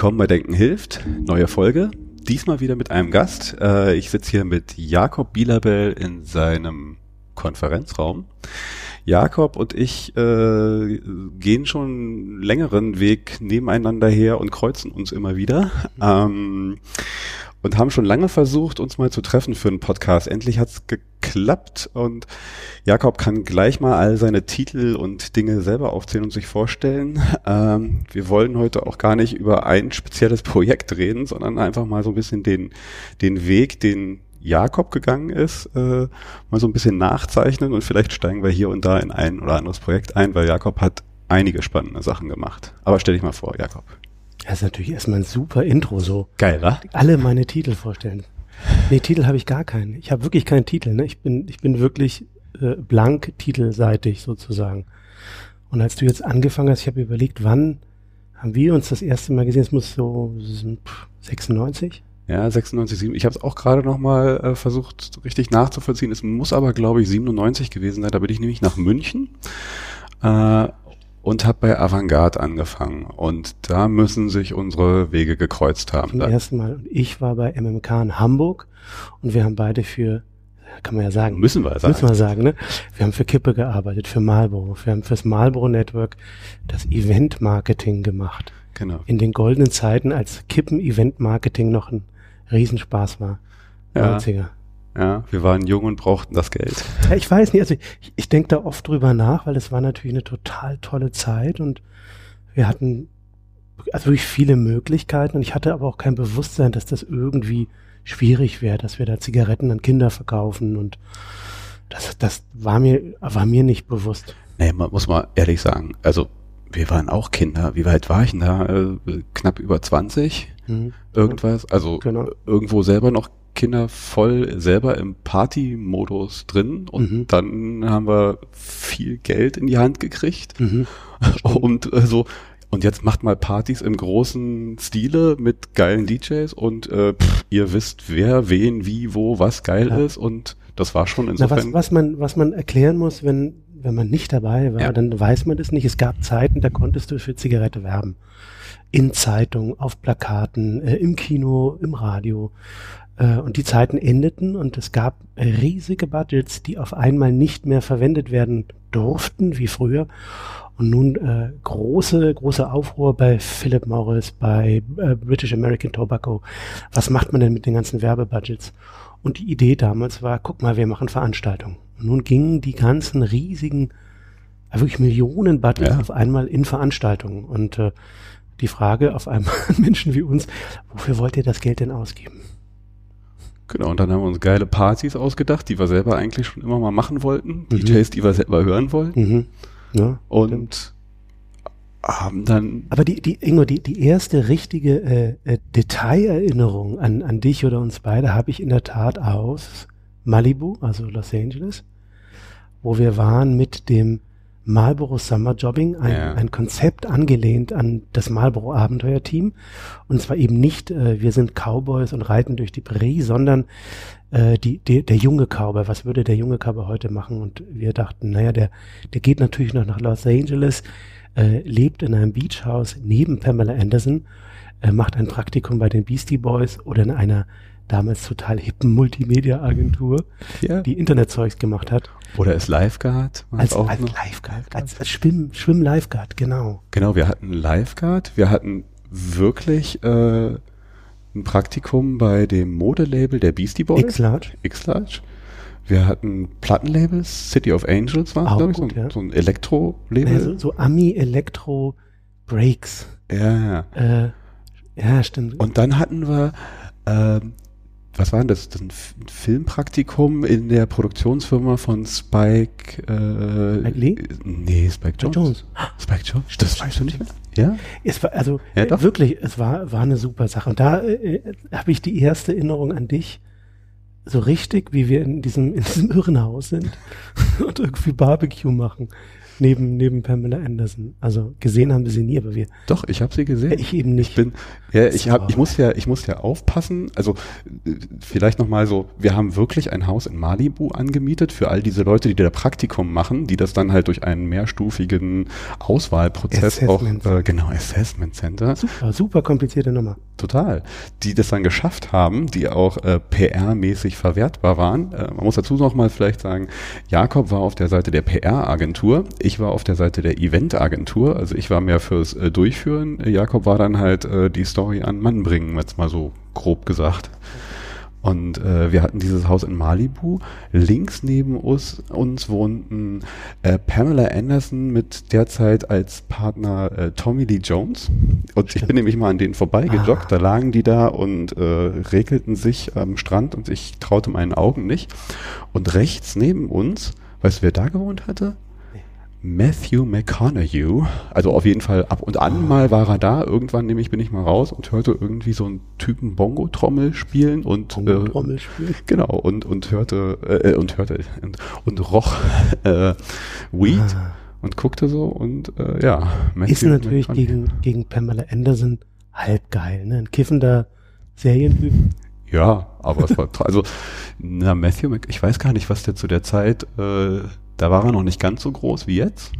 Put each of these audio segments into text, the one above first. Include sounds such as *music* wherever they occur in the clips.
Willkommen bei Denken hilft, neue Folge. Diesmal wieder mit einem Gast. Äh, ich sitze hier mit Jakob Bielabel in seinem Konferenzraum. Jakob und ich äh, gehen schon längeren Weg nebeneinander her und kreuzen uns immer wieder. Ähm, und haben schon lange versucht, uns mal zu treffen für einen Podcast. Endlich hat's geklappt und Jakob kann gleich mal all seine Titel und Dinge selber aufzählen und sich vorstellen. Ähm, wir wollen heute auch gar nicht über ein spezielles Projekt reden, sondern einfach mal so ein bisschen den, den Weg, den Jakob gegangen ist, äh, mal so ein bisschen nachzeichnen und vielleicht steigen wir hier und da in ein oder anderes Projekt ein, weil Jakob hat einige spannende Sachen gemacht. Aber stell dich mal vor, Jakob. Das ist natürlich erstmal ein super Intro so. Geil, wa? Alle meine Titel vorstellen. Nee, Titel habe ich gar keinen. Ich habe wirklich keinen Titel. Ne? Ich bin, ich bin wirklich äh, blank titelseitig sozusagen. Und als du jetzt angefangen hast, ich habe überlegt, wann haben wir uns das erste Mal gesehen? Es muss so 96? Ja, 96, 7. Ich habe es auch gerade noch mal äh, versucht, richtig nachzuvollziehen. Es muss aber, glaube ich, 97 gewesen sein. Da bin ich nämlich nach München. Äh, und habe bei Avantgarde angefangen. Und da müssen sich unsere Wege gekreuzt haben. Zum ersten Mal. Ich war bei MMK in Hamburg und wir haben beide für, kann man ja sagen. Müssen wir sagen. Müssen wir sagen, ne? Wir haben für Kippe gearbeitet, für Marlboro. Wir haben fürs Marlboro Network das Event-Marketing gemacht. Genau. In den goldenen Zeiten, als Kippen-Event-Marketing noch ein Riesenspaß war. Ja. 90er. Ja, wir waren jung und brauchten das Geld. Ja, ich weiß nicht, also ich, ich denke da oft drüber nach, weil es war natürlich eine total tolle Zeit und wir hatten also wirklich viele Möglichkeiten und ich hatte aber auch kein Bewusstsein, dass das irgendwie schwierig wäre, dass wir da Zigaretten an Kinder verkaufen und das, das war mir, war mir nicht bewusst. Nee, man muss mal ehrlich sagen, also wir waren auch Kinder. Wie weit war ich denn da? Äh, knapp über 20? Mhm. Irgendwas? Also genau. irgendwo selber noch Kinder voll selber im Party-Modus drin und mhm. dann haben wir viel Geld in die Hand gekriegt mhm. *laughs* und äh, so und jetzt macht mal Partys im großen Stile mit geilen DJs und äh, pff, ihr wisst wer, wen, wie, wo, was geil ja. ist und das war schon insofern. Na, was, was man was man erklären muss, wenn wenn man nicht dabei war, ja. dann weiß man das nicht. Es gab Zeiten, da konntest du für Zigarette werben. In Zeitungen, auf Plakaten, äh, im Kino, im Radio. Äh, und die Zeiten endeten und es gab riesige Budgets, die auf einmal nicht mehr verwendet werden durften, wie früher. Und nun äh, große, große Aufruhr bei Philip Morris, bei äh, British American Tobacco. Was macht man denn mit den ganzen Werbebudgets? Und die Idee damals war, guck mal, wir machen Veranstaltungen. Und nun gingen die ganzen riesigen, wirklich Millionen Budgets ja. auf einmal in Veranstaltungen. Und äh, die Frage auf einmal Menschen wie uns, wofür wollt ihr das Geld denn ausgeben? Genau, und dann haben wir uns geile Partys ausgedacht, die wir selber eigentlich schon immer mal machen wollten, mhm. DJs, die wir selber hören wollten. Mhm. Ja, und stimmt. haben dann. Aber die, die, Ingo, die, die erste richtige äh, äh, Detailerinnerung an, an dich oder uns beide habe ich in der Tat aus Malibu, also Los Angeles, wo wir waren mit dem Marlboro Summer Jobbing, ein, ja. ein Konzept angelehnt an das Marlboro Abenteuerteam. Und zwar eben nicht, äh, wir sind Cowboys und reiten durch die Prärie, sondern äh, die, die, der junge Cowboy, was würde der junge Cowboy heute machen? Und wir dachten, naja, der, der geht natürlich noch nach Los Angeles, äh, lebt in einem Beachhaus neben Pamela Anderson, äh, macht ein Praktikum bei den Beastie Boys oder in einer damals total hippen Multimedia-Agentur, ja. die Internetzeugs gemacht hat. Oder ist Lifeguard? Als, auch als Lifeguard, als, als Schwimm, Schwimm-Lifeguard, genau. Genau, wir hatten Lifeguard, wir hatten wirklich äh, ein Praktikum bei dem Modelabel der Beastie Boys. X-Large. X-Large. Wir hatten Plattenlabels, City of Angels war glaube ich, so, ja. so ein Elektro-Label. Ja, so, so Ami-Elektro-Breaks. Ja, ja. Äh, ja, stimmt. Und dann hatten wir ähm, was war denn das? das ein Filmpraktikum in der Produktionsfirma von Spike. Äh, Spike Lee? Nee, Spike Jones. Jones. Spike Jones? *gasps* Das weißt du nicht mehr? Ja? Es war, also ja, wirklich, es war, war eine super Sache. Und da äh, äh, habe ich die erste Erinnerung an dich. So richtig, wie wir in diesem, in diesem Irrenhaus sind *laughs* und irgendwie Barbecue machen. Neben, neben Pamela Anderson. Also gesehen haben wir sie nie, aber wir. Doch, ich habe sie gesehen. Ich eben nicht. Ich bin, ja, ich hab, ich muss ja, ich muss ja aufpassen. Also äh, vielleicht noch mal so: Wir haben wirklich ein Haus in Malibu angemietet für all diese Leute, die da Praktikum machen, die das dann halt durch einen mehrstufigen Auswahlprozess Assessment. auch, äh, genau, Assessment Center. Super, super komplizierte Nummer. Total. Die das dann geschafft haben, die auch äh, PR-mäßig verwertbar waren. Äh, man muss dazu noch mal vielleicht sagen, Jakob war auf der Seite der PR-Agentur, ich war auf der Seite der Event-Agentur, also ich war mehr fürs äh, Durchführen, Jakob war dann halt äh, die Story an Mann bringen, jetzt mal so grob gesagt. Und äh, wir hatten dieses Haus in Malibu. Links neben uns, uns wohnten äh, Pamela Anderson mit derzeit als Partner äh, Tommy Lee Jones. Und ich bin nämlich mal an denen vorbeigejoggt. Ah. Da lagen die da und äh, regelten sich am Strand und ich traute meinen Augen nicht. Und rechts neben uns, weißt du, wer da gewohnt hatte? Matthew McConaughey, also auf jeden Fall ab und an mal war er da. Irgendwann nämlich bin ich mal raus und hörte irgendwie so einen Typen Bongo-Trommel spielen und äh, Trommel spielen. genau und und hörte äh, und hörte und, und roch äh, Weed Ah. und guckte so und äh, ja. Matthew Ist natürlich gegen, gegen Pamela Anderson halb geil, ne? Ein kiffender Serientyp. Ja, aber es war also na Matthew, Mc, ich weiß gar nicht, was der zu der Zeit, äh, da war er noch nicht ganz so groß wie jetzt,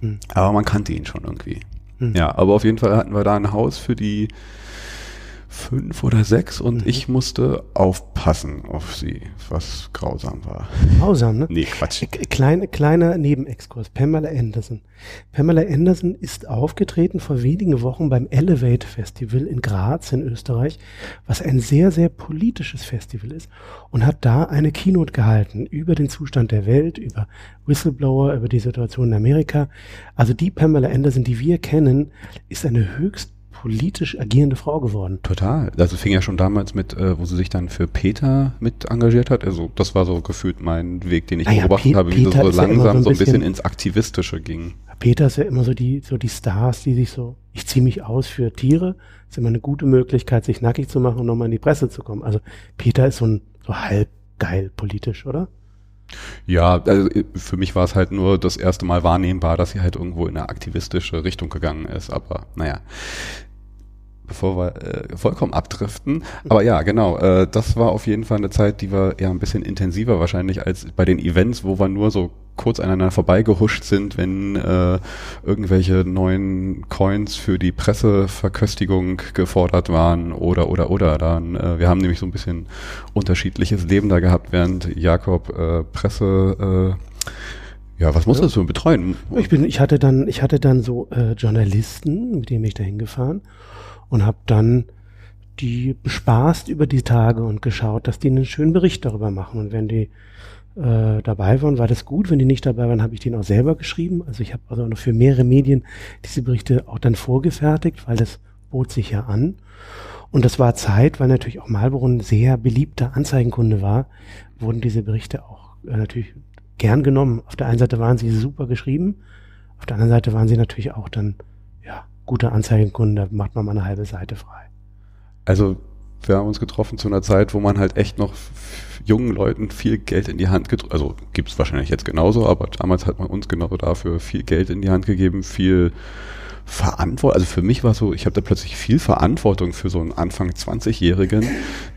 Hm. aber man kannte ihn schon irgendwie. Hm. Ja, aber auf jeden Fall hatten wir da ein Haus für die fünf oder sechs und Mhm. ich musste aufpassen auf sie, was grausam war. Grausam, ne? Nee, Quatsch. Kleine, kleiner Nebenexkurs. Pamela Anderson. Pamela Anderson ist aufgetreten vor wenigen Wochen beim Elevate Festival in Graz in Österreich, was ein sehr, sehr politisches Festival ist und hat da eine Keynote gehalten über den Zustand der Welt, über Whistleblower, über die Situation in Amerika. Also die Pamela Anderson, die wir kennen, ist eine höchst politisch agierende Frau geworden. Total. Also fing ja schon damals mit, äh, wo sie sich dann für Peter mit engagiert hat. Also das war so gefühlt mein Weg, den ich Naja, beobachtet Pe- habe, wie Peter so ja immer langsam so so ein ein bisschen bisschen- ins Aktivistische ging. Peter ist ja immer so die, so die Stars, die sich so, ich ziehe mich aus für Tiere, ist immer eine gute Möglichkeit, sich nackig zu machen und nochmal in die Presse zu kommen. Also Peter ist so ein, so halb geil politisch, oder? Ja, also äh, für mich war es halt nur das erste Mal wahrnehmbar, dass sie halt irgendwo in eine aktivistische Richtung gegangen ist. Aber naja, bevor wir äh, vollkommen abdriften. Aber ja, genau, äh, das war auf jeden Fall eine Zeit, die war eher ein bisschen intensiver wahrscheinlich als bei den Events, wo wir nur so kurz aneinander vorbeigehuscht sind, wenn äh, irgendwelche neuen Coins für die Presseverköstigung gefordert waren oder oder oder. Dann äh, wir haben nämlich so ein bisschen unterschiedliches Leben da gehabt, während Jakob äh, Presse äh, ja, was musstest du betreuen? Ich bin, ich hatte dann, ich hatte dann so äh, Journalisten, mit denen bin ich da hingefahren und habe dann die bespaßt über die Tage und geschaut, dass die einen schönen Bericht darüber machen. Und wenn die äh, dabei waren, war das gut. Wenn die nicht dabei waren, habe ich den auch selber geschrieben. Also ich habe also noch für mehrere Medien diese Berichte auch dann vorgefertigt, weil das bot sich ja an. Und das war Zeit, weil natürlich auch Marlboro ein sehr beliebter Anzeigenkunde war, wurden diese Berichte auch äh, natürlich gern genommen. Auf der einen Seite waren sie super geschrieben, auf der anderen Seite waren sie natürlich auch dann, guter Anzeigenkunde, macht man mal eine halbe Seite frei. Also wir haben uns getroffen zu einer Zeit, wo man halt echt noch jungen Leuten viel Geld in die Hand gedrückt, also gibt es wahrscheinlich jetzt genauso, aber damals hat man uns genau dafür viel Geld in die Hand gegeben, viel Verantwortung, also für mich war so, ich habe da plötzlich viel Verantwortung für so einen Anfang 20-Jährigen,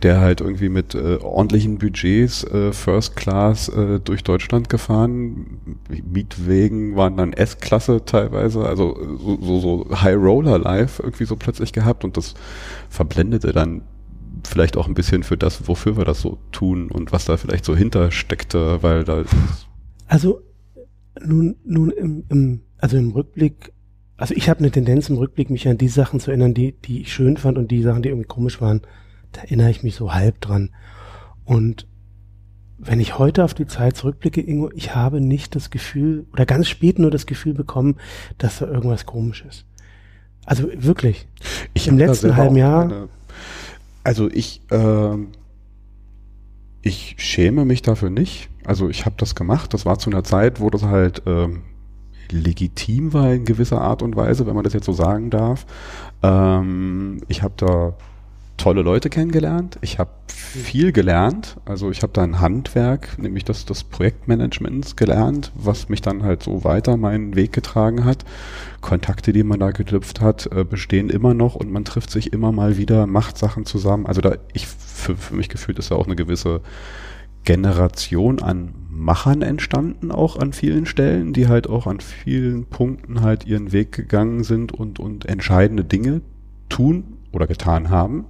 der halt irgendwie mit äh, ordentlichen Budgets äh, First Class äh, durch Deutschland gefahren, Mietwegen waren dann S-Klasse teilweise, also äh, so, so, so High Roller Life irgendwie so plötzlich gehabt und das verblendete dann vielleicht auch ein bisschen für das, wofür wir das so tun und was da vielleicht so hintersteckte, weil da Also nun, nun im, im, also im Rückblick, also ich habe eine Tendenz im Rückblick, mich an die Sachen zu erinnern, die, die ich schön fand und die Sachen, die irgendwie komisch waren, da erinnere ich mich so halb dran. Und wenn ich heute auf die Zeit zurückblicke, Ingo, ich habe nicht das Gefühl, oder ganz spät nur das Gefühl bekommen, dass da irgendwas komisch ist. Also wirklich. Ich Im letzten halben Jahr- keine- also ich, ähm, ich schäme mich dafür nicht. Also ich habe das gemacht. Das war zu einer Zeit, wo das halt ähm, legitim war in gewisser Art und Weise, wenn man das jetzt so sagen darf. Ähm, ich habe da tolle Leute kennengelernt. Ich habe viel gelernt. Also ich habe da ein Handwerk, nämlich das des Projektmanagements gelernt, was mich dann halt so weiter meinen Weg getragen hat. Kontakte, die man da geknüpft hat, äh, bestehen immer noch und man trifft sich immer mal wieder, macht Sachen zusammen. Also da ich für, für mich gefühlt ist da auch eine gewisse Generation an Machern entstanden, auch an vielen Stellen, die halt auch an vielen Punkten halt ihren Weg gegangen sind und, und entscheidende Dinge tun oder getan haben.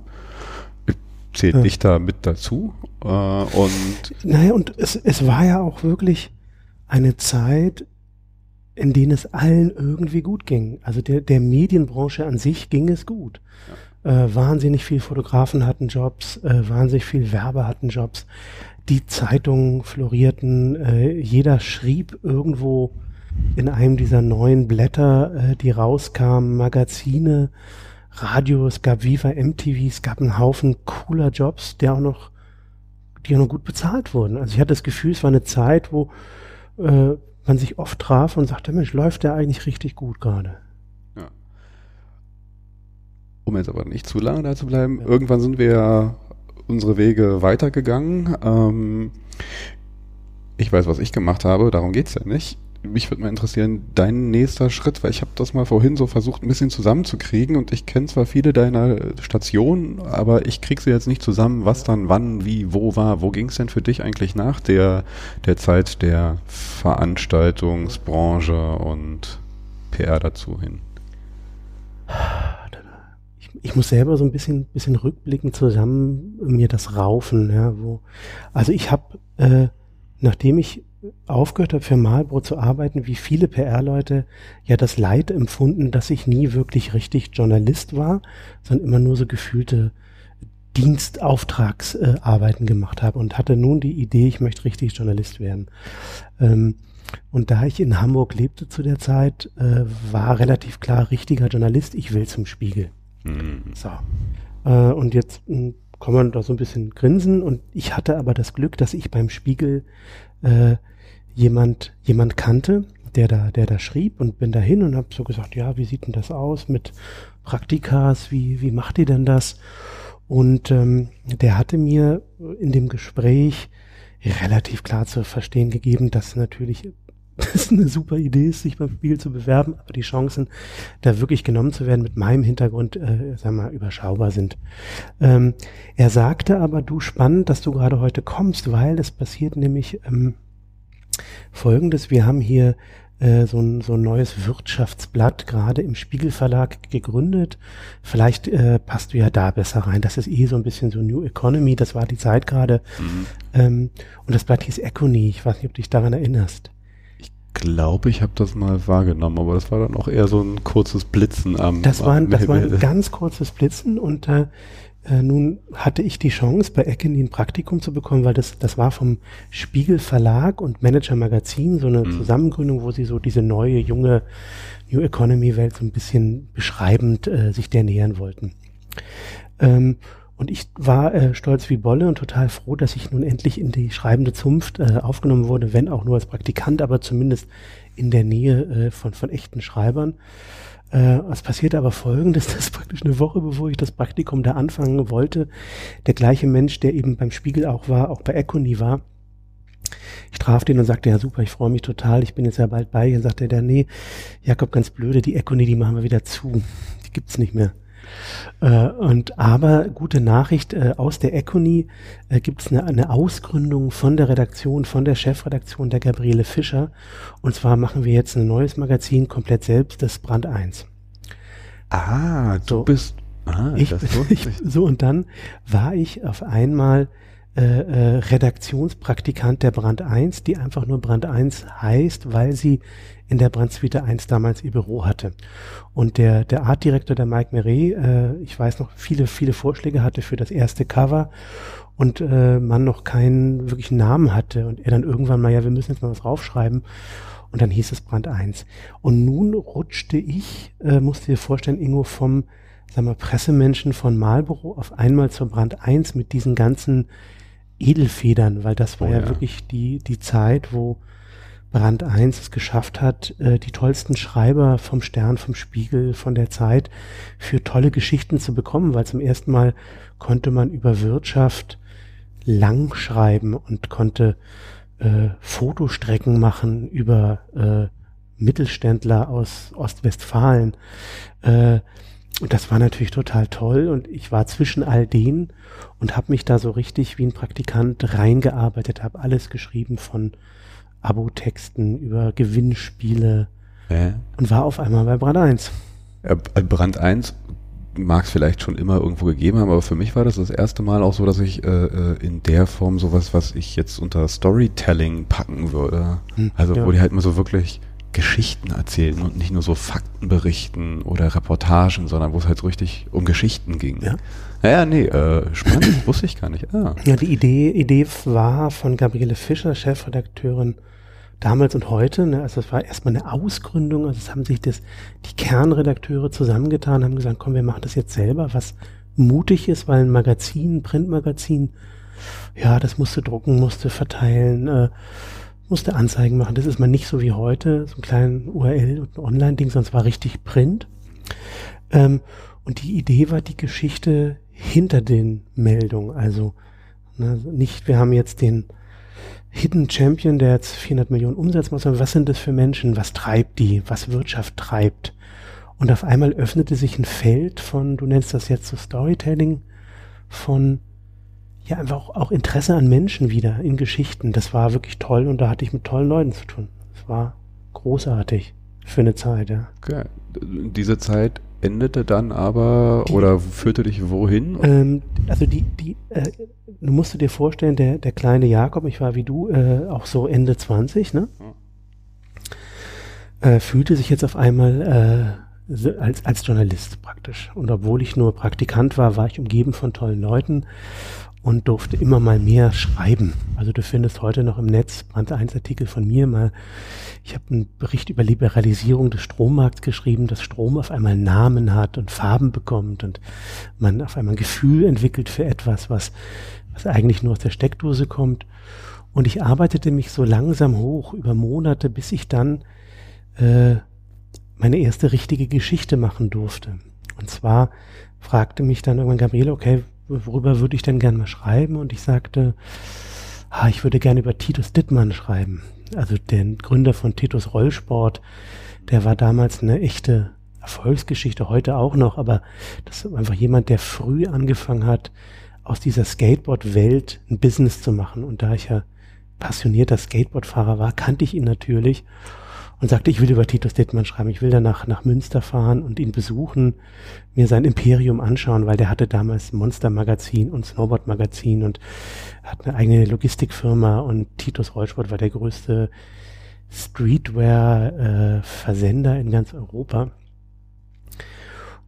Zählt ja. nicht da mit dazu. Äh, und naja, und es, es war ja auch wirklich eine Zeit, in denen es allen irgendwie gut ging. Also der, der Medienbranche an sich ging es gut. Ja. Äh, wahnsinnig viele Fotografen hatten Jobs, äh, wahnsinnig viel Werber hatten Jobs die Zeitungen florierten, äh, jeder schrieb irgendwo in einem dieser neuen Blätter, äh, die rauskamen, Magazine, Radio, es gab Viva MTV, es gab einen Haufen cooler Jobs, der auch noch, die auch noch gut bezahlt wurden. Also ich hatte das Gefühl, es war eine Zeit, wo äh, man sich oft traf und sagte, Mensch, läuft der eigentlich richtig gut gerade. Ja. Um jetzt aber nicht zu lange da zu bleiben, ja. irgendwann sind wir ja unsere Wege weitergegangen. Ähm, ich weiß, was ich gemacht habe, darum geht's ja nicht. Mich würde mal interessieren, dein nächster Schritt, weil ich habe das mal vorhin so versucht, ein bisschen zusammenzukriegen und ich kenne zwar viele deiner Stationen, aber ich krieg sie jetzt nicht zusammen, was dann wann, wie, wo war. Wo ging es denn für dich eigentlich nach der, der Zeit der Veranstaltungsbranche und PR dazu hin? Ich muss selber so ein bisschen, bisschen rückblicken zusammen mir das Raufen, ja, wo, also ich habe, äh, nachdem ich aufgehört habe, für Marlboro zu arbeiten, wie viele PR-Leute ja das Leid empfunden, dass ich nie wirklich richtig Journalist war, sondern immer nur so gefühlte Dienstauftragsarbeiten äh, gemacht habe und hatte nun die Idee, ich möchte richtig Journalist werden. Ähm, und da ich in Hamburg lebte zu der Zeit, äh, war relativ klar, richtiger Journalist, ich will zum Spiegel. Mhm. So. Äh, und jetzt mh, hm, kann man da so ein bisschen grinsen. Und ich hatte aber das Glück, dass ich beim Spiegel äh, jemand, jemand kannte, der da, der da schrieb und bin dahin und habe so gesagt, ja, wie sieht denn das aus mit Praktikas? Wie, wie macht ihr denn das? Und ähm, der hatte mir in dem Gespräch relativ klar zu verstehen gegeben, dass natürlich *laughs* das eine super Idee ist, sich beim Spiegel zu bewerben, aber die Chancen, da wirklich genommen zu werden, mit meinem Hintergrund, äh, sagen wir mal, überschaubar sind. Ähm, er sagte aber, du spannend, dass du gerade heute kommst, weil es passiert nämlich ähm, Folgendes, wir haben hier äh, so, ein, so ein neues Wirtschaftsblatt gerade im Spiegelverlag gegründet. Vielleicht äh, passt du ja da besser rein. Das ist eh so ein bisschen so New Economy, das war die Zeit gerade. Mhm. Ähm, und das Blatt hieß Econy, ich weiß nicht, ob du dich daran erinnerst glaube, ich habe das mal wahrgenommen, aber das war dann auch eher so ein kurzes Blitzen am. Das war, am das war ein ganz kurzes Blitzen und äh, äh, nun hatte ich die Chance, bei Eckenny ein Praktikum zu bekommen, weil das, das war vom Spiegel Verlag und Manager Magazin, so eine mhm. Zusammengründung, wo sie so diese neue, junge New Economy Welt so ein bisschen beschreibend äh, sich der nähern wollten. Ähm, und ich war äh, stolz wie Bolle und total froh, dass ich nun endlich in die schreibende Zunft äh, aufgenommen wurde, wenn auch nur als Praktikant, aber zumindest in der Nähe äh, von, von echten Schreibern. Äh, es passierte aber folgendes, *laughs* dass praktisch eine Woche bevor ich das Praktikum da anfangen wollte, der gleiche Mensch, der eben beim Spiegel auch war, auch bei Econi war, ich traf den und sagte, ja super, ich freue mich total, ich bin jetzt ja bald bei. Und sagte der, nee, Jakob, ganz blöde, die Econi, die machen wir wieder zu. Die gibt's nicht mehr. Äh, und aber gute Nachricht äh, aus der Econi äh, gibt es eine, eine Ausgründung von der Redaktion, von der Chefredaktion der Gabriele Fischer. Und zwar machen wir jetzt ein neues Magazin komplett selbst, das Brand 1. Ah, du so, bist. Ah, ich, *laughs* ich, so und dann war ich auf einmal äh, äh, Redaktionspraktikant der Brand 1, die einfach nur Brand 1 heißt, weil sie in der Brandsuite 1 damals ihr Büro hatte. Und der, der Artdirektor, der Mike Meret, äh, ich weiß noch, viele, viele Vorschläge hatte für das erste Cover und äh, man noch keinen wirklichen Namen hatte und er dann irgendwann mal, ja, wir müssen jetzt mal was raufschreiben. Und dann hieß es Brand 1. Und nun rutschte ich, äh, musste dir vorstellen, Ingo, vom, sagen wir, Pressemenschen von Marlboro auf einmal zur Brand 1 mit diesen ganzen Edelfedern, weil das war oh, ja. ja wirklich die, die Zeit, wo Brand 1 es geschafft hat, äh, die tollsten Schreiber vom Stern, vom Spiegel, von der Zeit für tolle Geschichten zu bekommen, weil zum ersten Mal konnte man über Wirtschaft lang schreiben und konnte äh, Fotostrecken machen über äh, Mittelständler aus Ostwestfalen. Äh, und das war natürlich total toll und ich war zwischen all denen und habe mich da so richtig wie ein Praktikant reingearbeitet, habe alles geschrieben von Abo-Texten über Gewinnspiele Äh, und war auf einmal bei Brand 1. äh, Brand 1 mag es vielleicht schon immer irgendwo gegeben haben, aber für mich war das das erste Mal auch so, dass ich äh, äh, in der Form sowas, was ich jetzt unter Storytelling packen würde. Hm, Also ja. wo die halt mal so wirklich Geschichten erzählen und nicht nur so Fakten berichten oder Reportagen, sondern wo es halt so richtig um Geschichten ging. Ja. Ja, nee, äh, spannend, *clears throat* wusste ich gar nicht. Ah. Ja, die Idee, Idee war von Gabriele Fischer, Chefredakteurin damals und heute. Ne? Also es war erstmal eine Ausgründung. Also es haben sich das, die Kernredakteure zusammengetan, haben gesagt, komm, wir machen das jetzt selber, was mutig ist, weil ein Magazin, ein Printmagazin, ja, das musste drucken, musste verteilen, äh, musste Anzeigen machen. Das ist mal nicht so wie heute, so ein kleinen URL und ein Online-Ding, sonst war richtig Print. Ähm, und die Idee war die Geschichte hinter den Meldungen. Also ne, nicht, wir haben jetzt den Hidden Champion, der jetzt 400 Millionen Umsatz macht, sondern was sind das für Menschen? Was treibt die? Was Wirtschaft treibt? Und auf einmal öffnete sich ein Feld von, du nennst das jetzt so Storytelling, von ja einfach auch, auch Interesse an Menschen wieder in Geschichten. Das war wirklich toll und da hatte ich mit tollen Leuten zu tun. Das war großartig für eine Zeit, ja. Okay. Diese Zeit endete dann aber oder führte dich wohin? Ähm, also die, die, äh, du musst dir vorstellen, der, der kleine Jakob, ich war wie du, äh, auch so Ende 20, ne? Äh, fühlte sich jetzt auf einmal äh, als, als Journalist praktisch. Und obwohl ich nur Praktikant war, war ich umgeben von tollen Leuten und durfte immer mal mehr schreiben. Also du findest heute noch im Netz Brand 1 Artikel von mir mal. Ich habe einen Bericht über Liberalisierung des Strommarkts geschrieben, dass Strom auf einmal Namen hat und Farben bekommt und man auf einmal ein Gefühl entwickelt für etwas, was, was eigentlich nur aus der Steckdose kommt. Und ich arbeitete mich so langsam hoch über Monate, bis ich dann äh, meine erste richtige Geschichte machen durfte. Und zwar fragte mich dann irgendwann Gabriele, okay, worüber würde ich denn gerne mal schreiben? Und ich sagte, ah, ich würde gerne über Titus Dittmann schreiben. Also den Gründer von Titus Rollsport. Der war damals eine echte Erfolgsgeschichte, heute auch noch, aber das ist einfach jemand, der früh angefangen hat, aus dieser Skateboard-Welt ein Business zu machen. Und da ich ja passionierter Skateboardfahrer war, kannte ich ihn natürlich und sagte, ich will über Titus Dittmann schreiben, ich will danach nach Münster fahren und ihn besuchen, mir sein Imperium anschauen, weil der hatte damals Monster Magazin und Snowboard Magazin und hat eine eigene Logistikfirma und Titus Rollsport war der größte Streetwear äh, in ganz Europa.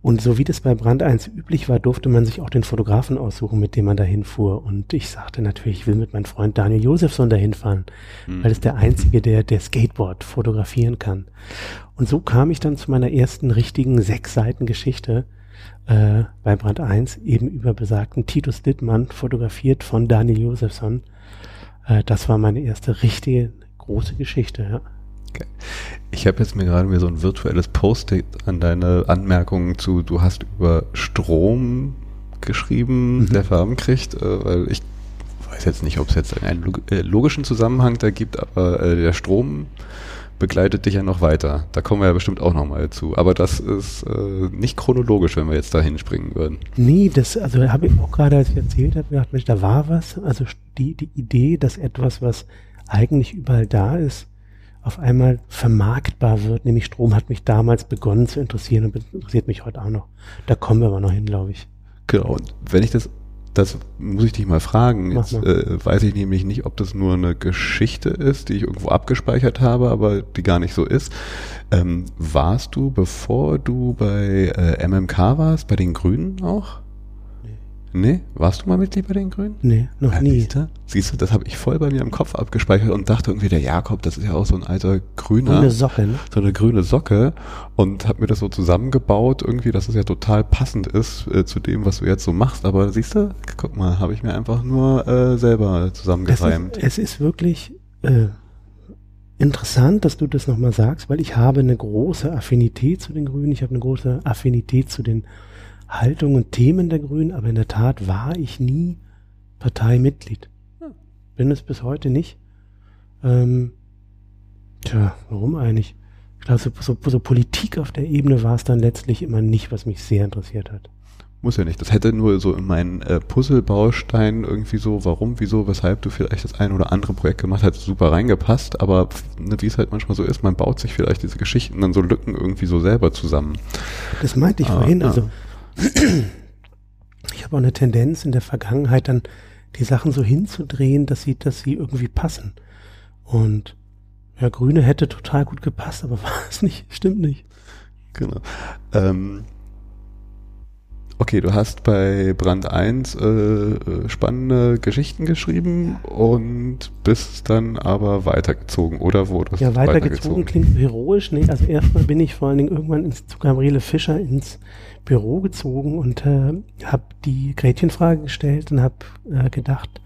Und so wie das bei Brand 1 üblich war, durfte man sich auch den Fotografen aussuchen, mit dem man dahin fuhr. Und ich sagte natürlich, ich will mit meinem Freund Daniel Josefsson dahin fahren, Hm. weil es der einzige, der, der Skateboard fotografieren kann. Und so kam ich dann zu meiner ersten richtigen sechs Seiten Geschichte äh, bei Brand 1, eben über besagten Titus Dittmann, fotografiert von Daniel Josefsson. Äh, das war meine erste richtige große Geschichte, ja. Ich habe jetzt mir gerade mir so ein virtuelles Post-it an deine Anmerkungen zu, du hast über Strom geschrieben, Mhm. der Farben kriegt, äh, weil ich weiß jetzt nicht, ob es jetzt einen äh, logischen Zusammenhang da gibt, aber äh, der Strom begleitet dich ja noch weiter. Da kommen wir ja bestimmt auch nochmal zu. Aber das ist äh, nicht chronologisch, wenn wir jetzt da hinspringen würden. Nee, das, also habe ich auch gerade, als ich erzählt habe, gedacht, Mensch, da war was. Also die, die Idee, dass etwas, was eigentlich überall da ist, auf einmal vermarktbar wird, nämlich Strom hat mich damals begonnen zu interessieren und interessiert mich heute auch noch. Da kommen wir aber noch hin, glaube ich. Genau. Und wenn ich das, das muss ich dich mal fragen. Jetzt äh, weiß ich nämlich nicht, ob das nur eine Geschichte ist, die ich irgendwo abgespeichert habe, aber die gar nicht so ist. Ähm, warst du, bevor du bei äh, MMK warst, bei den Grünen auch? Nee. Warst du mal Mitglied bei den Grünen? Nee, noch Ja, nie. Siehst du? Siehst du, das habe ich voll bei mir im Kopf abgespeichert und dachte irgendwie, der Jakob, das ist ja auch so ein alter Grüner Ohne Socke, ne? so eine grüne Socke und habe mir das so zusammengebaut, irgendwie, dass es ja total passend ist äh, zu dem, was du jetzt so machst. Aber siehst du, guck mal, habe ich mir einfach nur äh, selber Es zusammengereimt. ist, es ist wirklich, äh, interessant, dass du das nochmal sagst, weil ich habe eine große Affinität zu den Grünen, ich habe eine große Affinität zu den Haltungen und Themen der Grünen, aber in der Tat war ich nie Parteimitglied. Bin es bis heute nicht. Ähm, tja, warum eigentlich? Ich glaube, so, so, so Politik auf der Ebene war es dann letztlich immer nicht, was mich sehr interessiert hat. Muss ja nicht. Das hätte nur so in meinen äh, Puzzlebaustein irgendwie so, warum, wieso, weshalb du vielleicht das ein oder andere Projekt gemacht hast, super reingepasst. Aber ne, wie es halt manchmal so ist, man baut sich vielleicht diese Geschichten dann so Lücken irgendwie so selber zusammen. Das meinte ich ah, vorhin. Ja. Also ich habe auch eine Tendenz in der Vergangenheit dann die Sachen so hinzudrehen, dass sie, dass sie irgendwie passen. Und ja, Grüne hätte total gut gepasst, aber *laughs* war es nicht, stimmt nicht. Genau. Ähm, Okay, du hast bei Brand 1 äh, äh, spannende Geschichten geschrieben und bist dann aber weitergezogen, oder wurdest Ja, weitergezogen, weitergezogen klingt heroisch. Nee, also erstmal bin ich vor allen Dingen irgendwann ins, zu Gabriele Fischer ins Büro gezogen und äh, habe die Gretchenfrage gestellt und habe äh, gedacht,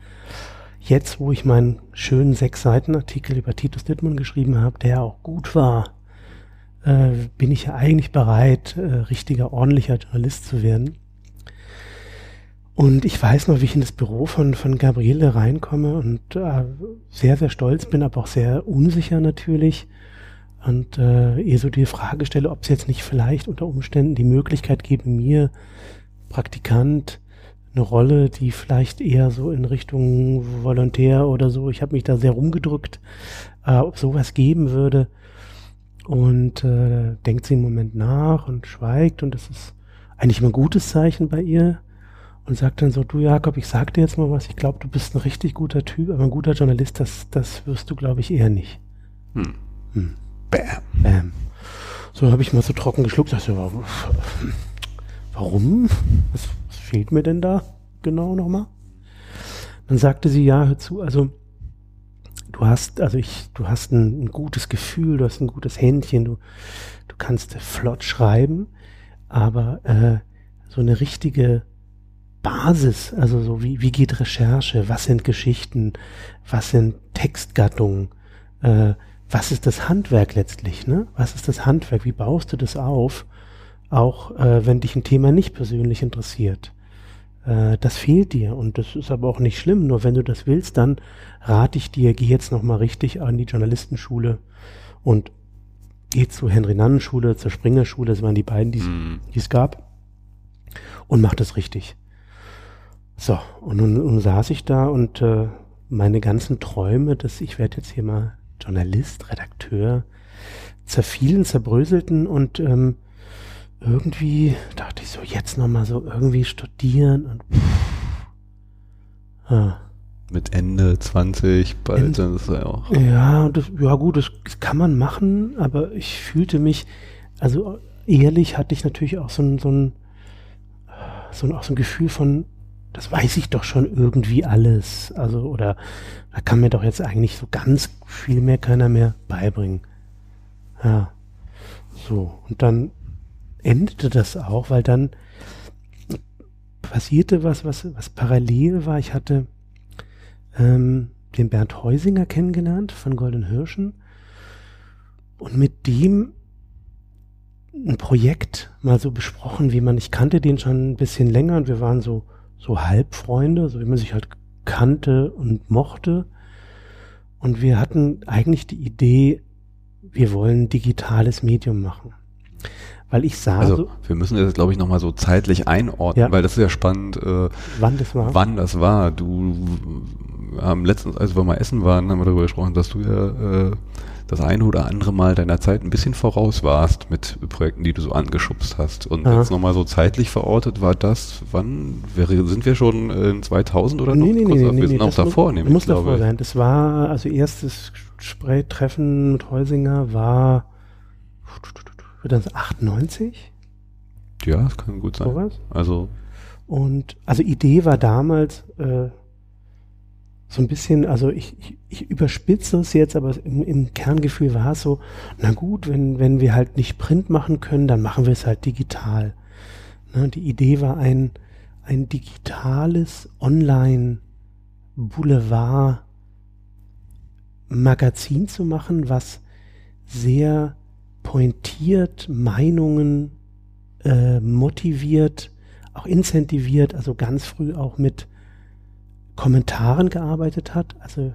jetzt, wo ich meinen schönen sechs Seiten Artikel über Titus Dittmann geschrieben habe, der auch gut war, äh, bin ich ja eigentlich bereit, äh, richtiger, ordentlicher Journalist zu werden. Und ich weiß noch, wie ich in das Büro von, von Gabriele reinkomme und äh, sehr, sehr stolz bin, aber auch sehr unsicher natürlich. Und äh, ihr so die Frage stelle, ob es jetzt nicht vielleicht unter Umständen die Möglichkeit geben, mir Praktikant eine Rolle, die vielleicht eher so in Richtung Volontär oder so, ich habe mich da sehr rumgedrückt, äh, ob sowas geben würde. Und äh, denkt sie im Moment nach und schweigt und das ist eigentlich immer ein gutes Zeichen bei ihr und sagt dann so, du Jakob, ich sag dir jetzt mal was, ich glaube, du bist ein richtig guter Typ, aber ein guter Journalist, das, das wirst du, glaube ich, eher nicht. Hm. Hm. Bam. Bam. So habe ich mal so trocken geschluckt, dachte, warum? Was, was fehlt mir denn da genau nochmal? Dann sagte sie, ja, hör zu, also du hast, also ich, du hast ein, ein gutes Gefühl, du hast ein gutes Händchen, du, du kannst flott schreiben, aber äh, so eine richtige Basis, also so wie, wie geht Recherche, was sind Geschichten, was sind Textgattungen, äh, was ist das Handwerk letztlich, ne? Was ist das Handwerk, wie baust du das auf, auch äh, wenn dich ein Thema nicht persönlich interessiert. Äh, das fehlt dir und das ist aber auch nicht schlimm, nur wenn du das willst, dann rate ich dir, geh jetzt nochmal richtig an die Journalistenschule und geh zur Henry-Nannen-Schule, zur Springer-Schule, das waren die beiden, die mm. es gab, und mach das richtig. So, und nun, nun saß ich da und äh, meine ganzen Träume, dass ich werde jetzt hier mal Journalist, Redakteur, zerfielen, zerbröselten und ähm, irgendwie dachte ich so, jetzt nochmal so irgendwie studieren und pff, ah. Mit Ende 20, bald Ende, ist ja auch. Ja, das, ja gut, das kann man machen, aber ich fühlte mich, also ehrlich hatte ich natürlich auch so ein, so ein, so ein, auch so ein Gefühl von, das weiß ich doch schon irgendwie alles. Also, oder da kann mir doch jetzt eigentlich so ganz viel mehr keiner mehr beibringen. Ja. So. Und dann endete das auch, weil dann passierte was, was, was parallel war. Ich hatte ähm, den Bernd Heusinger kennengelernt von Golden Hirschen und mit dem ein Projekt mal so besprochen, wie man, ich kannte den schon ein bisschen länger und wir waren so so Halbfreunde, so wie man sich halt kannte und mochte. Und wir hatten eigentlich die Idee, wir wollen ein digitales Medium machen. Weil ich sah. Also, wir müssen das, glaube ich, nochmal so zeitlich einordnen, ja. weil das ist ja spannend, äh, wann das war. Wann das war. Du haben letztens, als wir mal essen waren, haben wir darüber gesprochen, dass du ja äh, das eine oder andere Mal deiner Zeit ein bisschen voraus warst mit Projekten, die du so angeschubst hast. Und Aha. jetzt nochmal so zeitlich verortet, war das, wann, wäre, sind wir schon in 2000 oder noch? Nee, nee, nee, nee, wir sind nee, auch davor, muss, muss davor sein. Das war, also erstes Treffen mit Heusinger war, wird das 98? Ja, das kann gut sein. Sowas? Also. Und, also Idee war damals, äh, so ein bisschen, also ich, ich, ich überspitze es jetzt, aber im, im Kerngefühl war es so, na gut, wenn, wenn wir halt nicht Print machen können, dann machen wir es halt digital. Ne, die Idee war ein, ein digitales Online-Boulevard Magazin zu machen, was sehr pointiert Meinungen äh, motiviert, auch incentiviert, also ganz früh auch mit Kommentaren gearbeitet hat. Also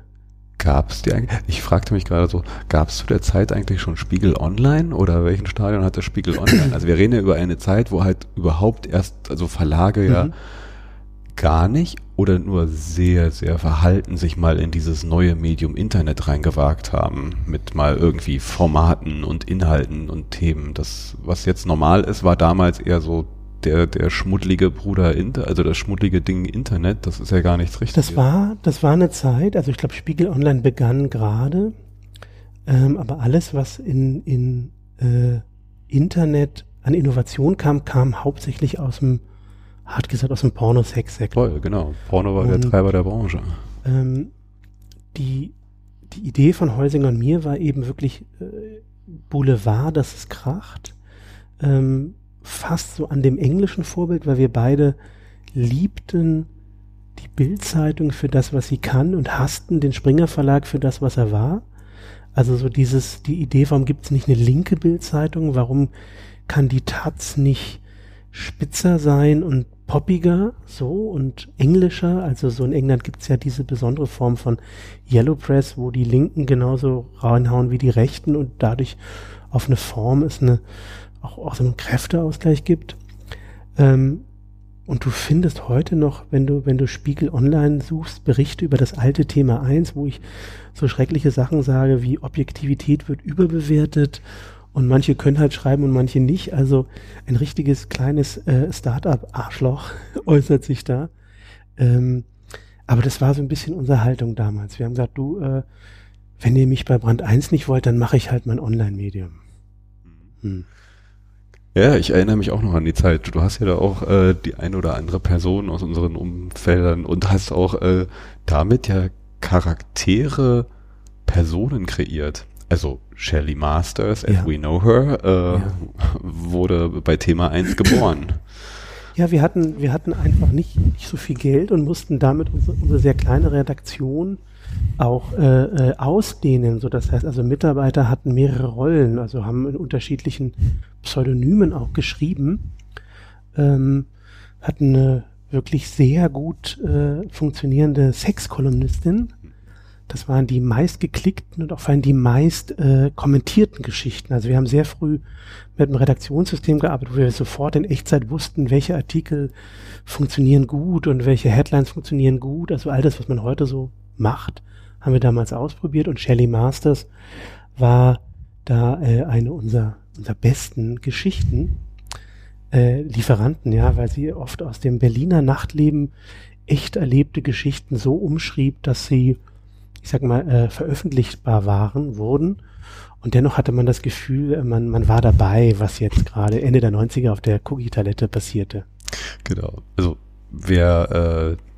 Gab es die eigentlich? Ich fragte mich gerade so, gab es zu der Zeit eigentlich schon Spiegel Online oder welchen Stadion hat der Spiegel Online? Also wir reden ja über eine Zeit, wo halt überhaupt erst, also Verlage mhm. ja gar nicht oder nur sehr, sehr verhalten sich mal in dieses neue Medium Internet reingewagt haben, mit mal irgendwie Formaten und Inhalten und Themen. Das, was jetzt normal ist, war damals eher so der, der schmuddlige Bruder Inter, also das schmuddlige Ding Internet, das ist ja gar nichts Richtiges. Das war, das war eine Zeit, also ich glaube, Spiegel Online begann gerade, ähm, aber alles, was in, in äh, Internet an Innovation kam, kam hauptsächlich aus dem hart gesagt aus dem Porno-Sex-Sektor. Voll, genau. Porno war und, der Treiber der Branche. Ähm, die, die Idee von Heusinger und mir war eben wirklich äh, Boulevard, dass es kracht. Ähm, fast so an dem englischen Vorbild, weil wir beide liebten die Bildzeitung für das, was sie kann und hassten den Springer Verlag für das, was er war. Also so dieses, die Idee, warum gibt es nicht eine linke Bildzeitung? Warum kann die Taz nicht spitzer sein und poppiger so und englischer. Also so in England gibt's ja diese besondere Form von Yellow Press, wo die Linken genauso reinhauen wie die Rechten und dadurch auf eine Form es eine auch, auch so einen Kräfteausgleich gibt. Ähm, und du findest heute noch, wenn du, wenn du Spiegel online suchst, Berichte über das alte Thema 1, wo ich so schreckliche Sachen sage, wie Objektivität wird überbewertet und manche können halt schreiben und manche nicht. Also ein richtiges kleines äh, Start-up-Arschloch *laughs* äußert sich da. Ähm, aber das war so ein bisschen unsere Haltung damals. Wir haben gesagt, du, äh, wenn ihr mich bei Brand 1 nicht wollt, dann mache ich halt mein Online-Medium. Hm. Ja, ich erinnere mich auch noch an die Zeit. Du hast ja da auch äh, die ein oder andere Person aus unseren Umfeldern und hast auch äh, damit ja Charaktere, Personen kreiert also Shelley Masters, as ja. we know her, äh, ja. wurde bei Thema 1 geboren. *clears throat* Ja, wir hatten, wir hatten einfach nicht, nicht so viel Geld und mussten damit unsere, unsere sehr kleine Redaktion auch äh, äh, ausdehnen. So, das heißt, also Mitarbeiter hatten mehrere Rollen, also haben in unterschiedlichen Pseudonymen auch geschrieben, ähm, hatten eine wirklich sehr gut äh, funktionierende Sexkolumnistin, das waren die meistgeklickten und auch vor allem die meist äh, kommentierten Geschichten. Also wir haben sehr früh mit einem Redaktionssystem gearbeitet, wo wir sofort in Echtzeit wussten, welche Artikel funktionieren gut und welche Headlines funktionieren gut. Also all das, was man heute so macht, haben wir damals ausprobiert und Shelley Masters war da äh, eine unserer, unserer besten Geschichten. Äh, Lieferanten, ja, weil sie oft aus dem Berliner Nachtleben echt erlebte Geschichten so umschrieb, dass sie ich sag mal, äh, veröffentlichbar waren, wurden. Und dennoch hatte man das Gefühl, äh, man, man war dabei, was jetzt gerade Ende der 90er auf der Cookie-Talette passierte. Genau. Also wer äh,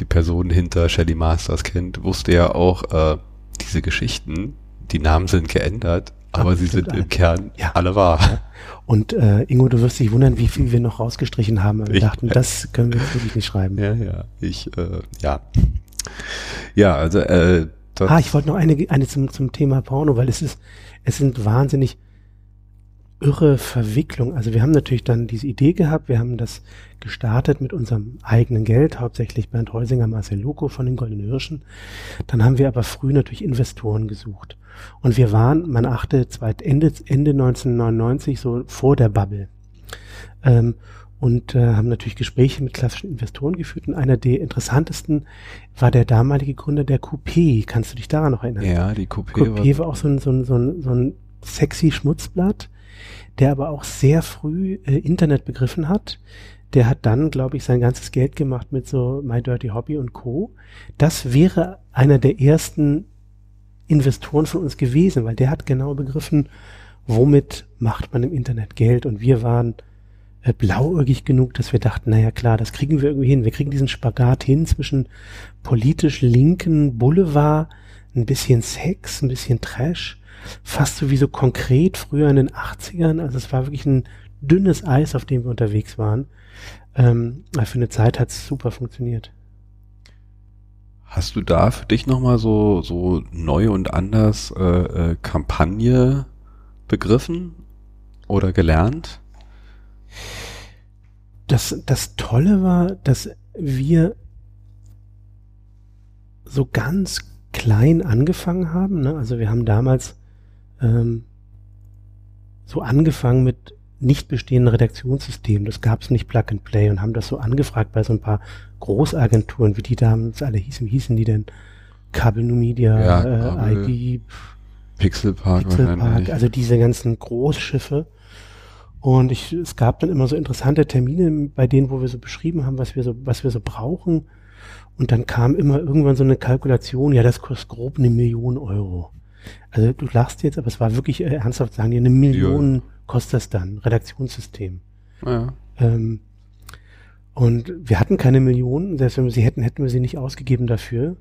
die Person hinter Shelly Masters kennt, wusste ja auch, äh, diese Geschichten, die Namen sind geändert, aber sie sind im Kern ja. alle wahr. Ja. Und äh, Ingo, du wirst dich wundern, wie viel wir noch rausgestrichen haben. Wir ich, dachten, das können wir jetzt wirklich nicht schreiben. Ja, ja. Ich, äh, ja. Ja, also äh, Ah, ich wollte noch eine, eine zum, zum Thema Porno, weil es ist, es sind wahnsinnig irre Verwicklung. Also wir haben natürlich dann diese Idee gehabt, wir haben das gestartet mit unserem eigenen Geld, hauptsächlich Bernd Heusinger, Marcel Loco von den Goldenen Hirschen. Dann haben wir aber früh natürlich Investoren gesucht. Und wir waren, man achte, Ende, Ende 1999 so vor der Bubble. Ähm, und äh, haben natürlich Gespräche mit klassischen Investoren geführt. Und einer der interessantesten war der damalige Gründer der Coupé. Kannst du dich daran noch erinnern? Ja, die Coupé, Coupé war, war auch so ein, so, ein, so, ein, so ein sexy Schmutzblatt, der aber auch sehr früh äh, Internet begriffen hat. Der hat dann, glaube ich, sein ganzes Geld gemacht mit so My Dirty Hobby und Co. Das wäre einer der ersten Investoren von uns gewesen, weil der hat genau begriffen, womit macht man im Internet Geld. Und wir waren äh, blauäugig genug, dass wir dachten, naja klar, das kriegen wir irgendwie hin. Wir kriegen diesen Spagat hin zwischen politisch linken Boulevard, ein bisschen Sex, ein bisschen Trash, fast so wie so konkret früher in den 80ern. Also es war wirklich ein dünnes Eis, auf dem wir unterwegs waren. Ähm, für eine Zeit hat es super funktioniert. Hast du da für dich nochmal so, so neu und anders äh, äh, Kampagne begriffen oder gelernt? Das, das Tolle war, dass wir so ganz klein angefangen haben. Ne? Also wir haben damals ähm, so angefangen mit nicht bestehenden Redaktionssystemen. Das gab es nicht Plug and Play und haben das so angefragt bei so ein paar Großagenturen, wie die damals alle hießen. Wie hießen die denn? Kabel New Media, ja, äh, ID, Pixelpark, Pixelpark also diese ganzen Großschiffe. Und ich, es gab dann immer so interessante Termine bei denen, wo wir so beschrieben haben, was wir so, was wir so brauchen. Und dann kam immer irgendwann so eine Kalkulation, ja, das kostet grob eine Million Euro. Also du lachst jetzt, aber es war wirklich äh, ernsthaft, sagen die, eine Million ja. kostet das dann, Redaktionssystem. Ja. Ähm, und wir hatten keine Millionen, selbst wenn wir sie hätten, hätten wir sie nicht ausgegeben dafür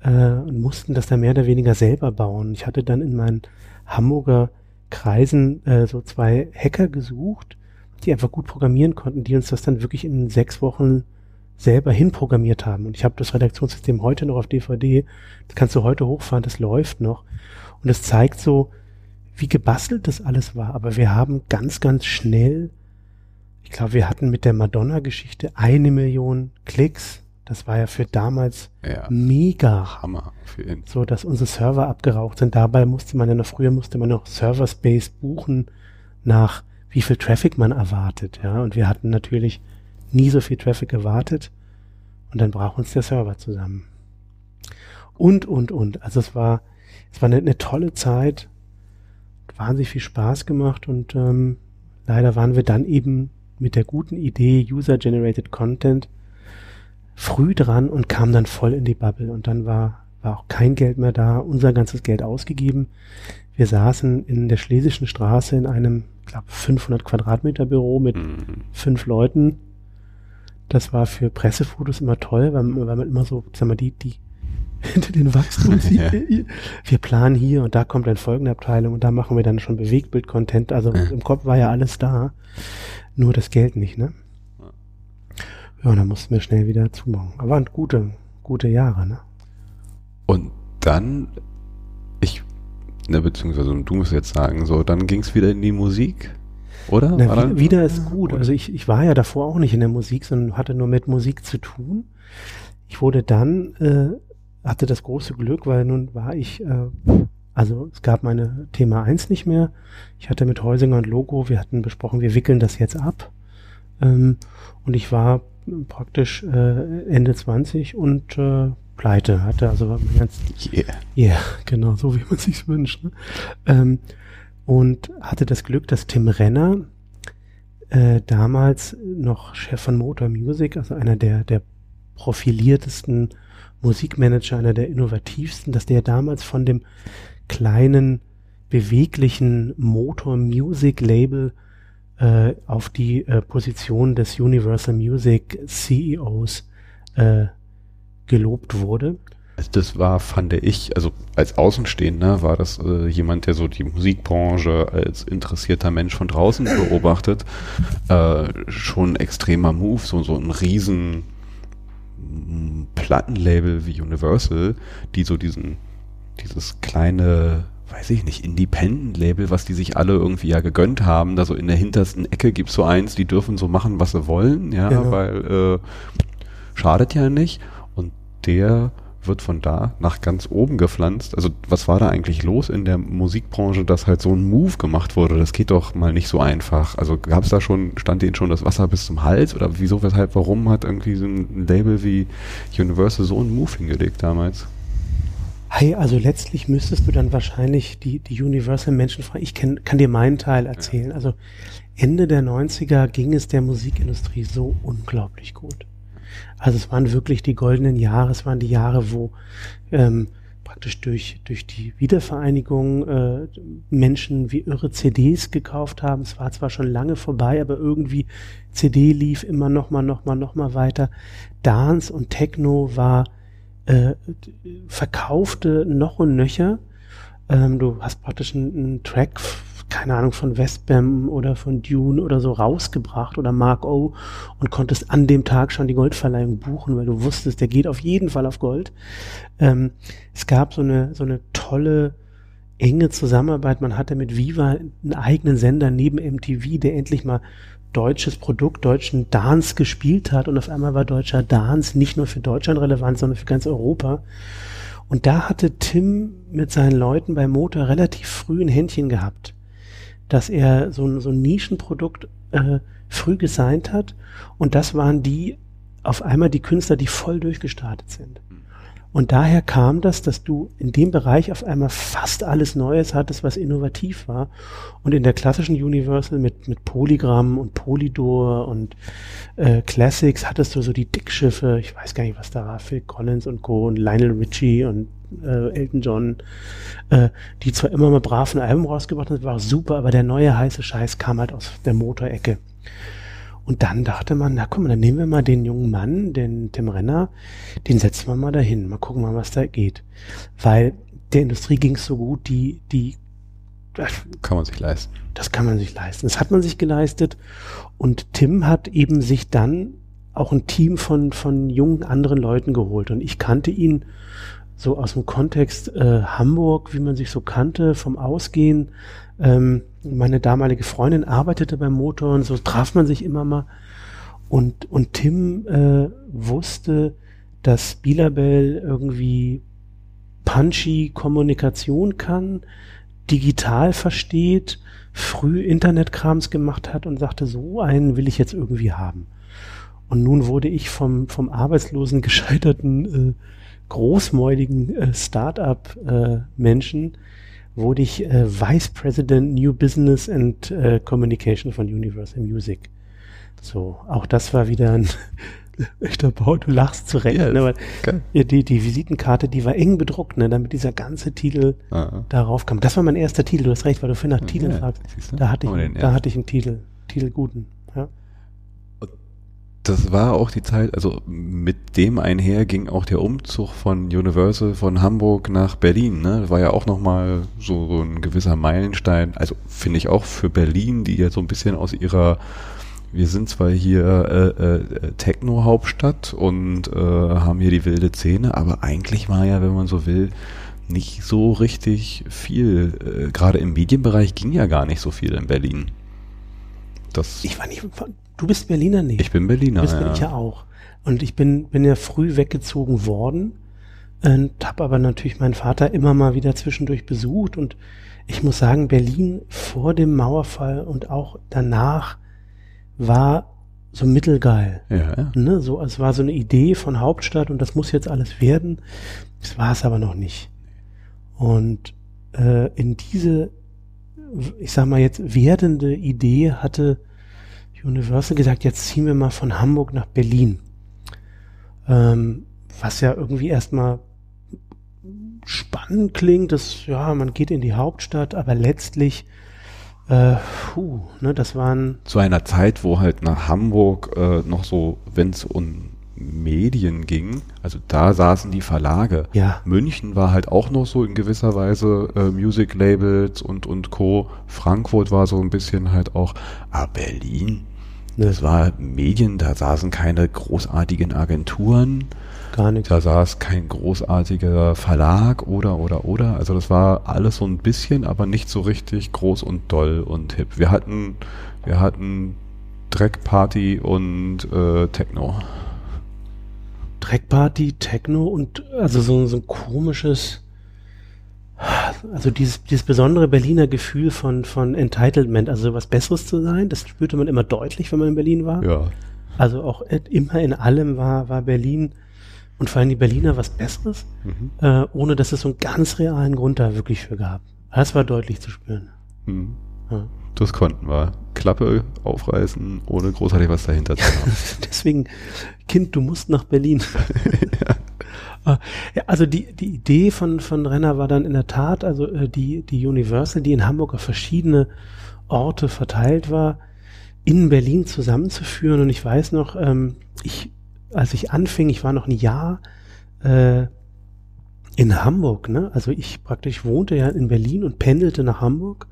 äh, und mussten das dann mehr oder weniger selber bauen. Ich hatte dann in meinen Hamburger Kreisen äh, so zwei Hacker gesucht, die einfach gut programmieren konnten, die uns das dann wirklich in sechs Wochen selber hinprogrammiert haben. Und ich habe das Redaktionssystem heute noch auf DVD. Das kannst du heute hochfahren, das läuft noch. Und es zeigt so, wie gebastelt das alles war. Aber wir haben ganz, ganz schnell, ich glaube, wir hatten mit der Madonna-Geschichte eine Million Klicks. Das war ja für damals ja. mega. Hammer für ihn. So, dass unsere Server abgeraucht sind. Dabei musste man ja noch, früher musste man noch Server Space buchen nach wie viel Traffic man erwartet. Ja, und wir hatten natürlich nie so viel Traffic erwartet und dann braucht uns der Server zusammen. Und, und, und. Also es war, es war eine, eine tolle Zeit, wahnsinnig viel Spaß gemacht und ähm, leider waren wir dann eben mit der guten Idee User-Generated Content früh dran und kamen dann voll in die Bubble und dann war, war auch kein Geld mehr da, unser ganzes Geld ausgegeben. Wir saßen in der Schlesischen Straße in einem, ich glaube, 500 Quadratmeter Büro mit mhm. fünf Leuten das war für Pressefotos immer toll, weil, weil man immer so, sag mal, die, die *laughs* hinter den Wachstum *laughs* sieht. Ja. Wir planen hier und da kommt eine folgende Abteilung und da machen wir dann schon Bewegtbild-Content. Also ja. im Kopf war ja alles da, nur das Geld nicht, ne? Ja, und dann mussten wir schnell wieder zumachen. Aber waren gute, gute Jahre, ne? Und dann, ich, ne, beziehungsweise du musst jetzt sagen, so, dann ging es wieder in die Musik. Oder? Na, wieder, wieder ist gut. Also ich, ich war ja davor auch nicht in der Musik, sondern hatte nur mit Musik zu tun. Ich wurde dann, äh, hatte das große Glück, weil nun war ich, äh, also es gab meine Thema 1 nicht mehr. Ich hatte mit Heusinger und Logo, wir hatten besprochen, wir wickeln das jetzt ab. Ähm, und ich war praktisch äh, Ende 20 und äh, pleite, hatte also ganz, yeah. yeah, genau, so wie man sich wünscht. Ne? Ähm, und hatte das Glück, dass Tim Renner, äh, damals noch Chef von Motor Music, also einer der, der profiliertesten Musikmanager, einer der innovativsten, dass der damals von dem kleinen, beweglichen Motor Music Label äh, auf die äh, Position des Universal Music CEOs äh, gelobt wurde. Also das war, fand ich, also als Außenstehender war das äh, jemand, der so die Musikbranche als interessierter Mensch von draußen beobachtet, äh, schon ein extremer Move, so, so ein riesen Plattenlabel wie Universal, die so diesen, dieses kleine, weiß ich nicht, Independent-Label, was die sich alle irgendwie ja gegönnt haben, da so in der hintersten Ecke gibt's so eins, die dürfen so machen, was sie wollen, ja, ja. weil äh, schadet ja nicht. Und der wird von da nach ganz oben gepflanzt. Also was war da eigentlich los in der Musikbranche, dass halt so ein Move gemacht wurde? Das geht doch mal nicht so einfach. Also gab es da schon, stand denen schon das Wasser bis zum Hals oder wieso, weshalb, warum hat irgendwie so ein Label wie Universal so einen Move hingelegt damals? Hey, also letztlich müsstest du dann wahrscheinlich die, die Universal-Menschen fragen. Ich kenn, kann dir meinen Teil erzählen. Ja. Also Ende der 90er ging es der Musikindustrie so unglaublich gut. Also es waren wirklich die goldenen Jahre, es waren die Jahre, wo ähm, praktisch durch, durch die Wiedervereinigung äh, Menschen wie irre CDs gekauft haben. Es war zwar schon lange vorbei, aber irgendwie CD lief immer noch mal, noch mal, noch mal weiter. Dance und Techno war äh, verkaufte noch und nöcher. Ähm, du hast praktisch einen, einen Track keine Ahnung, von Westbam oder von Dune oder so rausgebracht oder Mark O und konntest an dem Tag schon die Goldverleihung buchen, weil du wusstest, der geht auf jeden Fall auf Gold. Ähm, es gab so eine, so eine tolle, enge Zusammenarbeit. Man hatte mit Viva einen eigenen Sender neben MTV, der endlich mal deutsches Produkt, deutschen Dance gespielt hat und auf einmal war deutscher Dance nicht nur für Deutschland relevant, sondern für ganz Europa. Und da hatte Tim mit seinen Leuten bei Motor relativ früh ein Händchen gehabt, dass er so, so ein Nischenprodukt äh, früh gesigned hat und das waren die auf einmal die Künstler, die voll durchgestartet sind. Und daher kam das, dass du in dem Bereich auf einmal fast alles Neues hattest, was innovativ war. Und in der klassischen Universal mit, mit Polygram und Polydor und äh, Classics hattest du so die Dickschiffe, ich weiß gar nicht, was da war, Phil Collins und Co. und Lionel Richie und äh, Elton John, äh, die zwar immer mal brav ein Album rausgebracht haben, war super, aber der neue heiße Scheiß kam halt aus der Motorecke. Und dann dachte man, na komm, dann nehmen wir mal den jungen Mann, den Tim Renner, den setzen wir mal dahin, mal gucken mal, was da geht. Weil der Industrie ging es so gut, die, die kann man sich leisten. Das kann man sich leisten. Das hat man sich geleistet. Und Tim hat eben sich dann auch ein Team von, von jungen anderen Leuten geholt. Und ich kannte ihn so aus dem Kontext äh, Hamburg, wie man sich so kannte, vom Ausgehen. Ähm, meine damalige Freundin arbeitete beim Motor und so traf man sich immer mal. Und, und Tim äh, wusste, dass Bilabel irgendwie punchy Kommunikation kann, digital versteht, früh Internetkrams gemacht hat und sagte, so einen will ich jetzt irgendwie haben. Und nun wurde ich vom, vom arbeitslosen, *laughs* gescheiterten, äh, großmäuligen äh, Start-up-Menschen äh, wurde ich äh, Vice President New Business and äh, Communication von Universal Music. So, auch das war wieder ein *laughs* echter Bau, du lachst zurecht, ja, ne, weil die, die Visitenkarte, die war eng bedruckt, ne, damit dieser ganze Titel ah, darauf kam. Das war mein erster Titel, du hast recht, weil du für nach ja, Titeln fragst. Da hatte ich, da hatte ich einen Titel, Titel guten. Das war auch die Zeit, also mit dem einher ging auch der Umzug von Universal von Hamburg nach Berlin. Ne? War ja auch nochmal so, so ein gewisser Meilenstein. Also finde ich auch für Berlin, die ja so ein bisschen aus ihrer, wir sind zwar hier äh, äh, Techno-Hauptstadt und äh, haben hier die wilde Szene, aber eigentlich war ja, wenn man so will, nicht so richtig viel. Äh, Gerade im Medienbereich ging ja gar nicht so viel in Berlin. Das ich war nicht Du bist Berliner nicht. Ich bin Berliner. Das bin ja. ich ja auch. Und ich bin, bin ja früh weggezogen worden und habe aber natürlich meinen Vater immer mal wieder zwischendurch besucht. Und ich muss sagen, Berlin vor dem Mauerfall und auch danach war so mittelgeil. Ja, ja. Ne? So, es war so eine Idee von Hauptstadt und das muss jetzt alles werden. Das war es aber noch nicht. Und äh, in diese, ich sag mal jetzt, werdende Idee hatte Universal gesagt, jetzt ziehen wir mal von Hamburg nach Berlin. Ähm, was ja irgendwie erstmal spannend klingt, dass, ja, man geht in die Hauptstadt, aber letztlich, äh, puh, ne, das waren. Zu einer Zeit, wo halt nach Hamburg äh, noch so, wenn es um Medien ging, also da saßen die Verlage. Ja. München war halt auch noch so in gewisser Weise äh, Music Labels und, und Co. Frankfurt war so ein bisschen halt auch, ah, Berlin, das war Medien, da saßen keine großartigen Agenturen. Gar nicht. Da saß kein großartiger Verlag oder, oder, oder. Also das war alles so ein bisschen, aber nicht so richtig groß und doll und hip. Wir hatten, wir hatten Dreckparty und äh, Techno. Dreckparty, Techno und also so, so ein komisches also dieses, dieses besondere Berliner Gefühl von, von Entitlement, also was Besseres zu sein, das spürte man immer deutlich, wenn man in Berlin war. Ja. Also auch immer in allem war, war Berlin und vor allem die Berliner was Besseres, mhm. äh, ohne dass es so einen ganz realen Grund da wirklich für gab. Das war deutlich zu spüren. Mhm. Ja. Das konnten wir. Klappe aufreißen, ohne großartig was dahinter zu haben. *laughs* Deswegen, Kind, du musst nach Berlin. ja. *laughs* *laughs* Also die, die Idee von, von Renner war dann in der Tat, also äh, die, die Universal, die in Hamburg auf verschiedene Orte verteilt war, in Berlin zusammenzuführen. Und ich weiß noch, ähm, ich, als ich anfing, ich war noch ein Jahr äh, in Hamburg, ne? Also ich praktisch wohnte ja in Berlin und pendelte nach Hamburg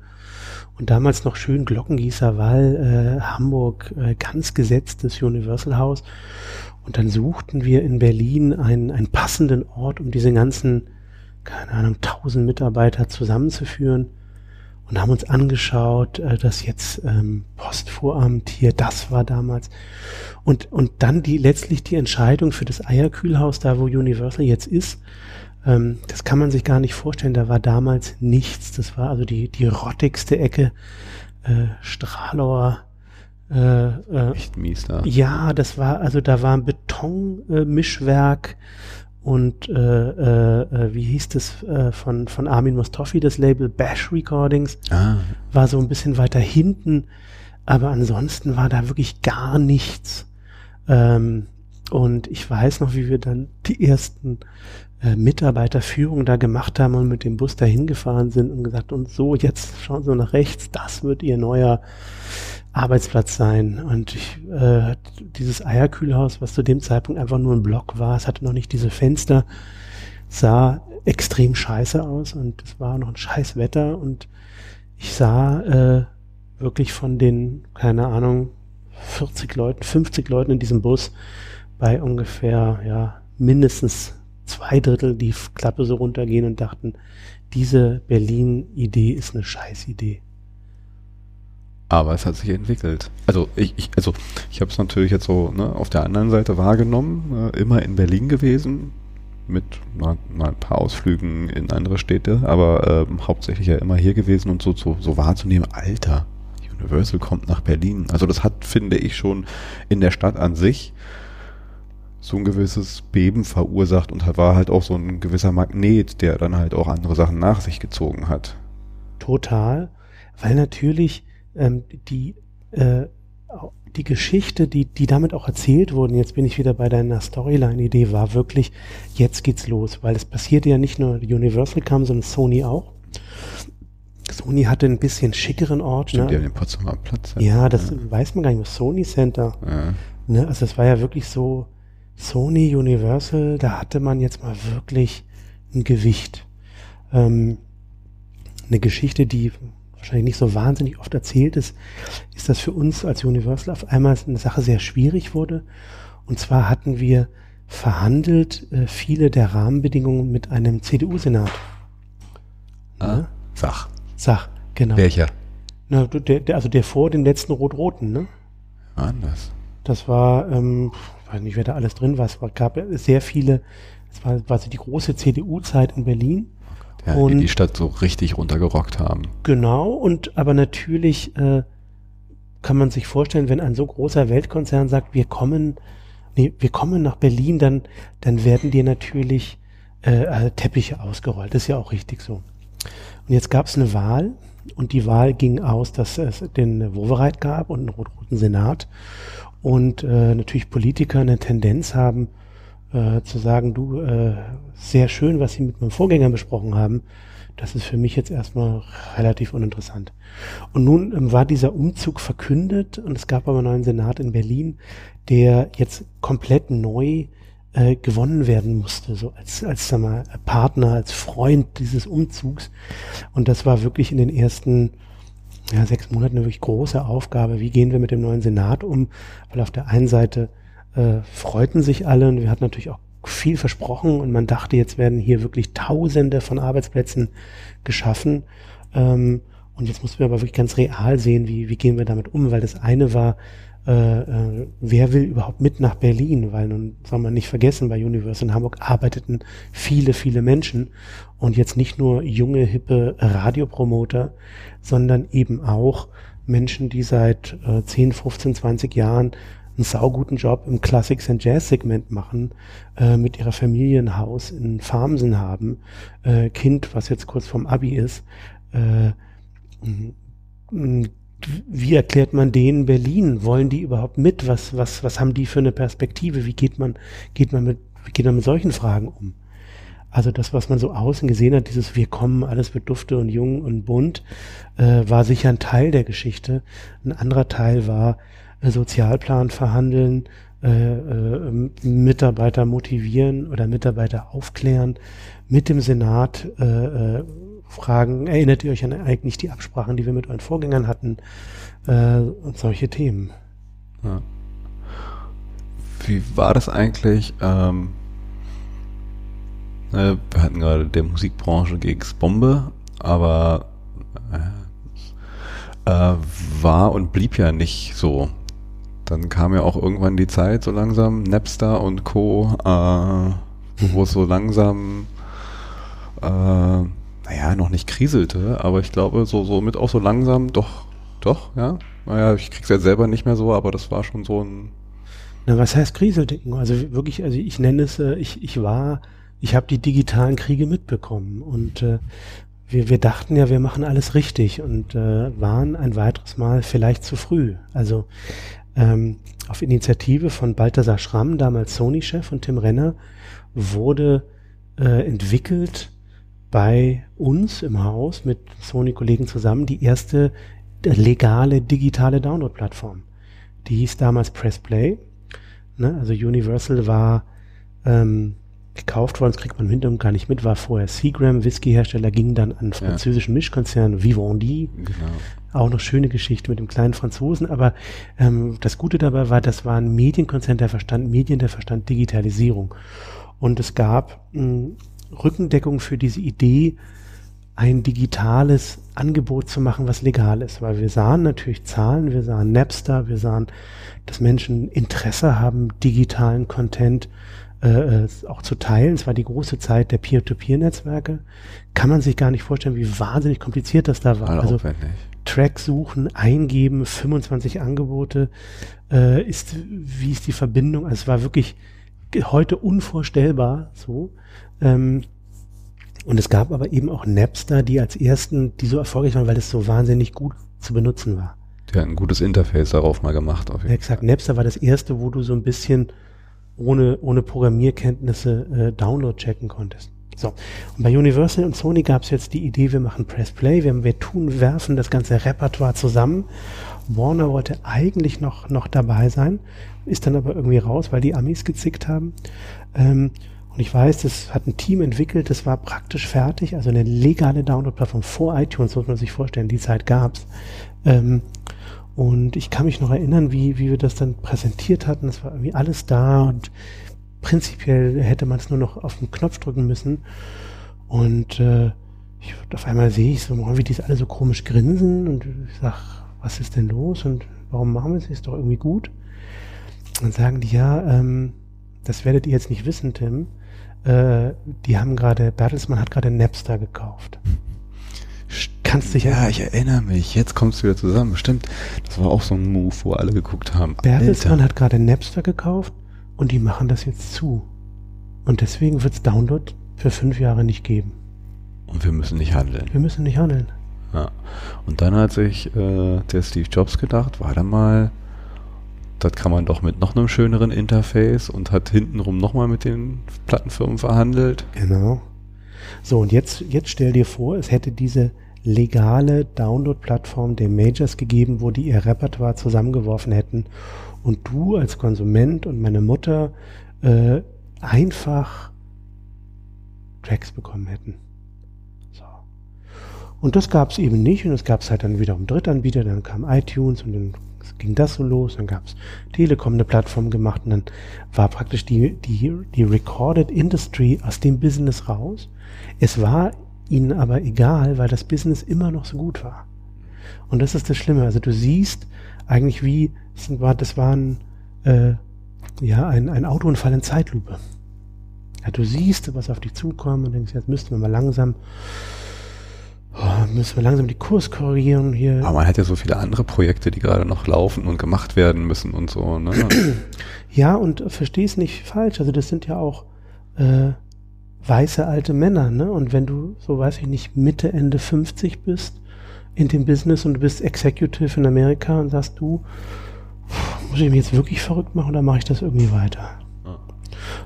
und damals noch schön Glockengießer Wall, äh, Hamburg, äh, ganz gesetztes Universal House. Und dann suchten wir in Berlin einen, einen passenden Ort, um diese ganzen, keine Ahnung, tausend Mitarbeiter zusammenzuführen und haben uns angeschaut, äh, dass jetzt ähm, Postvoramt hier, das war damals. Und, und dann die letztlich die Entscheidung für das Eierkühlhaus, da wo Universal jetzt ist, ähm, das kann man sich gar nicht vorstellen. Da war damals nichts. Das war also die, die rottigste Ecke. Äh, Stralauer. Äh, äh, Echt mies da. Ja, das war, also da war ein Betonmischwerk und äh, äh, äh, wie hieß das von, von Armin Mostoffi, das Label Bash Recordings, ah. war so ein bisschen weiter hinten, aber ansonsten war da wirklich gar nichts. Ähm, und ich weiß noch, wie wir dann die ersten äh, Mitarbeiterführung da gemacht haben und mit dem Bus dahin gefahren sind und gesagt, und so, jetzt schauen Sie nach rechts, das wird Ihr neuer Arbeitsplatz sein. Und ich, äh, dieses Eierkühlhaus, was zu dem Zeitpunkt einfach nur ein Block war, es hatte noch nicht diese Fenster, sah extrem scheiße aus und es war noch ein scheiß Wetter und ich sah äh, wirklich von den, keine Ahnung, 40 Leuten, 50 Leuten in diesem Bus bei ungefähr, ja, mindestens zwei Drittel die Klappe so runtergehen und dachten, diese Berlin-Idee ist eine Scheißidee. Aber es hat sich entwickelt. Also ich, ich also ich habe es natürlich jetzt so ne, auf der anderen Seite wahrgenommen, äh, immer in Berlin gewesen, mit na, na, ein paar Ausflügen in andere Städte, aber ähm, hauptsächlich ja immer hier gewesen und so, so, so wahrzunehmen, Alter, Universal kommt nach Berlin. Also das hat, finde ich, schon in der Stadt an sich so ein gewisses Beben verursacht und war halt auch so ein gewisser Magnet, der dann halt auch andere Sachen nach sich gezogen hat. Total, weil natürlich ähm, die äh, die Geschichte, die, die damit auch erzählt wurden, jetzt bin ich wieder bei deiner Storyline-Idee, war wirklich, jetzt geht's los, weil es passierte ja nicht nur Universal kam, sondern Sony auch. Sony hatte ein bisschen schickeren Ort. Stimmt, ne? ja, den Potsdamer Platz. Ja, das ja. weiß man gar nicht mehr. Sony Center. Ja. Ne? Also es war ja wirklich so, Sony, Universal, da hatte man jetzt mal wirklich ein Gewicht. Ähm, eine Geschichte, die wahrscheinlich nicht so wahnsinnig oft erzählt ist, ist, dass für uns als Universal auf einmal eine Sache sehr schwierig wurde. Und zwar hatten wir verhandelt äh, viele der Rahmenbedingungen mit einem CDU-Senat. Ah, ne? Sach. Sach, genau. Welcher? Na, der, der, also der vor dem letzten Rot-Roten, ne? Anders. Das war, ähm, weiß nicht, wer da alles drin war. Es gab sehr viele, es war quasi die große CDU-Zeit in Berlin. Ja, und, die die Stadt so richtig runtergerockt haben. Genau, und aber natürlich äh, kann man sich vorstellen, wenn ein so großer Weltkonzern sagt, wir kommen, nee, wir kommen nach Berlin, dann, dann werden dir natürlich äh, äh Teppiche ausgerollt. Das ist ja auch richtig so. Und jetzt gab es eine Wahl und die Wahl ging aus, dass es den Wovereit gab und einen rot-roten Senat und äh, natürlich Politiker eine Tendenz haben äh, zu sagen, du, äh, sehr schön, was Sie mit meinem Vorgänger besprochen haben, das ist für mich jetzt erstmal relativ uninteressant. Und nun ähm, war dieser Umzug verkündet und es gab aber einen neuen Senat in Berlin, der jetzt komplett neu äh, gewonnen werden musste, so als, als sag mal, Partner, als Freund dieses Umzugs. Und das war wirklich in den ersten ja, sechs Monaten eine wirklich große Aufgabe. Wie gehen wir mit dem neuen Senat um? Weil auf der einen Seite äh, freuten sich alle und wir hatten natürlich auch viel versprochen und man dachte, jetzt werden hier wirklich Tausende von Arbeitsplätzen geschaffen. Ähm, und jetzt mussten wir aber wirklich ganz real sehen, wie, wie gehen wir damit um, weil das eine war, äh, äh, wer will überhaupt mit nach Berlin, weil nun soll man nicht vergessen, bei Universal in Hamburg arbeiteten viele, viele Menschen. Und jetzt nicht nur junge, hippe Radiopromoter, sondern eben auch Menschen, die seit äh, 10, 15, 20 Jahren einen sauguten Job im Classics and Jazz Segment machen, äh, mit ihrer Familie ein Haus in Farmsen haben, äh, Kind, was jetzt kurz vom Abi ist, äh, wie erklärt man denen Berlin? Wollen die überhaupt mit? Was, was, was haben die für eine Perspektive? Wie geht man, geht man mit, wie geht man mit solchen Fragen um? Also das, was man so außen gesehen hat, dieses Wir kommen, alles wird dufte und jung und bunt, äh, war sicher ein Teil der Geschichte. Ein anderer Teil war äh, Sozialplan verhandeln, äh, äh, Mitarbeiter motivieren oder Mitarbeiter aufklären, mit dem Senat äh, äh, fragen, erinnert ihr euch an eigentlich die Absprachen, die wir mit euren Vorgängern hatten äh, und solche Themen. Ja. Wie war das eigentlich? Ähm, wir hatten gerade der Musikbranche gegen Bombe, aber äh, äh, war und blieb ja nicht so. Dann kam ja auch irgendwann die Zeit, so langsam, Napster und Co., äh, wo es so langsam, äh, naja, noch nicht kriselte, aber ich glaube, so, so mit auch so langsam, doch, doch, ja. Naja, ich krieg's ja selber nicht mehr so, aber das war schon so ein. Na, was heißt Kriseldenken? Also wirklich, also ich nenne es, äh, ich, ich war, ich habe die digitalen Kriege mitbekommen und äh, wir, wir dachten ja, wir machen alles richtig und äh, waren ein weiteres Mal vielleicht zu früh. Also ähm, auf Initiative von Balthasar Schramm, damals Sony-Chef und Tim Renner, wurde äh, entwickelt bei uns im Haus mit Sony-Kollegen zusammen die erste legale digitale Download-Plattform. Die hieß damals Press Play. Ne? Also Universal war ähm, gekauft worden, das kriegt man im Hintergrund gar nicht mit, war vorher Seagram, Whisky-Hersteller, ging dann an französischen ja. Mischkonzern Vivendi. Genau. Auch noch schöne Geschichte mit dem kleinen Franzosen, aber ähm, das Gute dabei war, das war ein Medienkonzern, der verstand Medien, der verstand Digitalisierung. Und es gab mh, Rückendeckung für diese Idee, ein digitales Angebot zu machen, was legal ist. Weil wir sahen natürlich Zahlen, wir sahen Napster, wir sahen, dass Menschen Interesse haben, digitalen Content äh, äh, auch zu teilen. Es war die große Zeit der Peer-to-Peer-Netzwerke. Kann man sich gar nicht vorstellen, wie wahnsinnig kompliziert das da war. Mal also Track suchen, eingeben, 25 Angebote, äh, ist, wie ist die Verbindung? Also es war wirklich heute unvorstellbar so. Ähm, und es gab aber eben auch Napster, die als ersten, die so erfolgreich waren, weil es so wahnsinnig gut zu benutzen war. Der hat ein gutes Interface darauf mal gemacht. Auf jeden Exakt, Fall. Napster war das erste, wo du so ein bisschen ohne, ohne Programmierkenntnisse äh, Download checken konntest. So. Und bei Universal und Sony gab es jetzt die Idee, wir machen Press Play, wir, wir tun, werfen das ganze Repertoire zusammen. Warner wollte eigentlich noch, noch dabei sein, ist dann aber irgendwie raus, weil die Amis gezickt haben. Ähm, und ich weiß, das hat ein Team entwickelt, das war praktisch fertig, also eine legale Download-Plattform vor iTunes, muss man sich vorstellen, die Zeit gab's. Ähm, und ich kann mich noch erinnern, wie, wie wir das dann präsentiert hatten. Es war irgendwie alles da und prinzipiell hätte man es nur noch auf den Knopf drücken müssen. Und äh, ich, auf einmal sehe ich so, wie die alle so komisch grinsen und ich sag, was ist denn los und warum machen wir es? Ist doch irgendwie gut. Dann sagen die, ja, ähm, das werdet ihr jetzt nicht wissen, Tim. Äh, die haben gerade, Bertelsmann hat gerade Napster gekauft. Kannst dich Ja, ich erinnere mich. Jetzt kommst du wieder zusammen. Stimmt. Das war auch so ein Move, wo alle geguckt haben. Bertelsmann hat gerade Napster gekauft und die machen das jetzt zu. Und deswegen wird es Download für fünf Jahre nicht geben. Und wir müssen nicht handeln. Wir müssen nicht handeln. Ja. Und dann hat sich äh, der Steve Jobs gedacht, warte mal, das kann man doch mit noch einem schöneren Interface und hat hintenrum nochmal mit den Plattenfirmen verhandelt. Genau. So, und jetzt, jetzt stell dir vor, es hätte diese legale Download-Plattform der Majors gegeben, wo die ihr Repertoire zusammengeworfen hätten und du als Konsument und meine Mutter äh, einfach Tracks bekommen hätten. Und das gab es eben nicht und es gab es halt dann wiederum Drittanbieter, dann kam iTunes und dann ging das so los, dann gab es Telekom eine Plattform gemacht und dann war praktisch die, die, die Recorded Industry aus dem Business raus. Es war ihnen aber egal, weil das Business immer noch so gut war. Und das ist das Schlimme. Also du siehst eigentlich wie, das war, das war ein, äh, ja, ein, ein Autounfall in Zeitlupe. Ja, du siehst, was auf dich zukommt und denkst, jetzt müssten wir mal langsam, oh, müssen wir langsam die Kurs korrigieren hier. Aber man hat ja so viele andere Projekte, die gerade noch laufen und gemacht werden müssen und so, ne? *clears throat* ja, und versteh es nicht falsch. Also das sind ja auch, äh, weiße alte Männer, ne? Und wenn du, so weiß ich nicht, Mitte, Ende 50 bist in dem Business und du bist Executive in Amerika und sagst du, muss ich mich jetzt wirklich verrückt machen oder mache ich das irgendwie weiter?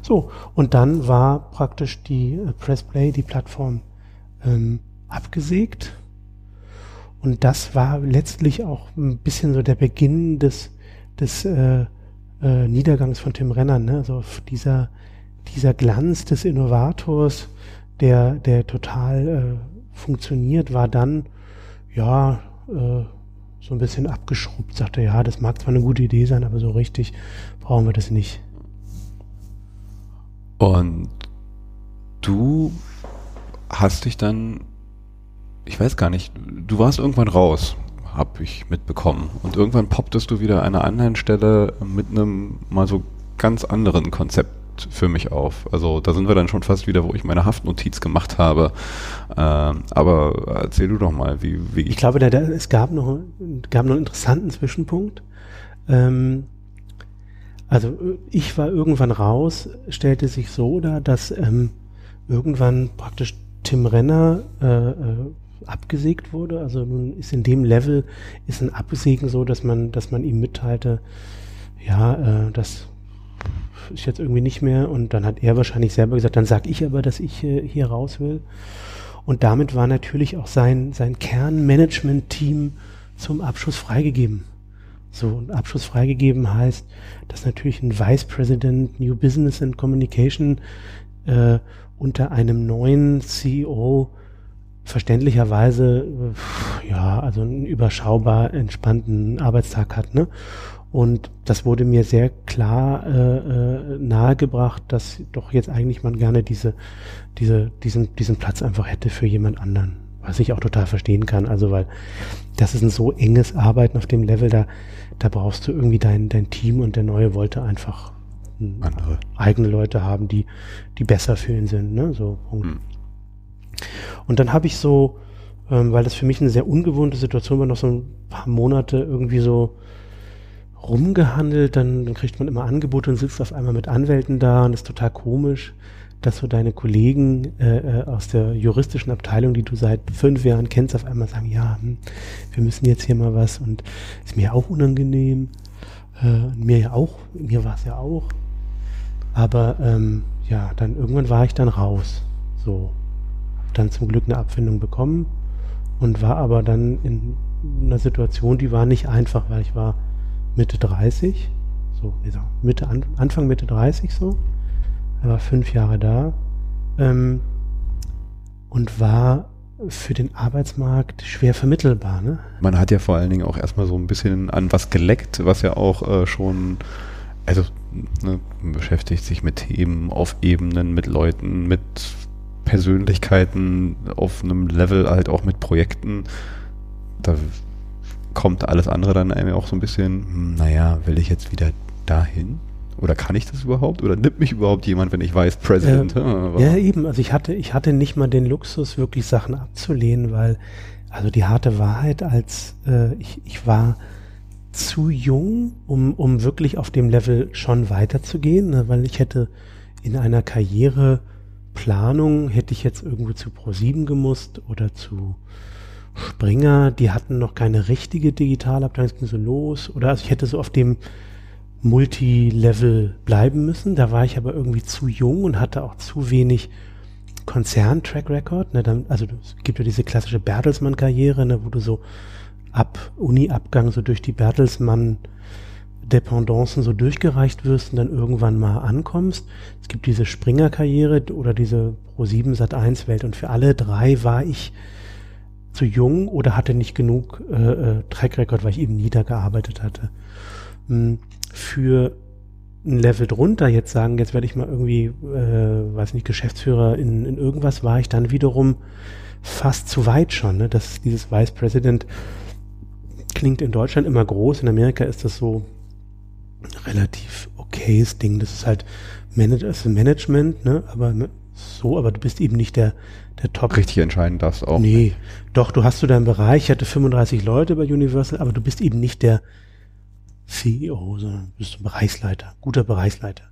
So, und dann war praktisch die äh, Pressplay, die Plattform, ähm, abgesägt. Und das war letztlich auch ein bisschen so der Beginn des, des äh, äh, Niedergangs von Tim Renner, ne? also dieser, dieser Glanz des Innovators, der, der total äh, funktioniert, war dann, ja, äh, so ein bisschen abgeschrubbt, sagte, ja, das mag zwar eine gute Idee sein, aber so richtig brauchen wir das nicht. Und du hast dich dann, ich weiß gar nicht, du warst irgendwann raus, habe ich mitbekommen. Und irgendwann popptest du wieder an einer anderen Stelle mit einem mal so ganz anderen Konzept für mich auf. Also da sind wir dann schon fast wieder, wo ich meine Haftnotiz gemacht habe. Ähm, aber erzähl du doch mal, wie, wie ich. Ich glaube, da, da, es gab noch, gab noch einen interessanten Zwischenpunkt. Ähm, also ich war irgendwann raus, stellte sich so dar, dass ähm, irgendwann praktisch Tim Renner äh, äh, abgesägt wurde. Also nun ist in dem Level ist ein Absägen so, dass man, dass man ihm mitteilte, ja, äh, das ist jetzt irgendwie nicht mehr. Und dann hat er wahrscheinlich selber gesagt, dann sag ich aber, dass ich äh, hier raus will. Und damit war natürlich auch sein, sein Kernmanagement-Team zum Abschluss freigegeben. So, ein Abschluss freigegeben heißt, dass natürlich ein Vice President New Business and Communication äh, unter einem neuen CEO verständlicherweise ja, also einen überschaubar entspannten Arbeitstag hat, ne? Und das wurde mir sehr klar äh, äh, nahegebracht, dass doch jetzt eigentlich man gerne diese, diese, diesen, diesen Platz einfach hätte für jemand anderen. Was ich auch total verstehen kann. Also, weil das ist ein so enges Arbeiten auf dem Level, da, da brauchst du irgendwie dein, dein Team und der Neue wollte einfach andere eigene Leute haben, die, die besser für ihn sind. Ne? So, Punkt. Hm. Und dann habe ich so, ähm, weil das für mich eine sehr ungewohnte Situation war, noch so ein paar Monate irgendwie so rumgehandelt, dann, dann kriegt man immer Angebote und sitzt auf einmal mit Anwälten da und ist total komisch, dass so deine Kollegen äh, äh, aus der juristischen Abteilung, die du seit fünf Jahren kennst, auf einmal sagen, ja, hm, wir müssen jetzt hier mal was und ist mir auch unangenehm. Äh, mir ja auch, mir war es ja auch. Aber ähm, ja, dann irgendwann war ich dann raus. So dann zum Glück eine Abfindung bekommen und war aber dann in einer Situation, die war nicht einfach, weil ich war Mitte 30, so Mitte, Anfang Mitte 30 so, er war fünf Jahre da ähm, und war für den Arbeitsmarkt schwer vermittelbar. Ne? Man hat ja vor allen Dingen auch erstmal so ein bisschen an was geleckt, was ja auch äh, schon, also ne, beschäftigt sich mit Themen auf Ebenen, mit Leuten, mit Persönlichkeiten auf einem Level halt auch mit Projekten, da kommt alles andere dann einem auch so ein bisschen, hm, naja, will ich jetzt wieder dahin? Oder kann ich das überhaupt? Oder nimmt mich überhaupt jemand, wenn ich weiß, President? Ähm, ja, eben. Also ich hatte, ich hatte nicht mal den Luxus, wirklich Sachen abzulehnen, weil, also die harte Wahrheit, als äh, ich, ich war zu jung, um, um wirklich auf dem Level schon weiterzugehen, ne, weil ich hätte in einer Karriere Planung hätte ich jetzt irgendwo zu Pro7 gemusst oder zu Springer, die hatten noch keine richtige Digitalabteilung, es ging so los. Oder also ich hätte so auf dem Multilevel bleiben müssen. Da war ich aber irgendwie zu jung und hatte auch zu wenig Konzern-Track Record. Ne, also es gibt ja diese klassische Bertelsmann-Karriere, ne, wo du so ab Uni-Abgang so durch die Bertelsmann Dependancen so durchgereicht wirst und dann irgendwann mal ankommst. Es gibt diese Springer-Karriere oder diese Pro7 Sat1 Welt und für alle drei war ich zu jung oder hatte nicht genug äh, äh, Track Record, weil ich eben nie da gearbeitet hatte. Hm, für ein Level drunter jetzt sagen, jetzt werde ich mal irgendwie, äh, weiß nicht, Geschäftsführer in, in irgendwas, war ich dann wiederum fast zu weit schon. Ne? Das, dieses Vice President klingt in Deutschland immer groß, in Amerika ist das so relativ okayes Ding. Das ist halt Manage ist Management, ne? Aber so, aber du bist eben nicht der, der Top. Richtig entscheiden darfst auch. Nee, nicht. doch, du hast so deinen Bereich, ich hatte 35 Leute bei Universal, aber du bist eben nicht der CEO, sondern du bist ein Bereichsleiter, guter Bereichsleiter.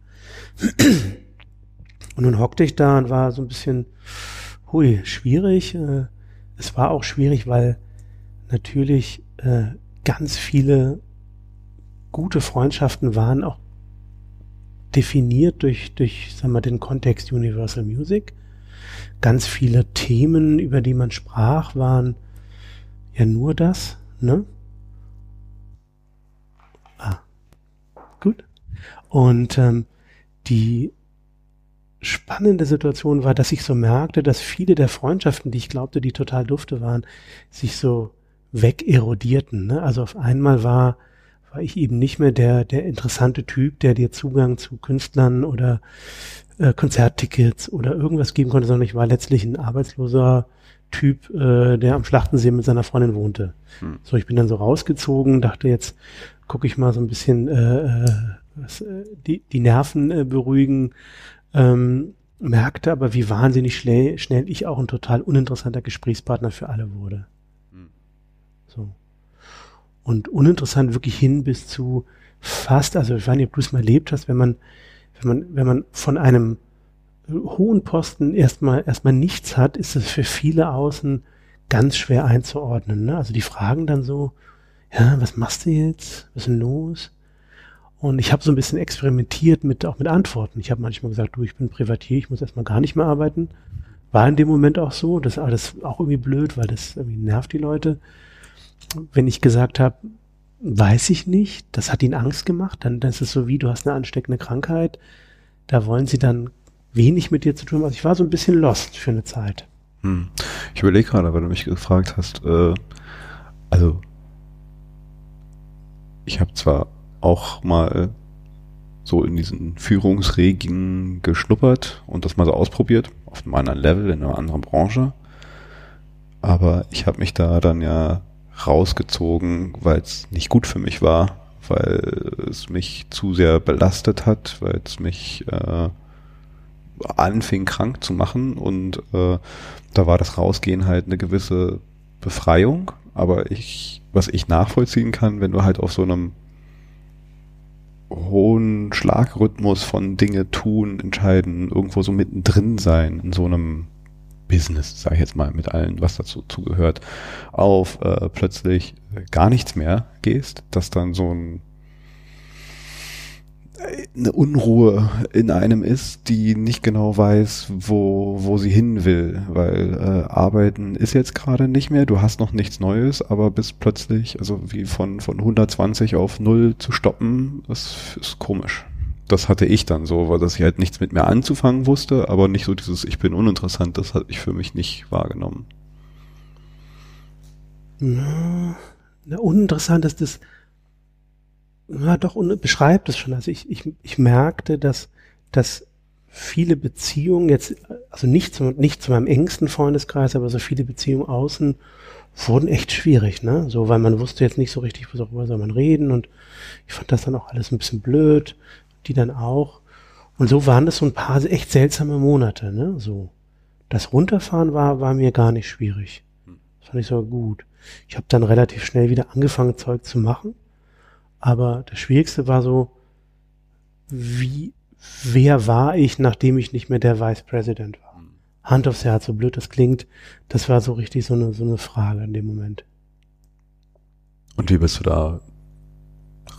Und nun hockte ich da und war so ein bisschen, hui, schwierig. Äh, es war auch schwierig, weil natürlich äh, ganz viele gute Freundschaften waren auch definiert durch, durch, sagen wir, den Kontext Universal Music. Ganz viele Themen, über die man sprach, waren ja nur das, ne? Ah, gut. Und ähm, die spannende Situation war, dass ich so merkte, dass viele der Freundschaften, die ich glaubte, die total dufte waren, sich so wegerodierten. Ne? Also auf einmal war, war ich eben nicht mehr der, der interessante Typ, der dir Zugang zu Künstlern oder äh, Konzerttickets oder irgendwas geben konnte, sondern ich war letztlich ein arbeitsloser Typ, äh, der am Schlachtensee mit seiner Freundin wohnte. Hm. So, ich bin dann so rausgezogen, dachte jetzt gucke ich mal so ein bisschen äh, äh was, äh, die, die Nerven äh, beruhigen, ähm, merkte aber, wie wahnsinnig schnell, schnell ich auch ein total uninteressanter Gesprächspartner für alle wurde. Und uninteressant wirklich hin bis zu fast, also ich weiß nicht, ob du es mal erlebt hast, wenn man, wenn man, wenn man von einem hohen Posten erstmal erstmal nichts hat, ist es für viele außen ganz schwer einzuordnen. Ne? Also die fragen dann so, ja, was machst du jetzt? Was ist denn los? Und ich habe so ein bisschen experimentiert mit auch mit Antworten. Ich habe manchmal gesagt, du, ich bin Privatier, ich muss erstmal gar nicht mehr arbeiten. War in dem Moment auch so. Das ist alles auch irgendwie blöd, weil das irgendwie nervt die Leute. Wenn ich gesagt habe, weiß ich nicht, das hat ihnen Angst gemacht, dann, dann ist es so wie, du hast eine ansteckende Krankheit. Da wollen sie dann wenig mit dir zu tun. Also ich war so ein bisschen lost für eine Zeit. Hm. Ich überlege gerade, weil du mich gefragt hast, äh, also ich habe zwar auch mal so in diesen Führungsregeln geschnuppert und das mal so ausprobiert, auf einem anderen Level, in einer anderen Branche. Aber ich habe mich da dann ja rausgezogen, weil es nicht gut für mich war, weil es mich zu sehr belastet hat, weil es mich äh, anfing krank zu machen. Und äh, da war das Rausgehen halt eine gewisse Befreiung, aber ich, was ich nachvollziehen kann, wenn du halt auf so einem hohen Schlagrhythmus von Dinge tun, entscheiden, irgendwo so mittendrin sein, in so einem Business, sage ich jetzt mal, mit allem, was dazu zugehört, auf äh, plötzlich gar nichts mehr gehst, dass dann so ein eine Unruhe in einem ist, die nicht genau weiß, wo, wo sie hin will, weil äh, Arbeiten ist jetzt gerade nicht mehr, du hast noch nichts Neues, aber bist plötzlich, also wie von, von 120 auf 0 zu stoppen, das ist komisch. Das hatte ich dann so, weil dass ich halt nichts mit mir anzufangen wusste, aber nicht so dieses Ich bin uninteressant, das hatte ich für mich nicht wahrgenommen. Ja, uninteressant ist das ja, doch, und beschreibt es schon. Also ich, ich, ich merkte, dass, dass viele Beziehungen jetzt, also nicht zu, nicht zu meinem engsten Freundeskreis, aber so viele Beziehungen außen wurden echt schwierig, ne? So, weil man wusste jetzt nicht so richtig, worüber soll man reden und ich fand das dann auch alles ein bisschen blöd, die dann auch. Und so waren das so ein paar echt seltsame Monate, ne? So. Das Runterfahren war, war mir gar nicht schwierig. Das fand ich sogar gut. Ich habe dann relativ schnell wieder angefangen, Zeug zu machen aber das Schwierigste war so, wie, wer war ich, nachdem ich nicht mehr der Vice President war? Hm. Hand aufs Herz, so blöd das klingt, das war so richtig so eine, so eine Frage in dem Moment. Und wie bist du da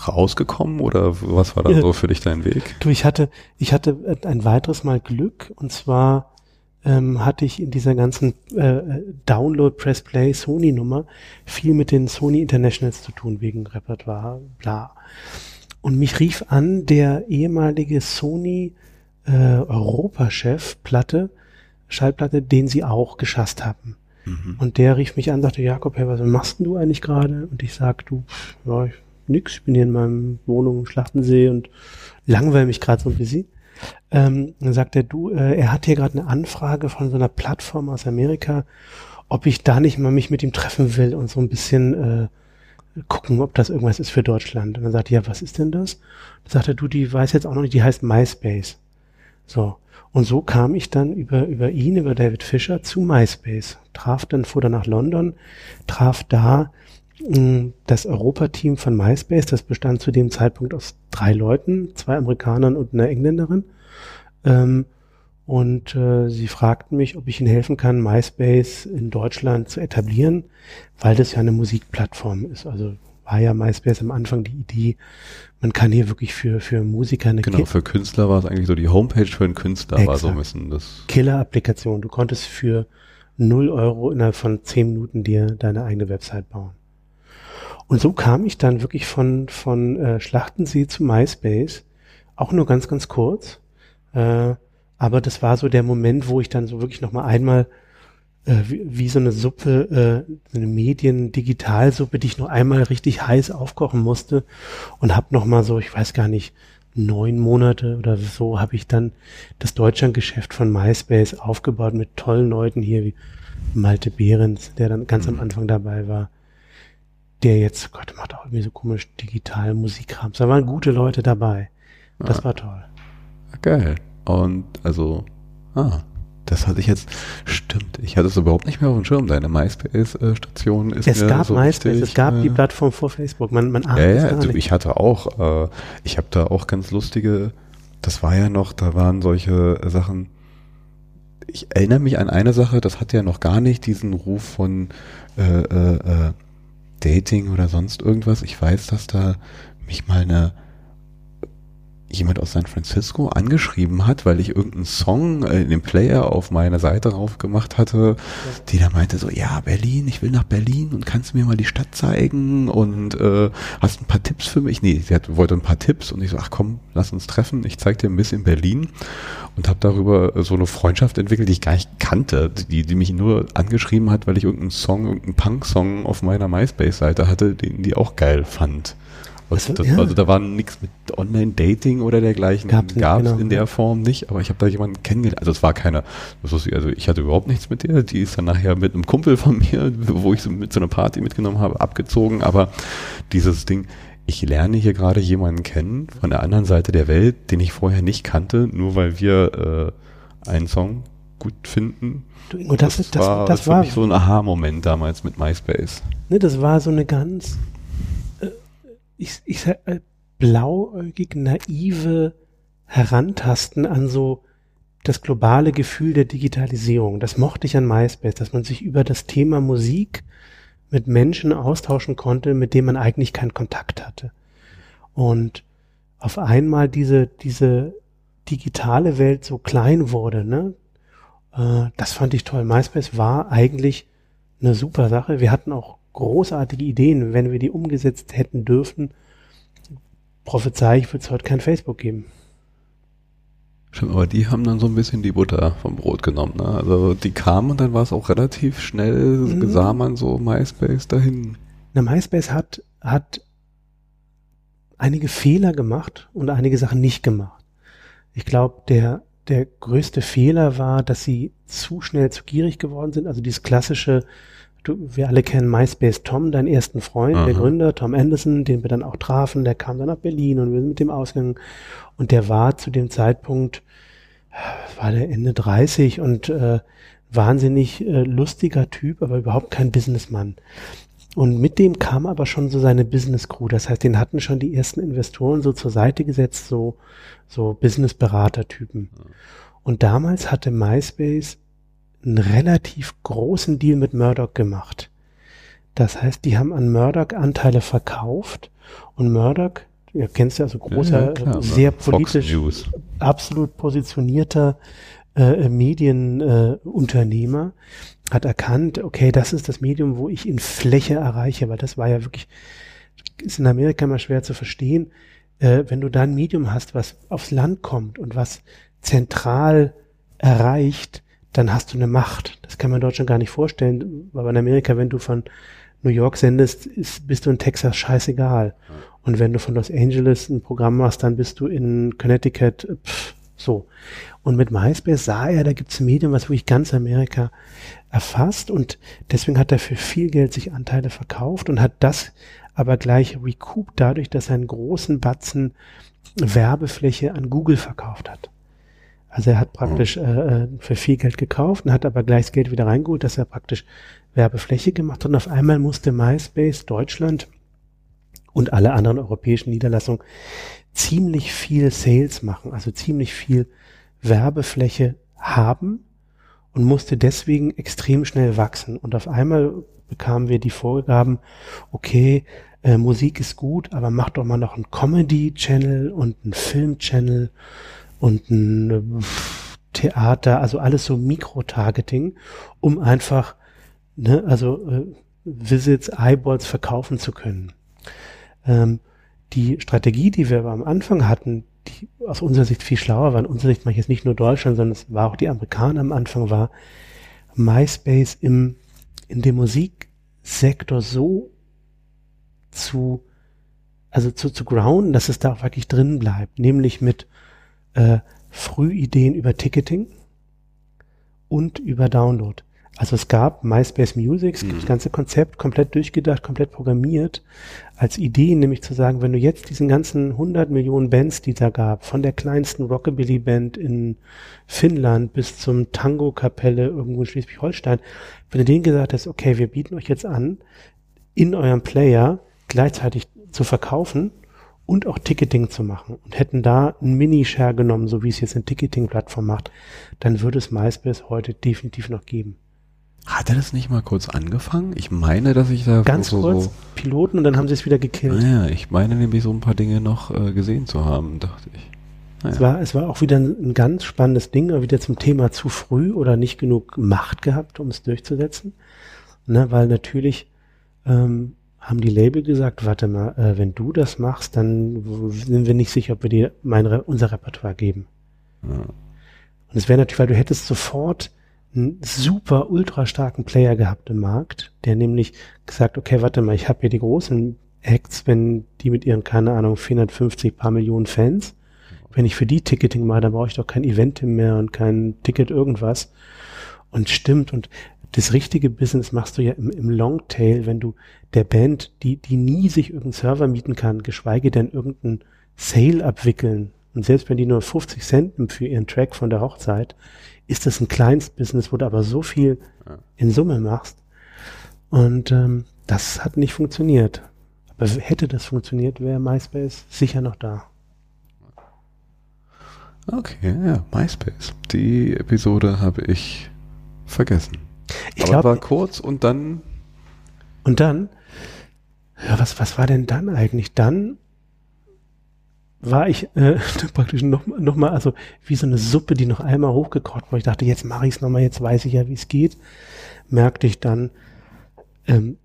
rausgekommen oder was war da so für dich dein Weg? Du, ich hatte, ich hatte ein weiteres Mal Glück und zwar ähm, hatte ich in dieser ganzen äh, Download, Press Play, Sony Nummer viel mit den Sony Internationals zu tun, wegen Repertoire, bla. Und mich rief an der ehemalige Sony äh, Europachef Platte, Schallplatte, den sie auch geschasst haben. Mhm. Und der rief mich an, sagte, Jakob, hey, was machst denn du eigentlich gerade? Und ich sag, du, ja, ich, nix, ich bin hier in meinem Wohnung im Schlachtensee und langweile mich gerade so ein bisschen. Ähm, dann sagt er, du, äh, er hat hier gerade eine Anfrage von so einer Plattform aus Amerika, ob ich da nicht mal mich mit ihm treffen will und so ein bisschen äh, gucken, ob das irgendwas ist für Deutschland. Und dann sagt er, ja, was ist denn das? Dann sagt er, du, die weiß jetzt auch noch nicht, die heißt MySpace. So. Und so kam ich dann über, über ihn, über David Fischer zu MySpace. Traf dann, fuhr dann nach London, traf da das Europateam von MySpace, das bestand zu dem Zeitpunkt aus drei Leuten, zwei Amerikanern und einer Engländerin. Ähm, und äh, sie fragten mich, ob ich ihnen helfen kann, MySpace in Deutschland zu etablieren, weil das ja eine Musikplattform ist. Also war ja MySpace am Anfang die Idee, man kann hier wirklich für, für Musiker eine Genau, Ki für Künstler war es eigentlich so, die Homepage für einen Künstler Exakt. war so ein bisschen das. Killer-Applikation. Du konntest für null Euro innerhalb von zehn Minuten dir deine eigene Website bauen. Und so kam ich dann wirklich von, von äh, Schlachtensee zu MySpace auch nur ganz, ganz kurz. Äh, aber das war so der Moment, wo ich dann so wirklich nochmal einmal äh, wie, wie so eine Suppe, äh, so eine Medien-Digitalsuppe, die ich noch einmal richtig heiß aufkochen musste und habe nochmal so, ich weiß gar nicht, neun Monate oder so habe ich dann das Deutschlandgeschäft von MySpace aufgebaut mit tollen Leuten hier wie Malte Behrens, der dann ganz am mhm. Anfang dabei war, der jetzt, Gott, macht auch irgendwie so komisch digital Musikkram. Da waren gute Leute dabei. Das ah. war toll. Geil. Und also, ah, das hatte ich jetzt, stimmt, ich hatte es überhaupt nicht mehr auf dem Schirm. Deine MySpace-Station ist Es gab so MySpace, richtig, es gab äh, die Plattform vor Facebook. Man, man ahnt ja, ja, also ich hatte auch, äh, ich habe da auch ganz lustige, das war ja noch, da waren solche Sachen, ich erinnere mich an eine Sache, das hat ja noch gar nicht diesen Ruf von äh, äh, äh Dating oder sonst irgendwas. Ich weiß, dass da mich mal eine jemand aus San Francisco angeschrieben hat, weil ich irgendeinen Song äh, in dem Player auf meiner Seite rauf gemacht hatte, die da meinte so, ja, Berlin, ich will nach Berlin und kannst mir mal die Stadt zeigen und äh, hast ein paar Tipps für mich? Nee, sie hat, wollte ein paar Tipps und ich so, ach komm, lass uns treffen, ich zeig dir ein bisschen Berlin und habe darüber so eine Freundschaft entwickelt, die ich gar nicht kannte, die, die mich nur angeschrieben hat, weil ich irgendeinen Song, irgendeinen Punk-Song auf meiner MySpace-Seite hatte, den die auch geil fand. Also, das, ja. also da war nichts mit Online-Dating oder dergleichen. Gab es genau. in der Form nicht, aber ich habe da jemanden kennengelernt. Also es war keine, also ich hatte überhaupt nichts mit der. Die ist dann nachher mit einem Kumpel von *laughs* mir, wo ich so mit so einer Party mitgenommen habe, abgezogen. Aber dieses Ding, ich lerne hier gerade jemanden kennen von der anderen Seite der Welt, den ich vorher nicht kannte, nur weil wir äh, einen Song gut finden. Du, Ingo, das, das, das, war, das war für mich so ein Aha-Moment damals mit MySpace. Ne, das war so eine ganz ich, ich sag, äh, blauäugig naive Herantasten an so das globale Gefühl der Digitalisierung. Das mochte ich an MySpace, dass man sich über das Thema Musik mit Menschen austauschen konnte, mit denen man eigentlich keinen Kontakt hatte. Und auf einmal diese, diese digitale Welt so klein wurde, ne? Äh, das fand ich toll. MySpace war eigentlich eine super Sache. Wir hatten auch großartige Ideen. Wenn wir die umgesetzt hätten dürfen, prophezei ich, würde es heute kein Facebook geben. Stimmt, aber die haben dann so ein bisschen die Butter vom Brot genommen. Ne? Also die kamen und dann war es auch relativ schnell, mhm. sah man so MySpace dahin. Na, MySpace hat, hat einige Fehler gemacht und einige Sachen nicht gemacht. Ich glaube, der, der größte Fehler war, dass sie zu schnell zu gierig geworden sind. Also dieses klassische, du, wir alle kennen MySpace Tom, deinen ersten Freund, Aha. der Gründer, Tom Anderson, den wir dann auch trafen, der kam dann nach Berlin und wir sind mit dem ausgegangen. Und der war zu dem Zeitpunkt, war der Ende 30 und äh, wahnsinnig äh, lustiger Typ, aber überhaupt kein Businessmann. Und mit dem kam aber schon so seine Business Crew. Das heißt, den hatten schon die ersten Investoren so zur Seite gesetzt, so, so Business-Berater-Typen. Und damals hatte MySpace einen relativ großen Deal mit Murdoch gemacht. Das heißt, die haben an Murdoch Anteile verkauft und Murdoch, ihr kennt ja, also großer, ja, klar, sehr politisch, absolut positionierter äh, Medienunternehmer, äh, hat erkannt, okay, das ist das Medium, wo ich in Fläche erreiche, weil das war ja wirklich, ist in Amerika mal schwer zu verstehen, äh, wenn du da ein Medium hast, was aufs Land kommt und was zentral erreicht, dann hast du eine Macht. Das kann man dort schon gar nicht vorstellen. Aber in Amerika, wenn du von New York sendest, ist, bist du in Texas scheißegal. Und wenn du von Los Angeles ein Programm machst, dann bist du in Connecticut, pff, so. Und mit MySpace sah er, da gibt's ein Medium, was wirklich ganz Amerika erfasst und deswegen hat er für viel Geld sich Anteile verkauft und hat das aber gleich recouped dadurch, dass er einen großen Batzen Werbefläche an Google verkauft hat. Also er hat praktisch mhm. äh, äh, für viel Geld gekauft und hat aber gleich das Geld wieder reingeholt, dass er praktisch Werbefläche gemacht hat. Und auf einmal musste MySpace Deutschland und alle anderen europäischen Niederlassungen ziemlich viel Sales machen, also ziemlich viel Werbefläche haben und musste deswegen extrem schnell wachsen. Und auf einmal bekamen wir die Vorgaben, okay, äh, Musik ist gut, aber mach doch mal noch einen Comedy-Channel und einen Film-Channel und ein äh, Theater, also alles so Mikro-Targeting, um einfach, ne, also äh, Visits, Eyeballs verkaufen zu können. Ähm, die Strategie, die wir aber am Anfang hatten, die aus unserer Sicht viel schlauer waren. Unserer Sicht mache ich jetzt nicht nur Deutschland, sondern es war auch die Amerikaner am Anfang, war MySpace im, in dem Musiksektor so zu, also zu, zu grounden, dass es da auch wirklich drin bleibt, nämlich mit äh, Frühideen über Ticketing und über Download. Also es gab MySpace Music, mhm. das ganze Konzept komplett durchgedacht, komplett programmiert, als Idee, nämlich zu sagen, wenn du jetzt diesen ganzen 100 Millionen Bands, die da gab, von der kleinsten Rockabilly-Band in Finnland bis zum Tango-Kapelle irgendwo in Schleswig-Holstein, wenn du denen gesagt hast, okay, wir bieten euch jetzt an, in eurem Player gleichzeitig zu verkaufen und auch Ticketing zu machen und hätten da einen Mini-Share genommen, so wie es jetzt eine Ticketing-Plattform macht, dann würde es MySpace heute definitiv noch geben. Hat er das nicht mal kurz angefangen? Ich meine, dass ich da ganz so, kurz so Piloten und dann haben sie es wieder gekillt. Naja, ah ich meine nämlich so ein paar Dinge noch äh, gesehen zu haben, dachte ich. Naja. Es, war, es war auch wieder ein, ein ganz spannendes Ding, aber wieder zum Thema zu früh oder nicht genug Macht gehabt, um es durchzusetzen. Ne, weil natürlich ähm, haben die Label gesagt, warte mal, äh, wenn du das machst, dann sind wir nicht sicher, ob wir dir mein, unser Repertoire geben. Ja. Und es wäre natürlich, weil du hättest sofort einen super ultra starken Player gehabt im Markt, der nämlich gesagt, okay, warte mal, ich habe hier die großen Acts, wenn die mit ihren, keine Ahnung, 450 paar Millionen Fans, wenn ich für die Ticketing mache, dann brauche ich doch kein Event mehr und kein Ticket irgendwas. Und stimmt, und das richtige Business machst du ja im, im Longtail, wenn du der Band, die, die nie sich irgendeinen Server mieten kann, geschweige denn irgendeinen Sale abwickeln, und selbst wenn die nur 50 Cent für ihren Track von der Hochzeit, ist das ein Kleinstbusiness, wo du aber so viel in Summe machst. Und ähm, das hat nicht funktioniert. Aber hätte das funktioniert, wäre MySpace sicher noch da. Okay, ja, MySpace. Die Episode habe ich vergessen. Ich glaube, war kurz und dann. Und dann? Ja, was, was war denn dann eigentlich? Dann war ich äh, *laughs* praktisch noch, noch mal, also wie so eine Suppe, die noch einmal hochgekocht war. Ich dachte, jetzt mache ich es nochmal, jetzt weiß ich ja, wie es geht. Merkte ich dann, ähm,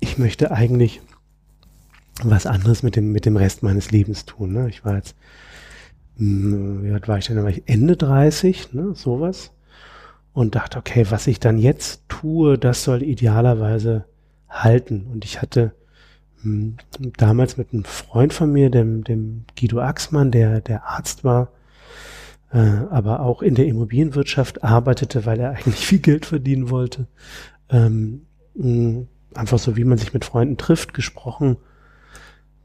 ich möchte eigentlich was anderes mit dem, mit dem Rest meines Lebens tun. Ne? Ich war jetzt, mh, hm, wie alt war ich denn? Da war ich Ende 30, ne? sowas. Und dachte, okay, was ich dann jetzt tue, das soll idealerweise halten. Und ich hatte hm, damals mit einem Freund von mir, dem, dem Guido Axmann, der, der Arzt war, äh, aber auch in der Immobilienwirtschaft arbeitete, weil er *laughs* eigentlich viel Geld verdienen wollte. Ähm, hm, einfach so, wie man sich mit Freunden trifft, gesprochen.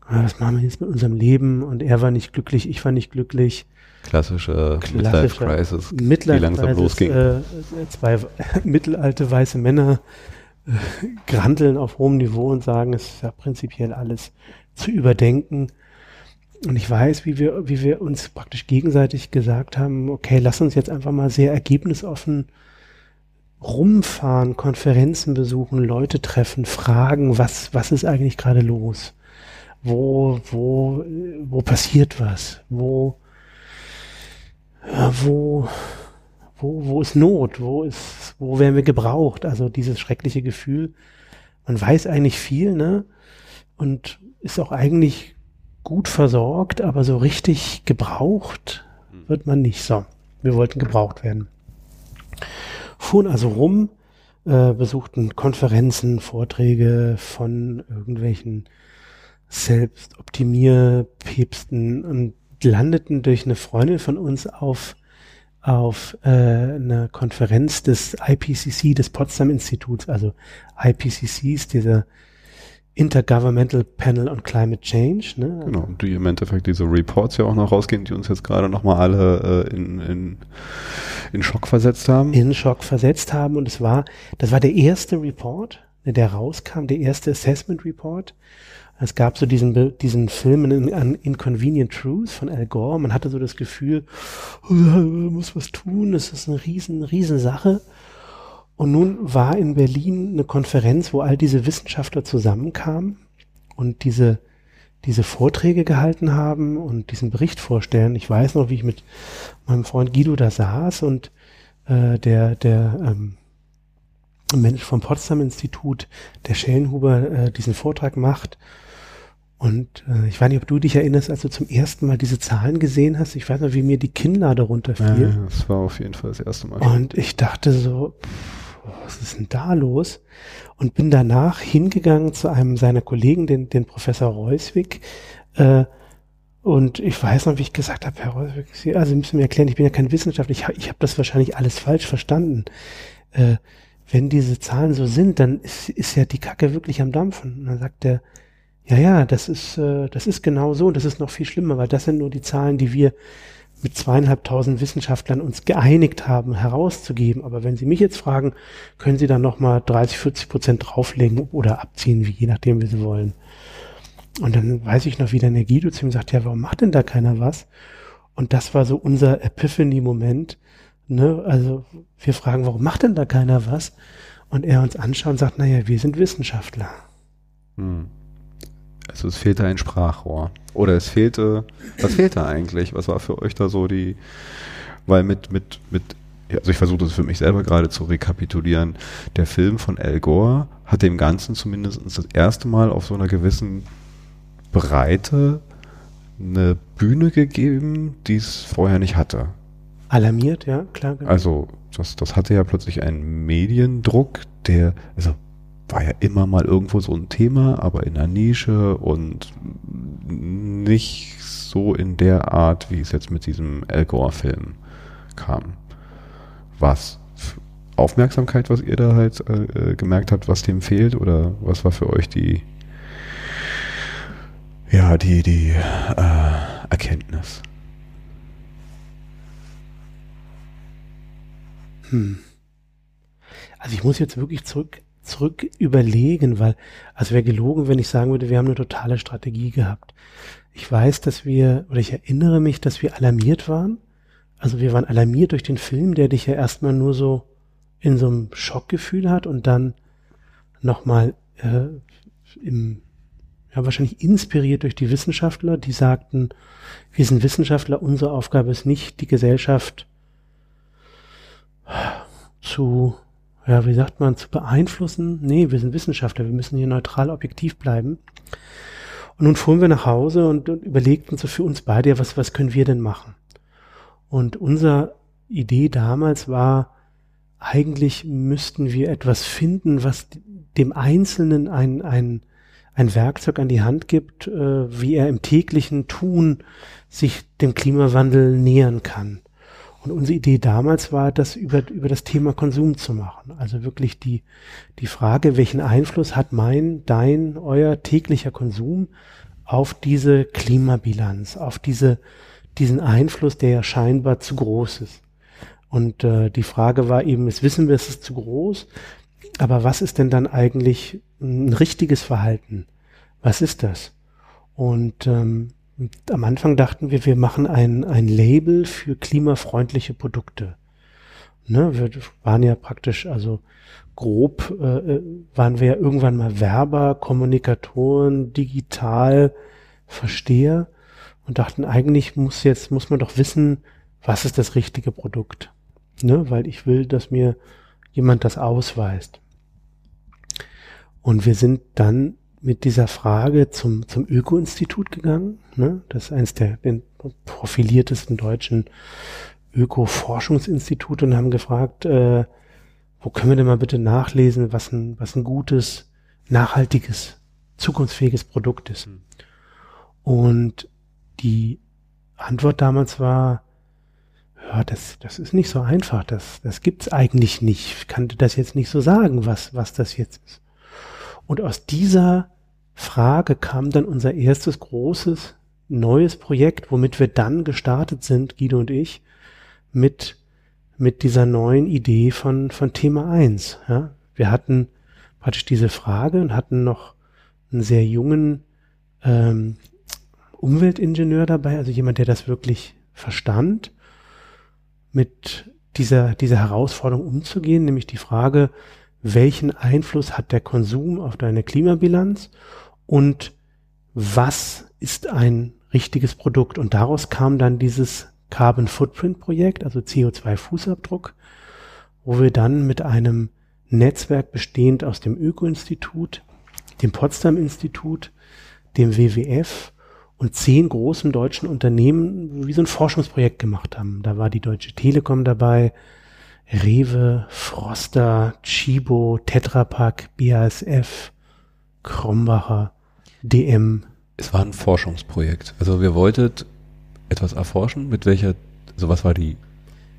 Was machen wir jetzt mit unserem Leben? Und er war nicht glücklich, ich war nicht glücklich. Klassische, Klassische Midlife Crisis, Midlife die langsam losging. Äh, zwei *laughs* mittelalte weiße Männer granteln auf hohem Niveau und sagen, es ist ja prinzipiell alles zu überdenken. Und ich weiß, wie wir, wie wir uns praktisch gegenseitig gesagt haben, okay, lass uns jetzt einfach mal sehr ergebnisoffen rumfahren, Konferenzen besuchen, Leute treffen, fragen, was, was ist eigentlich gerade los? Wo, wo, wo passiert was? Wo, wo, wo, wo ist Not? Wo ist, wo werden wir gebraucht? Also dieses schreckliche Gefühl. Man weiß eigentlich viel, ne? Und ist auch eigentlich gut versorgt, aber so richtig gebraucht wird man nicht. So, wir wollten gebraucht werden. Fuhren also rum, äh, besuchten Konferenzen, Vorträge von irgendwelchen Selbstoptimierpäpsten und landeten durch eine Freundin von uns auf auf äh, einer Konferenz des IPCC, des Potsdam Instituts, also IPCC ist dieser Intergovernmental Panel on Climate Change. Ne? Genau, die im Endeffekt diese Reports ja auch noch rausgehen, die uns jetzt gerade nochmal alle äh, in, in, in Schock versetzt haben. In Schock versetzt haben und es war, das war der erste Report, der rauskam, der erste Assessment Report es gab so diesen, diesen Film in, Inconvenient Truth von Al Gore. Man hatte so das Gefühl, oh, man muss was tun, es ist eine riesen, riesen Sache. Und nun war in Berlin eine Konferenz, wo all diese Wissenschaftler zusammenkamen und diese, diese Vorträge gehalten haben und diesen Bericht vorstellen. Ich weiß noch, wie ich mit meinem Freund Guido da saß und äh, der, der ähm, Mensch vom Potsdam Institut, der Schellenhuber, äh, diesen Vortrag macht Und äh, ich weiß nicht, ob du dich erinnerst, als du zum ersten Mal diese Zahlen gesehen hast. Ich weiß noch, wie mir die Kinnlade runterfiel. Ja, das war auf jeden Fall das erste Mal. Und ich dachte so, pff, was ist denn da los? Und bin danach hingegangen zu einem seiner Kollegen, den, den Professor Reuswig, äh, und ich weiß noch, wie ich gesagt habe, Herr Reuswig, Sie, also Sie müssen mir erklären, ich bin ja kein Wissenschaftler, ich, ich habe das wahrscheinlich alles falsch verstanden. Äh, wenn diese Zahlen so sind, dann ist, ist ja die Kacke wirklich am Dampfen. Und dann sagt er, ja, ja, das ist, äh, das ist genau so und das ist noch viel schlimmer, weil das sind nur die Zahlen, die wir mit zweieinhalbtausend Wissenschaftlern uns geeinigt haben, herauszugeben. Aber wenn Sie mich jetzt fragen, können Sie dann nochmal 30, 40 Prozent drauflegen oder abziehen, wie je nachdem, wie Sie wollen. Und dann weiß ich noch, wie der Guido zu ihm sagt, ja, warum macht denn da keiner was? Und das war so unser Epiphany-Moment. Ne? Also wir fragen, warum macht denn da keiner was? Und er uns anschaut und sagt, naja, wir sind Wissenschaftler. Hm. Also es fehlte ein Sprachrohr. Oder es fehlte, was fehlte eigentlich? Was war für euch da so die, weil mit, mit, mit, also ich versuche das für mich selber gerade zu rekapitulieren. Der Film von Al Gore hat dem Ganzen zumindest das erste Mal auf so einer gewissen Breite eine Bühne gegeben, die es vorher nicht hatte. Alarmiert, ja, klar. Genau. Also das, das hatte ja plötzlich einen Mediendruck, der, also war ja immer mal irgendwo so ein Thema, aber in der Nische und nicht so in der Art, wie es jetzt mit diesem Al Gore-Film kam. Was? Aufmerksamkeit, was ihr da halt äh, gemerkt habt, was dem fehlt? Oder was war für euch die, ja, die, die äh, Erkenntnis? Hm. Also ich muss jetzt wirklich zurück zurück überlegen, weil also wäre gelogen, wenn ich sagen würde, wir haben eine totale Strategie gehabt. Ich weiß, dass wir, oder ich erinnere mich, dass wir alarmiert waren. Also wir waren alarmiert durch den Film, der dich ja erstmal nur so in so einem Schockgefühl hat und dann nochmal äh, im, ja wahrscheinlich inspiriert durch die Wissenschaftler, die sagten, wir sind Wissenschaftler, unsere Aufgabe ist nicht, die Gesellschaft zu ja, wie sagt man, zu beeinflussen. Nee, wir sind Wissenschaftler, wir müssen hier neutral objektiv bleiben. Und nun fuhren wir nach Hause und, und überlegten so für uns beide, was, was können wir denn machen? Und unsere Idee damals war, eigentlich müssten wir etwas finden, was dem Einzelnen ein, ein, ein Werkzeug an die Hand gibt, äh, wie er im täglichen Tun sich dem Klimawandel nähern kann. Und unsere Idee damals war, das über, über das Thema Konsum zu machen. Also wirklich die, die Frage, welchen Einfluss hat mein, dein, euer täglicher Konsum auf diese Klimabilanz, auf diese, diesen Einfluss, der ja scheinbar zu groß ist. Und äh, die Frage war eben, jetzt wissen wir, es ist zu groß, aber was ist denn dann eigentlich ein richtiges Verhalten? Was ist das? Und ähm, und am Anfang dachten wir, wir machen ein, ein Label für klimafreundliche Produkte. Ne, wir waren ja praktisch, also grob äh, äh, waren wir ja irgendwann mal Werber, Kommunikatoren, digital Versteher und dachten, eigentlich muss jetzt, muss man doch wissen, was ist das richtige Produkt. Ne, weil ich will, dass mir jemand das ausweist. Und wir sind dann mit dieser Frage zum, zum Öko-Institut gegangen. Ne? Das ist eines der profiliertesten deutschen Öko-Forschungsinstitute und haben gefragt, äh, wo können wir denn mal bitte nachlesen, was ein, was ein gutes, nachhaltiges, zukunftsfähiges Produkt ist. Mhm. Und die Antwort damals war, ja, das, das ist nicht so einfach, das, das gibt's eigentlich nicht. Ich kann das jetzt nicht so sagen, was, was das jetzt ist. Und aus dieser Frage kam dann unser erstes großes neues Projekt, womit wir dann gestartet sind, Guido und ich, mit, mit dieser neuen Idee von, von Thema 1. Ja? Wir hatten praktisch diese Frage und hatten noch einen sehr jungen ähm, Umweltingenieur dabei, also jemand, der das wirklich verstand, mit dieser, dieser Herausforderung umzugehen, nämlich die Frage, welchen Einfluss hat der Konsum auf deine Klimabilanz und was ist ein richtiges Produkt. Und daraus kam dann dieses Carbon Footprint Projekt, also CO2-Fußabdruck, wo wir dann mit einem Netzwerk bestehend aus dem Öko-Institut, dem Potsdam-Institut, dem WWF und zehn großen deutschen Unternehmen wie so ein Forschungsprojekt gemacht haben. Da war die Deutsche Telekom dabei, Rewe, Froster, Chibo, Tetra Pak, BASF, Krombacher, DM. Es war ein Forschungsprojekt. Also wir wollten etwas erforschen, mit welcher, also was war die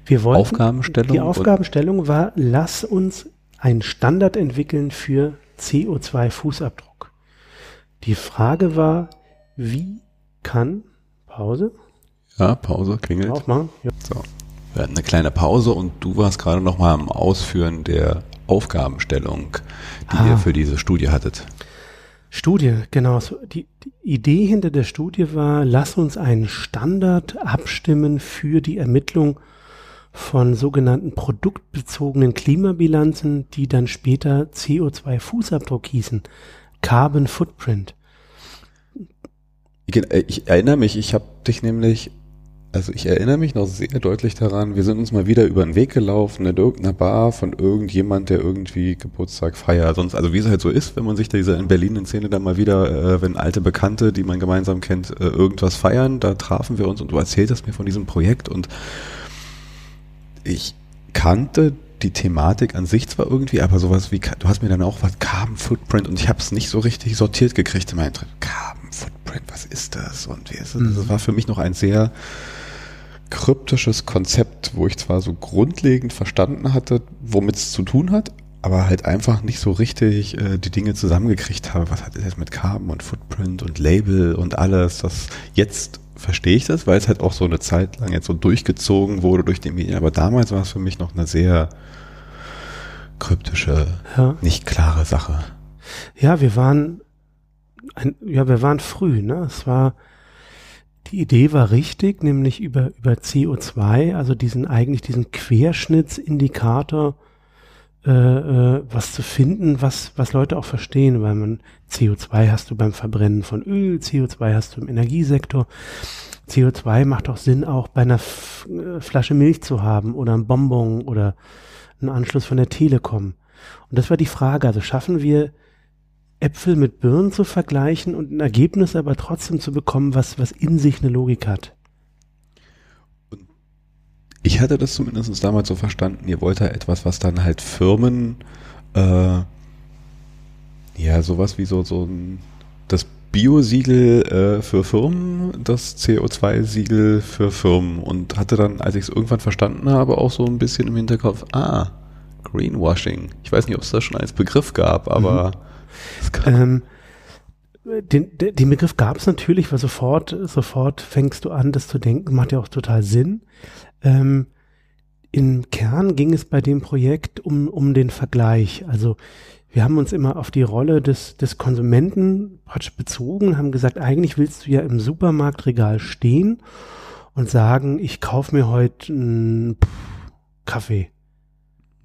wir wollten, Aufgabenstellung? Die Aufgabenstellung war, lass uns einen Standard entwickeln für CO2-Fußabdruck. Die Frage war, wie kann, Pause? Ja, Pause, klingelt. Aufmachen. Ja. So. Wir hatten eine kleine Pause und du warst gerade noch mal am Ausführen der Aufgabenstellung, die ah. ihr für diese Studie hattet. Studie, genau. Die, die, Idee hinter der Studie war, lass uns einen Standard abstimmen für die Ermittlung von sogenannten produktbezogenen Klimabilanzen, die dann später CO2-Fußabdruck hießen, Carbon Footprint. Ich, ich erinnere mich, ich habe dich nämlich also ich erinnere mich noch sehr deutlich daran, wir sind uns mal wieder über den Weg gelaufen in irgendeiner Bar von irgendjemand, der irgendwie Geburtstag feiert. Sonst, also wie es halt so ist, wenn man sich da dieser in Berlin in Szene dann mal wieder, äh, wenn alte Bekannte, die man gemeinsam kennt, äh, irgendwas feiern, da trafen wir uns und du erzähltest mir von diesem Projekt und ich kannte die Thematik an sich zwar irgendwie, aber sowas wie, du hast mir dann auch was Carbon Footprint und ich habe es nicht so richtig sortiert gekriegt in meinem Carbon Footprint, was ist das und wie ist das? Mhm. Das war für mich noch ein sehr kryptisches Konzept, wo ich zwar so grundlegend verstanden hatte, womit es zu tun hat, aber halt einfach nicht so richtig äh, die Dinge zusammengekriegt habe. Was hat das jetzt mit Carbon und Footprint und Label und alles? Das jetzt verstehe ich das, weil es halt auch so eine Zeit lang jetzt so durchgezogen wurde durch die Medien. Aber damals war es für mich noch eine sehr kryptische, ja. nicht klare Sache. Ja, wir waren, ein, ja, wir waren früh. Ne, es war die Idee war richtig, nämlich über, über CO2, also diesen eigentlich diesen Querschnittsindikator, äh, äh, was zu finden, was, was Leute auch verstehen, weil man CO2 hast du beim Verbrennen von Öl, CO2 hast du im Energiesektor. CO2 macht auch Sinn, auch bei einer F äh, Flasche Milch zu haben oder ein Bonbon oder einen Anschluss von der Telekom. Und das war die Frage, also schaffen wir Äpfel mit Birnen zu vergleichen und ein Ergebnis aber trotzdem zu bekommen, was, was in sich eine Logik hat. Ich hatte das zumindest damals so verstanden, ihr wollt da etwas, was dann halt Firmen, äh, ja, sowas wie so, so ein, das Bio-Siegel äh, für Firmen, das CO2-Siegel für Firmen und hatte dann, als ich es irgendwann verstanden habe, auch so ein bisschen im Hinterkopf, ah, Greenwashing. Ich weiß nicht, ob es das schon als Begriff gab, aber mhm ähm, den, den Begriff gab es natürlich, weil sofort, sofort fängst du an, das zu denken, macht ja auch total Sinn. Ähm, Im Kern ging es bei dem Projekt um, um den Vergleich. Also wir haben uns immer auf die Rolle des, des Konsumenten bezogen, haben gesagt, eigentlich willst du ja im Supermarktregal stehen und sagen, ich kaufe mir heute einen Kaffee.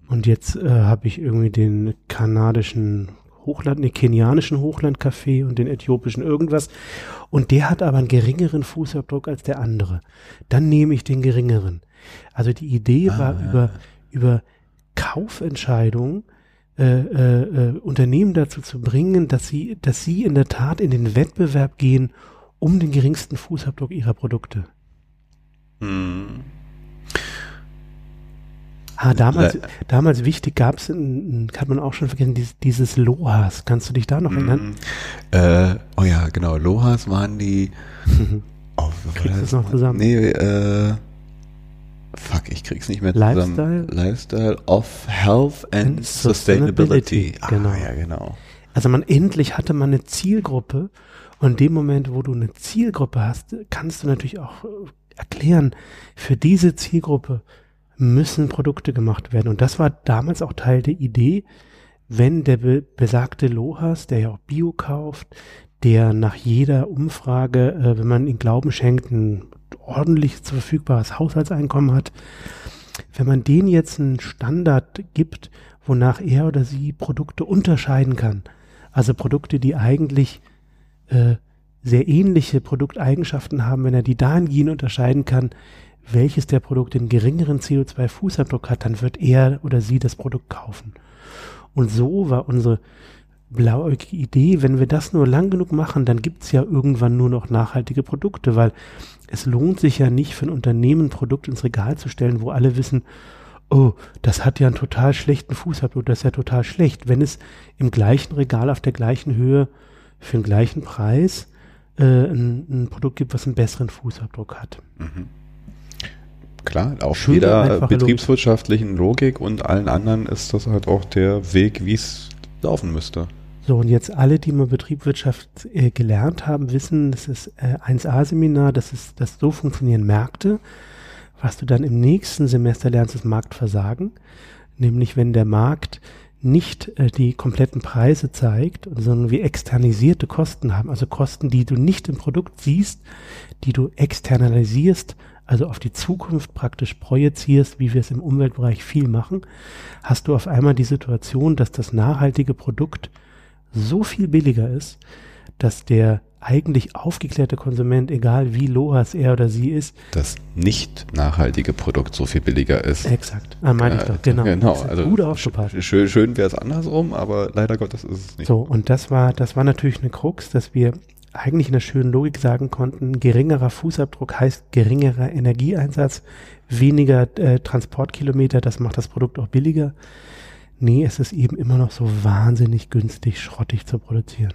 Und jetzt äh, habe ich irgendwie den kanadischen Hochland, den kenianischen Hochlandkaffee und den äthiopischen irgendwas. Und der hat aber einen geringeren Fußabdruck als der andere. Dann nehme ich den geringeren. Also die Idee ah, war ja. über, über Kaufentscheidungen äh, äh, äh, Unternehmen dazu zu bringen, dass sie, dass sie in der Tat in den Wettbewerb gehen um den geringsten Fußabdruck ihrer Produkte. Hm. Ah, damals, damals wichtig gab es, hat man auch schon vergessen, dieses, dieses Lohas. Kannst du dich da noch mm, erinnern? Äh, oh ja, genau. Lohas waren die. *laughs* oh, Kriegst du es noch zusammen? Nee, äh, fuck, ich krieg's nicht mehr Lifestyle? zusammen. Lifestyle of Health and, and Sustainability. Sustainability. Ah, genau. ja, genau. Also man endlich hatte man eine Zielgruppe und in dem Moment, wo du eine Zielgruppe hast, kannst du natürlich auch äh, erklären, für diese Zielgruppe müssen Produkte gemacht werden. Und das war damals auch Teil der Idee, wenn der be besagte Lohas, der ja auch Bio kauft, der nach jeder Umfrage, äh, wenn man ihn Glauben schenkt, ein ordentlich zu verfügbares Haushaltseinkommen hat, wenn man den jetzt einen Standard gibt, wonach er oder sie Produkte unterscheiden kann, also Produkte, die eigentlich äh, sehr ähnliche Produkteigenschaften haben, wenn er die dahingehend unterscheiden kann, welches der Produkte den geringeren CO2-Fußabdruck hat, dann wird er oder sie das Produkt kaufen. Und so war unsere blauäugige Idee, wenn wir das nur lang genug machen, dann gibt's ja irgendwann nur noch nachhaltige Produkte, weil es lohnt sich ja nicht für ein Unternehmen ein Produkt ins Regal zu stellen, wo alle wissen, oh, das hat ja einen total schlechten Fußabdruck, das ist ja total schlecht. Wenn es im gleichen Regal auf der gleichen Höhe für den gleichen Preis äh, ein, ein, Produkt gibt, was einen besseren Fußabdruck hat. Mhm. Klar, auf Schöne, jeder betriebswirtschaftlichen Logik und allen anderen ist das halt auch der Weg, wie es laufen müsste. So, und jetzt alle, die mal Betriebswirtschaft äh, gelernt haben, wissen, das ist äh, 1a-Seminar, das ist, das so funktionieren Märkte. Was du dann im nächsten Semester lernst, ist Marktversagen. Nämlich, wenn der Markt nicht äh, die kompletten Preise zeigt, sondern wir externalisierte Kosten haben, also Kosten, die du nicht im Produkt siehst, die du externalisierst, also auf die Zukunft praktisch projizierst, wie wir es im Umweltbereich viel machen, hast du auf einmal die Situation, dass das nachhaltige Produkt so viel billiger ist, dass der eigentlich aufgeklärte Konsument, egal wie loas er oder sie ist, das nicht nachhaltige Produkt so viel billiger ist. Exakt, ah, meine ich doch, genau. Genau, also gut aufgepasst. Schön, schön wäre es andersrum, aber leider Gottes ist es nicht. So, und das war, das war natürlich eine Krux, dass wir eigentlich in der schönen Logik sagen konnten, geringerer Fußabdruck heißt geringerer Energieeinsatz, weniger äh, Transportkilometer, das macht das Produkt auch billiger. Nee, es ist eben immer noch so wahnsinnig günstig, schrottig zu produzieren.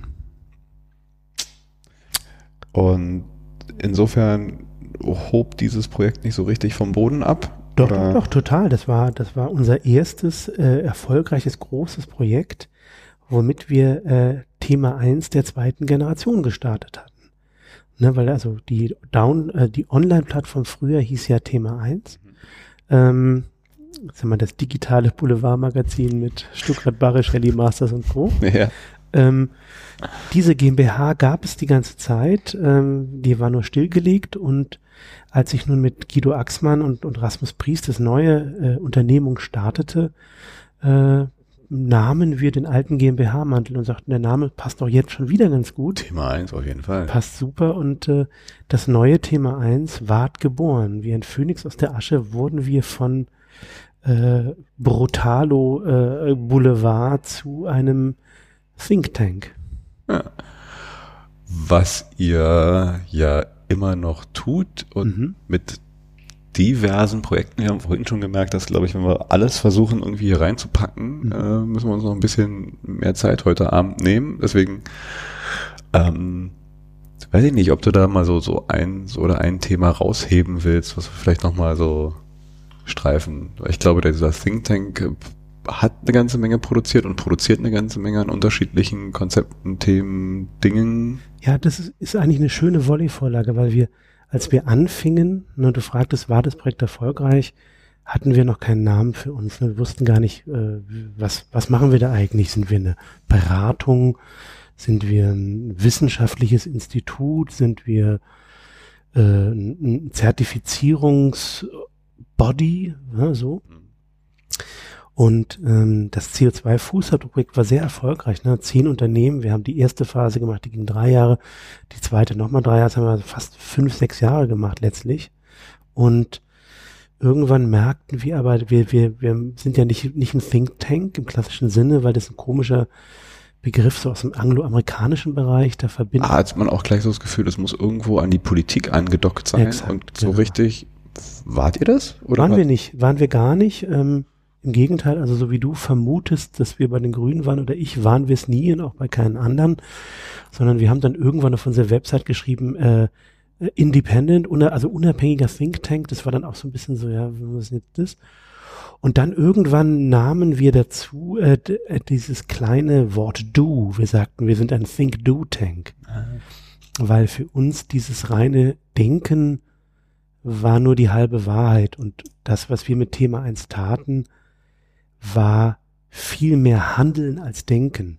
Und insofern hob dieses Projekt nicht so richtig vom Boden ab. Doch, doch, doch, total. Das war, das war unser erstes äh, erfolgreiches großes Projekt, womit wir äh, Thema 1 der zweiten Generation gestartet hatten. Ne, weil also die Down, äh, die Online-Plattform früher hieß ja Thema 1. Mhm. Ähm, sagen wir, das digitale Boulevardmagazin mit Stuttgart Barisch, Rally Masters und Co. *laughs* Ja. Ähm, diese GmbH gab es die ganze Zeit, ähm, die war nur stillgelegt und als ich nun mit Guido Axmann und, und Rasmus Priest das neue äh, Unternehmung startete, äh, nahmen wir den alten GmbH-Mantel und sagten, der Name passt doch jetzt schon wieder ganz gut. Thema 1 auf jeden Fall. Passt super und äh, das neue Thema 1 ward geboren. Wie ein Phönix aus der Asche wurden wir von äh, Brutalo äh, Boulevard zu einem Think Tank. Ja. Was ihr ja immer noch tut und mhm. mit diversen Projekten, wir haben vorhin schon gemerkt, dass, glaube ich, wenn wir alles versuchen, irgendwie hier reinzupacken, mhm. äh, müssen wir uns noch ein bisschen mehr Zeit heute Abend nehmen. Deswegen, ähm, weiß ich nicht, ob du da mal so, so eins oder ein Thema rausheben willst, was wir vielleicht nochmal so streifen. Ich glaube, dieser Think Tank hat eine ganze Menge produziert und produziert eine ganze Menge an unterschiedlichen Konzepten, Themen, Dingen. Ja, das ist, ist eigentlich eine schöne Volley-Vorlage, weil wir, als wir anfingen, ne, du fragtest, war das Projekt erfolgreich, hatten wir noch keinen Namen für uns. Ne? Wir wussten gar nicht, äh, was, was machen wir da eigentlich? Sind wir eine Beratung? Sind wir ein wissenschaftliches Institut? Sind wir äh, ein Zertifizierungsbody? Ne, so. Und ähm, das CO2-Fußabdruckprojekt war sehr erfolgreich. Ne? Zehn Unternehmen, wir haben die erste Phase gemacht, die ging drei Jahre, die zweite nochmal drei Jahre, das haben wir fast fünf, sechs Jahre gemacht letztlich. Und irgendwann merkten wir aber, wir, wir, wir sind ja nicht, nicht ein Think Tank im klassischen Sinne, weil das ein komischer Begriff so aus dem angloamerikanischen Bereich, da verbindet. Ah, hat man auch gleich so das Gefühl, das muss irgendwo an die Politik angedockt sein Exakt, und so genau. richtig. Wart ihr das? Oder waren wir nicht, waren wir gar nicht. Ähm, im Gegenteil, also so wie du vermutest, dass wir bei den Grünen waren oder ich, waren wir es nie und auch bei keinen anderen, sondern wir haben dann irgendwann auf unserer Website geschrieben, äh, Independent, also unabhängiger Think Tank, das war dann auch so ein bisschen so, ja, was ist jetzt das? Und dann irgendwann nahmen wir dazu äh, äh, dieses kleine Wort Do. Wir sagten, wir sind ein Think-Do-Tank. Ah. Weil für uns dieses reine Denken war nur die halbe Wahrheit. Und das, was wir mit Thema 1 taten, war viel mehr Handeln als Denken.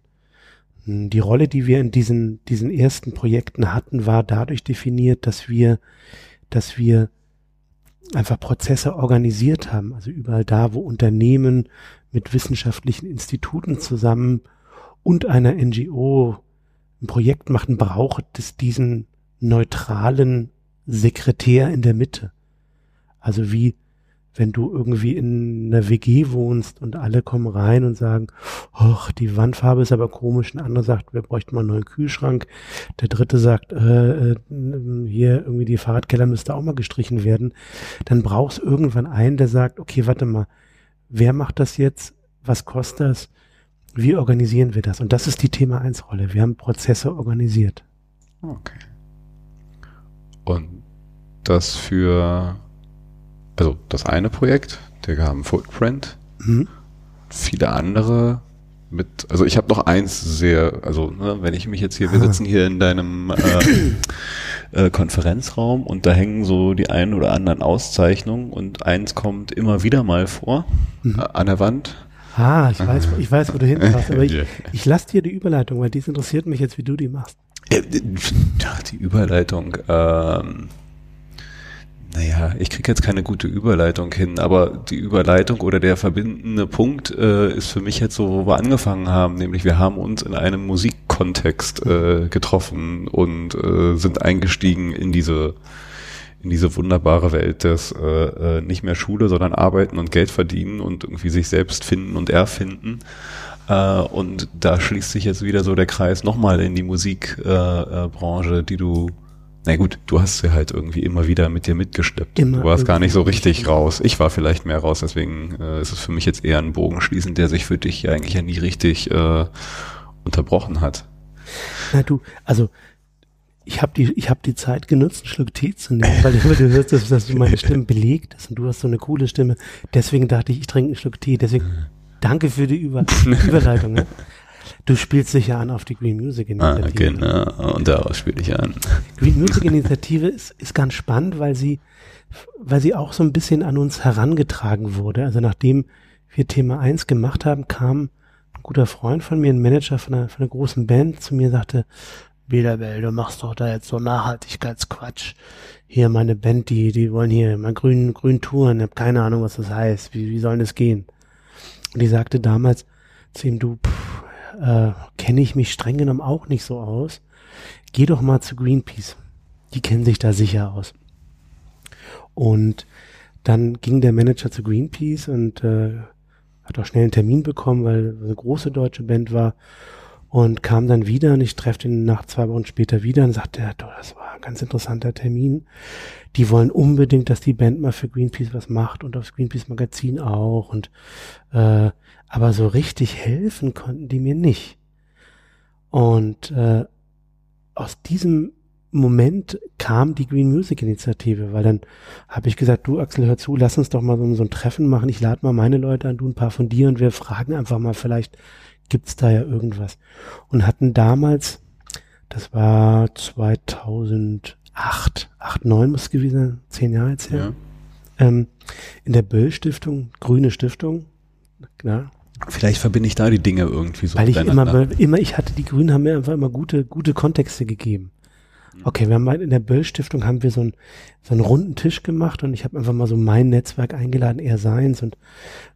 Die Rolle, die wir in diesen, diesen ersten Projekten hatten, war dadurch definiert, dass wir, dass wir einfach Prozesse organisiert haben. Also überall da, wo Unternehmen mit wissenschaftlichen Instituten zusammen und einer NGO ein Projekt machen, braucht es diesen neutralen Sekretär in der Mitte. Also wie wenn du irgendwie in einer WG wohnst und alle kommen rein und sagen, ach, die Wandfarbe ist aber komisch. Ein anderer sagt, wir bräuchten mal einen neuen Kühlschrank. Der dritte sagt, äh, äh, hier irgendwie die Fahrradkeller müsste auch mal gestrichen werden. Dann brauchst irgendwann einen, der sagt, okay, warte mal, wer macht das jetzt? Was kostet das? Wie organisieren wir das? Und das ist die Thema 1 Rolle. Wir haben Prozesse organisiert. Okay. Und das für also das eine Projekt, der haben Footprint, mhm. viele andere mit, also ich habe noch eins sehr, also ne, wenn ich mich jetzt hier, wir ah. sitzen hier in deinem äh, *clears throat* äh, Konferenzraum und da hängen so die ein oder anderen Auszeichnungen und eins kommt immer wieder mal vor mhm. äh, an der Wand. Ah, ich weiß, ich weiß, wo du hinpasst, aber ich, *laughs* ich lasse dir die Überleitung, weil dies interessiert mich jetzt, wie du die machst. Ja, die Überleitung. Ähm, naja, ich kriege jetzt keine gute Überleitung hin, aber die Überleitung oder der verbindende Punkt äh, ist für mich jetzt so, wo wir angefangen haben, nämlich wir haben uns in einem Musikkontext äh, getroffen und äh, sind eingestiegen in diese in diese wunderbare Welt des äh, äh, nicht mehr Schule, sondern arbeiten und Geld verdienen und irgendwie sich selbst finden und erfinden. Äh, und da schließt sich jetzt wieder so der Kreis nochmal in die Musikbranche, äh, äh, die du na gut, du hast sie halt irgendwie immer wieder mit dir mitgesteppt. Immer du warst gar nicht so richtig raus. Ich war vielleicht mehr raus, deswegen äh, ist es für mich jetzt eher ein Bogen schließen, der sich für dich eigentlich ja nie richtig äh, unterbrochen hat. Na du, also ich habe die, ich habe die Zeit genutzt, einen Schluck Tee zu nehmen, weil du, du hörst, dass, dass du meine Stimme belegt hast und du hast so eine coole Stimme. Deswegen dachte ich, ich trinke einen Schluck Tee. Deswegen danke für die Über *laughs* Überleitung. Ne? Du spielst sicher an auf die Green Music Initiative. Ah, genau, und darauf spiele ich an. Green Music Initiative ist, ist ganz spannend, weil sie, weil sie auch so ein bisschen an uns herangetragen wurde. Also nachdem wir Thema 1 gemacht haben, kam ein guter Freund von mir, ein Manager von einer, von einer großen Band, zu mir und sagte, Bilderbell, du machst doch da jetzt so Nachhaltigkeitsquatsch. Hier meine Band, die, die wollen hier mal grün, grün touren, ich habe keine Ahnung, was das heißt. Wie, wie soll das gehen? Und die sagte damals zu ihm, du, pff, äh, kenne ich mich streng genommen auch nicht so aus. Geh doch mal zu Greenpeace. Die kennen sich da sicher aus. Und dann ging der Manager zu Greenpeace und äh, hat auch schnell einen Termin bekommen, weil eine große deutsche Band war und kam dann wieder und ich treffe ihn nach zwei Wochen später wieder und sagte, ja, das war ein ganz interessanter Termin. Die wollen unbedingt, dass die Band mal für Greenpeace was macht und aufs Greenpeace Magazin auch und äh, aber so richtig helfen konnten die mir nicht. Und äh, aus diesem Moment kam die Green Music Initiative, weil dann habe ich gesagt, du Axel, hör zu, lass uns doch mal so, so ein Treffen machen. Ich lade mal meine Leute an, du ein paar von dir und wir fragen einfach mal, vielleicht gibt's da ja irgendwas. Und hatten damals, das war 2008, 8, 9 muss es gewesen sein, zehn Jahre jetzt her, ja. ähm, in der Böll Stiftung, Grüne Stiftung, klar, Vielleicht verbinde ich da die Dinge irgendwie so. Weil ich immer, immer, ich hatte, die Grünen haben mir einfach immer gute, gute Kontexte gegeben. Mhm. Okay, wir haben in der Böll Stiftung haben wir so, ein, so einen runden Tisch gemacht und ich habe einfach mal so mein Netzwerk eingeladen, er seins und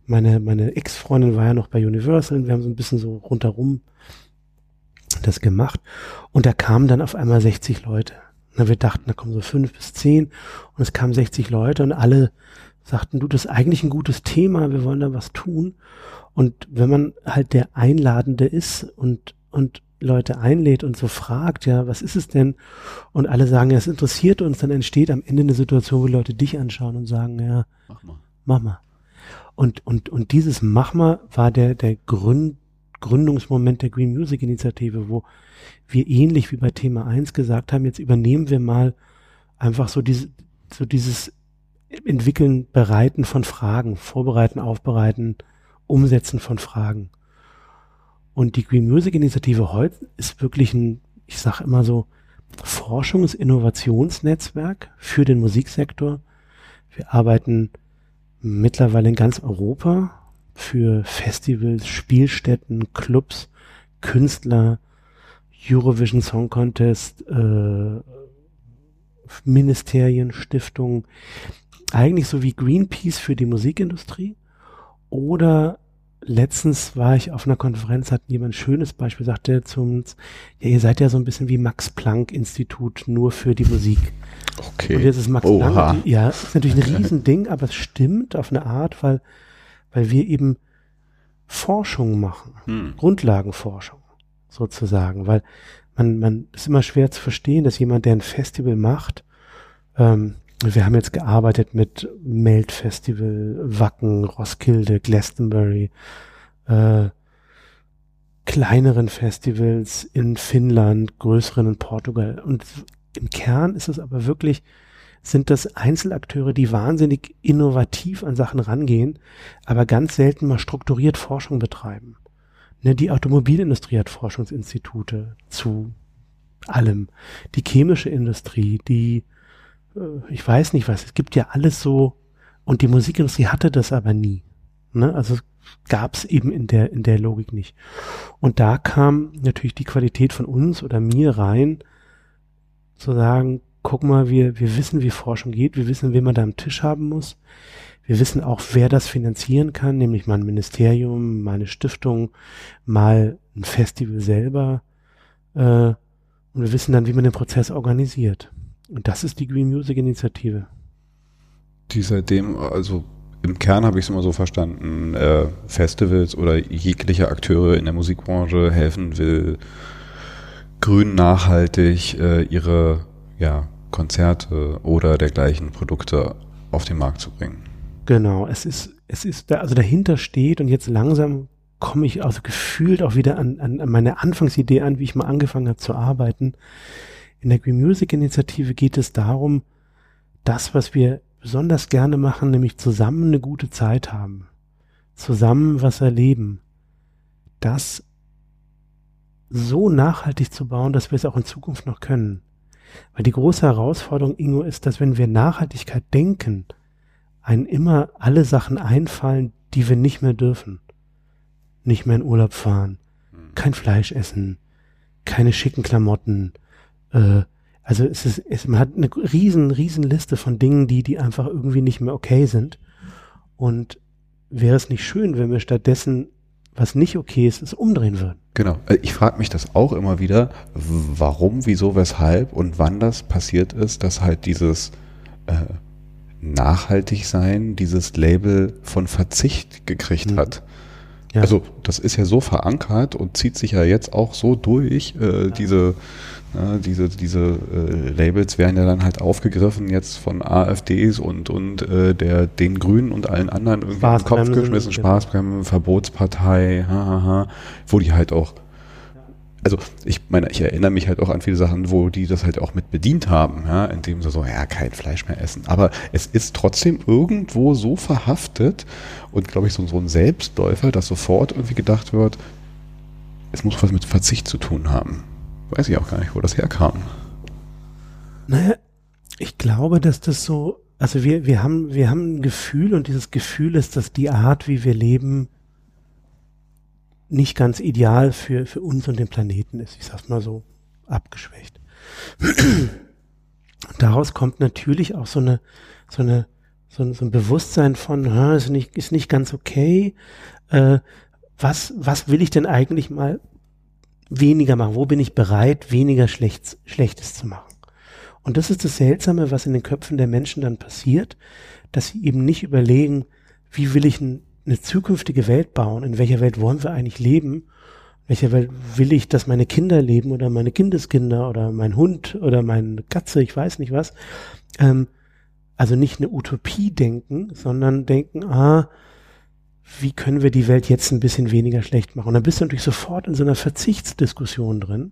meine, meine Ex-Freundin war ja noch bei Universal und wir haben so ein bisschen so rundherum das gemacht und da kamen dann auf einmal 60 Leute. Na, wir dachten, da kommen so fünf bis zehn und es kamen 60 Leute und alle sagten, du, das ist eigentlich ein gutes Thema, wir wollen da was tun. Und wenn man halt der Einladende ist und, und Leute einlädt und so fragt, ja, was ist es denn? Und alle sagen, ja, es interessiert uns, dann entsteht am Ende eine Situation, wo Leute dich anschauen und sagen, ja, mach mal. Mach mal. Und, und, und dieses Mach mal war der, der Gründ, Gründungsmoment der Green Music Initiative, wo wir ähnlich wie bei Thema 1 gesagt haben, jetzt übernehmen wir mal einfach so diese, so dieses Entwickeln, Bereiten von Fragen, Vorbereiten, Aufbereiten, Umsetzen von Fragen. Und die Green Music Initiative heute ist wirklich ein, ich sage immer so, Forschungs-Innovationsnetzwerk für den Musiksektor. Wir arbeiten mittlerweile in ganz Europa für Festivals, Spielstätten, Clubs, Künstler, Eurovision Song Contest, äh, Ministerien, Stiftungen, eigentlich so wie Greenpeace für die Musikindustrie oder letztens war ich auf einer Konferenz, hat jemand ein schönes Beispiel, sagte zum, ja, ihr seid ja so ein bisschen wie Max Planck Institut nur für die Musik. Okay. Und jetzt ist Max Oha. Planck, ja, ist natürlich ein Riesending, aber es stimmt auf eine Art, weil, weil wir eben Forschung machen, Hm. Grundlagenforschung sozusagen, weil man, man ist immer schwer zu verstehen, dass jemand, der ein Festival macht, ähm, wir haben jetzt gearbeitet mit Melt Festival, Wacken, Roskilde, Glastonbury, äh, kleineren Festivals in Finnland, größeren in Portugal. Und im Kern ist es aber wirklich, sind das Einzelakteure, die wahnsinnig innovativ an Sachen rangehen, aber ganz selten mal strukturiert Forschung betreiben. Ne, die Automobilindustrie hat Forschungsinstitute zu allem. Die chemische Industrie, die, ich weiß nicht was, es gibt ja alles so, und die Musikindustrie hatte das aber nie. Ne? Also gab es eben in der, in der Logik nicht. Und da kam natürlich die Qualität von uns oder mir rein, zu sagen, guck mal, wir, wir wissen, wie Forschung geht, wir wissen, wen man da am Tisch haben muss. Wir wissen auch, wer das finanzieren kann, nämlich mal ein Ministerium, mal eine Stiftung, mal ein Festival selber. Äh, und wir wissen dann, wie man den Prozess organisiert. Und das ist die Green Music Initiative. Die seitdem, also im Kern habe ich es immer so verstanden, äh, Festivals oder jegliche Akteure in der Musikbranche helfen will, grün nachhaltig äh, ihre ja, Konzerte oder dergleichen Produkte auf den Markt zu bringen. Genau, es ist, es ist da, also dahinter steht und jetzt langsam komme ich also gefühlt auch wieder an, an, an meine Anfangsidee an, wie ich mal angefangen habe zu arbeiten. In der Green Music Initiative geht es darum, das, was wir besonders gerne machen, nämlich zusammen eine gute Zeit haben, zusammen was erleben, das so nachhaltig zu bauen, dass wir es auch in Zukunft noch können. Weil die große Herausforderung, Ingo, ist, dass wenn wir Nachhaltigkeit denken, einen immer alle Sachen einfallen, die wir nicht mehr dürfen. Nicht mehr in Urlaub fahren, kein Fleisch essen, keine schicken Klamotten. Äh, also es ist, es, man hat eine riesen, riesen Liste von Dingen, die, die einfach irgendwie nicht mehr okay sind. Und wäre es nicht schön, wenn wir stattdessen, was nicht okay ist, es umdrehen würden? Genau. Äh, Ich frage mich das auch immer wieder, warum, wieso, weshalb und wann das passiert ist, dass halt dieses äh, nachhaltig sein dieses Label von Verzicht gekriegt Mhm. hat. Ja. Also das ist ja so verankert und zieht sich ja jetzt auch so durch. Äh, Diese, äh, diese, diese äh, Labels werden ja dann halt aufgegriffen jetzt von AfDs und, und äh, der, den Grünen und allen anderen irgendwie im Kopf geschmissen, genau. Spaßbremsen, Verbotspartei, hahaha, wo die halt auch also ich meine, ich erinnere mich halt auch an viele Sachen, wo die das halt auch mit bedient haben, ja, indem sie so, ja, kein Fleisch mehr essen. Aber es ist trotzdem irgendwo so verhaftet und glaube ich so, so ein Selbstläufer, dass sofort irgendwie gedacht wird, es muss was mit Verzicht zu tun haben. Weiß ich auch gar nicht, wo das herkam. Naja, ich glaube, dass das so, also wir, wir haben, wir haben ein Gefühl und dieses Gefühl ist, dass die Art, wie wir leben, nicht ganz ideal für, für uns und den Planeten ist. Ich sag's mal so abgeschwächt. Und daraus kommt natürlich auch so eine, so eine, so ein, so ein Bewusstsein von, "Hä, ist nicht, ist nicht ganz okay. Äh, was, was will ich denn eigentlich mal weniger machen? Wo bin ich bereit, weniger Schlechts, Schlechtes zu machen? Und das ist das Seltsame, was in den Köpfen der Menschen dann passiert, dass sie eben nicht überlegen, wie will ich eine zukünftige Welt bauen? In welcher Welt wollen wir eigentlich leben? In welcher Welt will ich, dass meine Kinder leben oder meine Kindeskinder oder mein Hund oder meine Katze, ich weiß nicht was. Ähm, also nicht eine Utopie denken, sondern denken, ah, wie können wir die Welt jetzt ein bisschen weniger schlecht machen? Und dann bist du natürlich sofort in so einer Verzichtsdiskussion drin,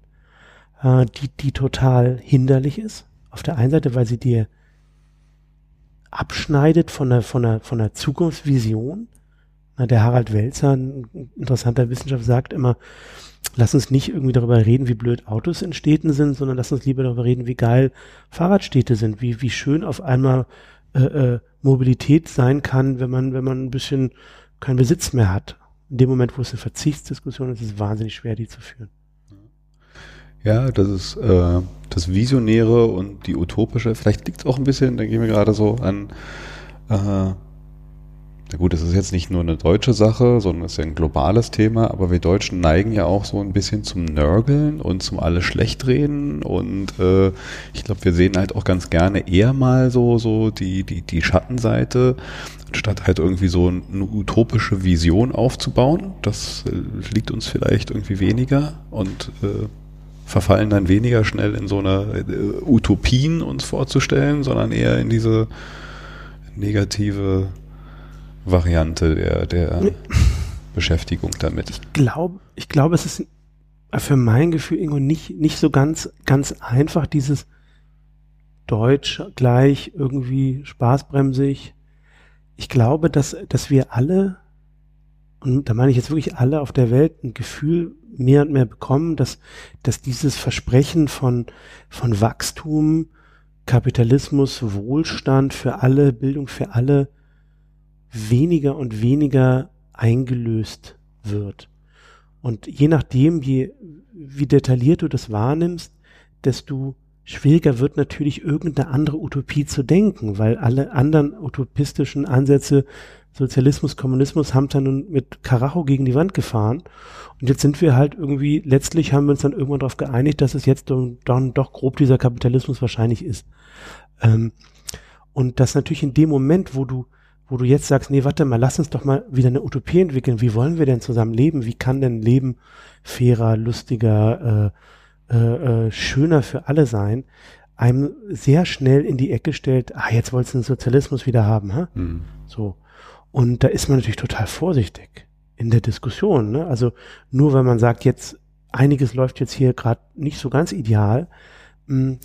äh, die, die total hinderlich ist. Auf der einen Seite, weil sie dir abschneidet von der, von der, von der Zukunftsvision. Na, der Harald Welzer, ein interessanter Wissenschaftler, sagt immer, lass uns nicht irgendwie darüber reden, wie blöd Autos in Städten sind, sondern lass uns lieber darüber reden, wie geil Fahrradstädte sind, wie, wie schön auf einmal äh, äh, Mobilität sein kann, wenn man, wenn man ein bisschen keinen Besitz mehr hat. In dem Moment, wo es eine Verzichtsdiskussion ist, ist es wahnsinnig schwer, die zu führen. Ja, das ist äh, das Visionäre und die Utopische. Vielleicht liegt es auch ein bisschen, denke ich mir gerade so, an äh, na gut, es ist jetzt nicht nur eine deutsche Sache, sondern es ist ja ein globales Thema, aber wir Deutschen neigen ja auch so ein bisschen zum Nörgeln und zum alles Schlechtreden und äh, ich glaube, wir sehen halt auch ganz gerne eher mal so, so die, die, die Schattenseite, statt halt irgendwie so eine utopische Vision aufzubauen. Das äh, liegt uns vielleicht irgendwie weniger und äh, verfallen dann weniger schnell in so eine äh, Utopien uns vorzustellen, sondern eher in diese negative Variante der, der Beschäftigung damit. Ich glaube, ich glaube, es ist für mein Gefühl irgendwo nicht, nicht so ganz, ganz einfach, dieses Deutsch gleich irgendwie spaßbremsig. Ich glaube, dass, dass wir alle, und da meine ich jetzt wirklich alle auf der Welt, ein Gefühl mehr und mehr bekommen, dass, dass dieses Versprechen von, von Wachstum, Kapitalismus, Wohlstand für alle, Bildung für alle weniger und weniger eingelöst wird. Und je nachdem, je, wie detailliert du das wahrnimmst, desto schwieriger wird natürlich irgendeine andere Utopie zu denken, weil alle anderen utopistischen Ansätze, Sozialismus, Kommunismus, haben dann nun mit Karacho gegen die Wand gefahren. Und jetzt sind wir halt irgendwie, letztlich haben wir uns dann irgendwann darauf geeinigt, dass es jetzt dann doch grob dieser Kapitalismus wahrscheinlich ist. Ähm, und das natürlich in dem Moment, wo du wo du jetzt sagst, nee, warte mal, lass uns doch mal wieder eine Utopie entwickeln. Wie wollen wir denn zusammen leben? Wie kann denn Leben fairer, lustiger, äh, äh, äh, schöner für alle sein? Einem sehr schnell in die Ecke stellt, ah, jetzt wolltest du den Sozialismus wieder haben, ha? Mhm. So. Und da ist man natürlich total vorsichtig in der Diskussion. Ne? Also nur weil man sagt, jetzt einiges läuft jetzt hier gerade nicht so ganz ideal, hm,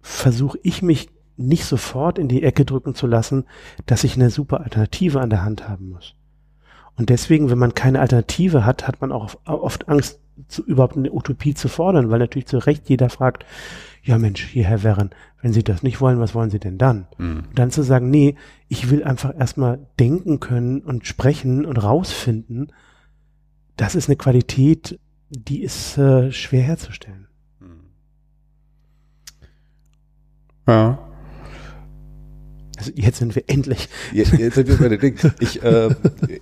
versuche ich mich nicht sofort in die Ecke drücken zu lassen, dass ich eine super Alternative an der Hand haben muss. Und deswegen, wenn man keine Alternative hat, hat man auch oft Angst, zu, überhaupt eine Utopie zu fordern, weil natürlich zu Recht jeder fragt, ja Mensch, hier Herr Werren, wenn Sie das nicht wollen, was wollen Sie denn dann? Mhm. Dann zu sagen, nee, ich will einfach erstmal denken können und sprechen und rausfinden, das ist eine Qualität, die ist äh, schwer herzustellen. Mhm. Ja, also jetzt sind wir endlich. Jetzt, jetzt sind wir bei den Dingen. Ich, äh,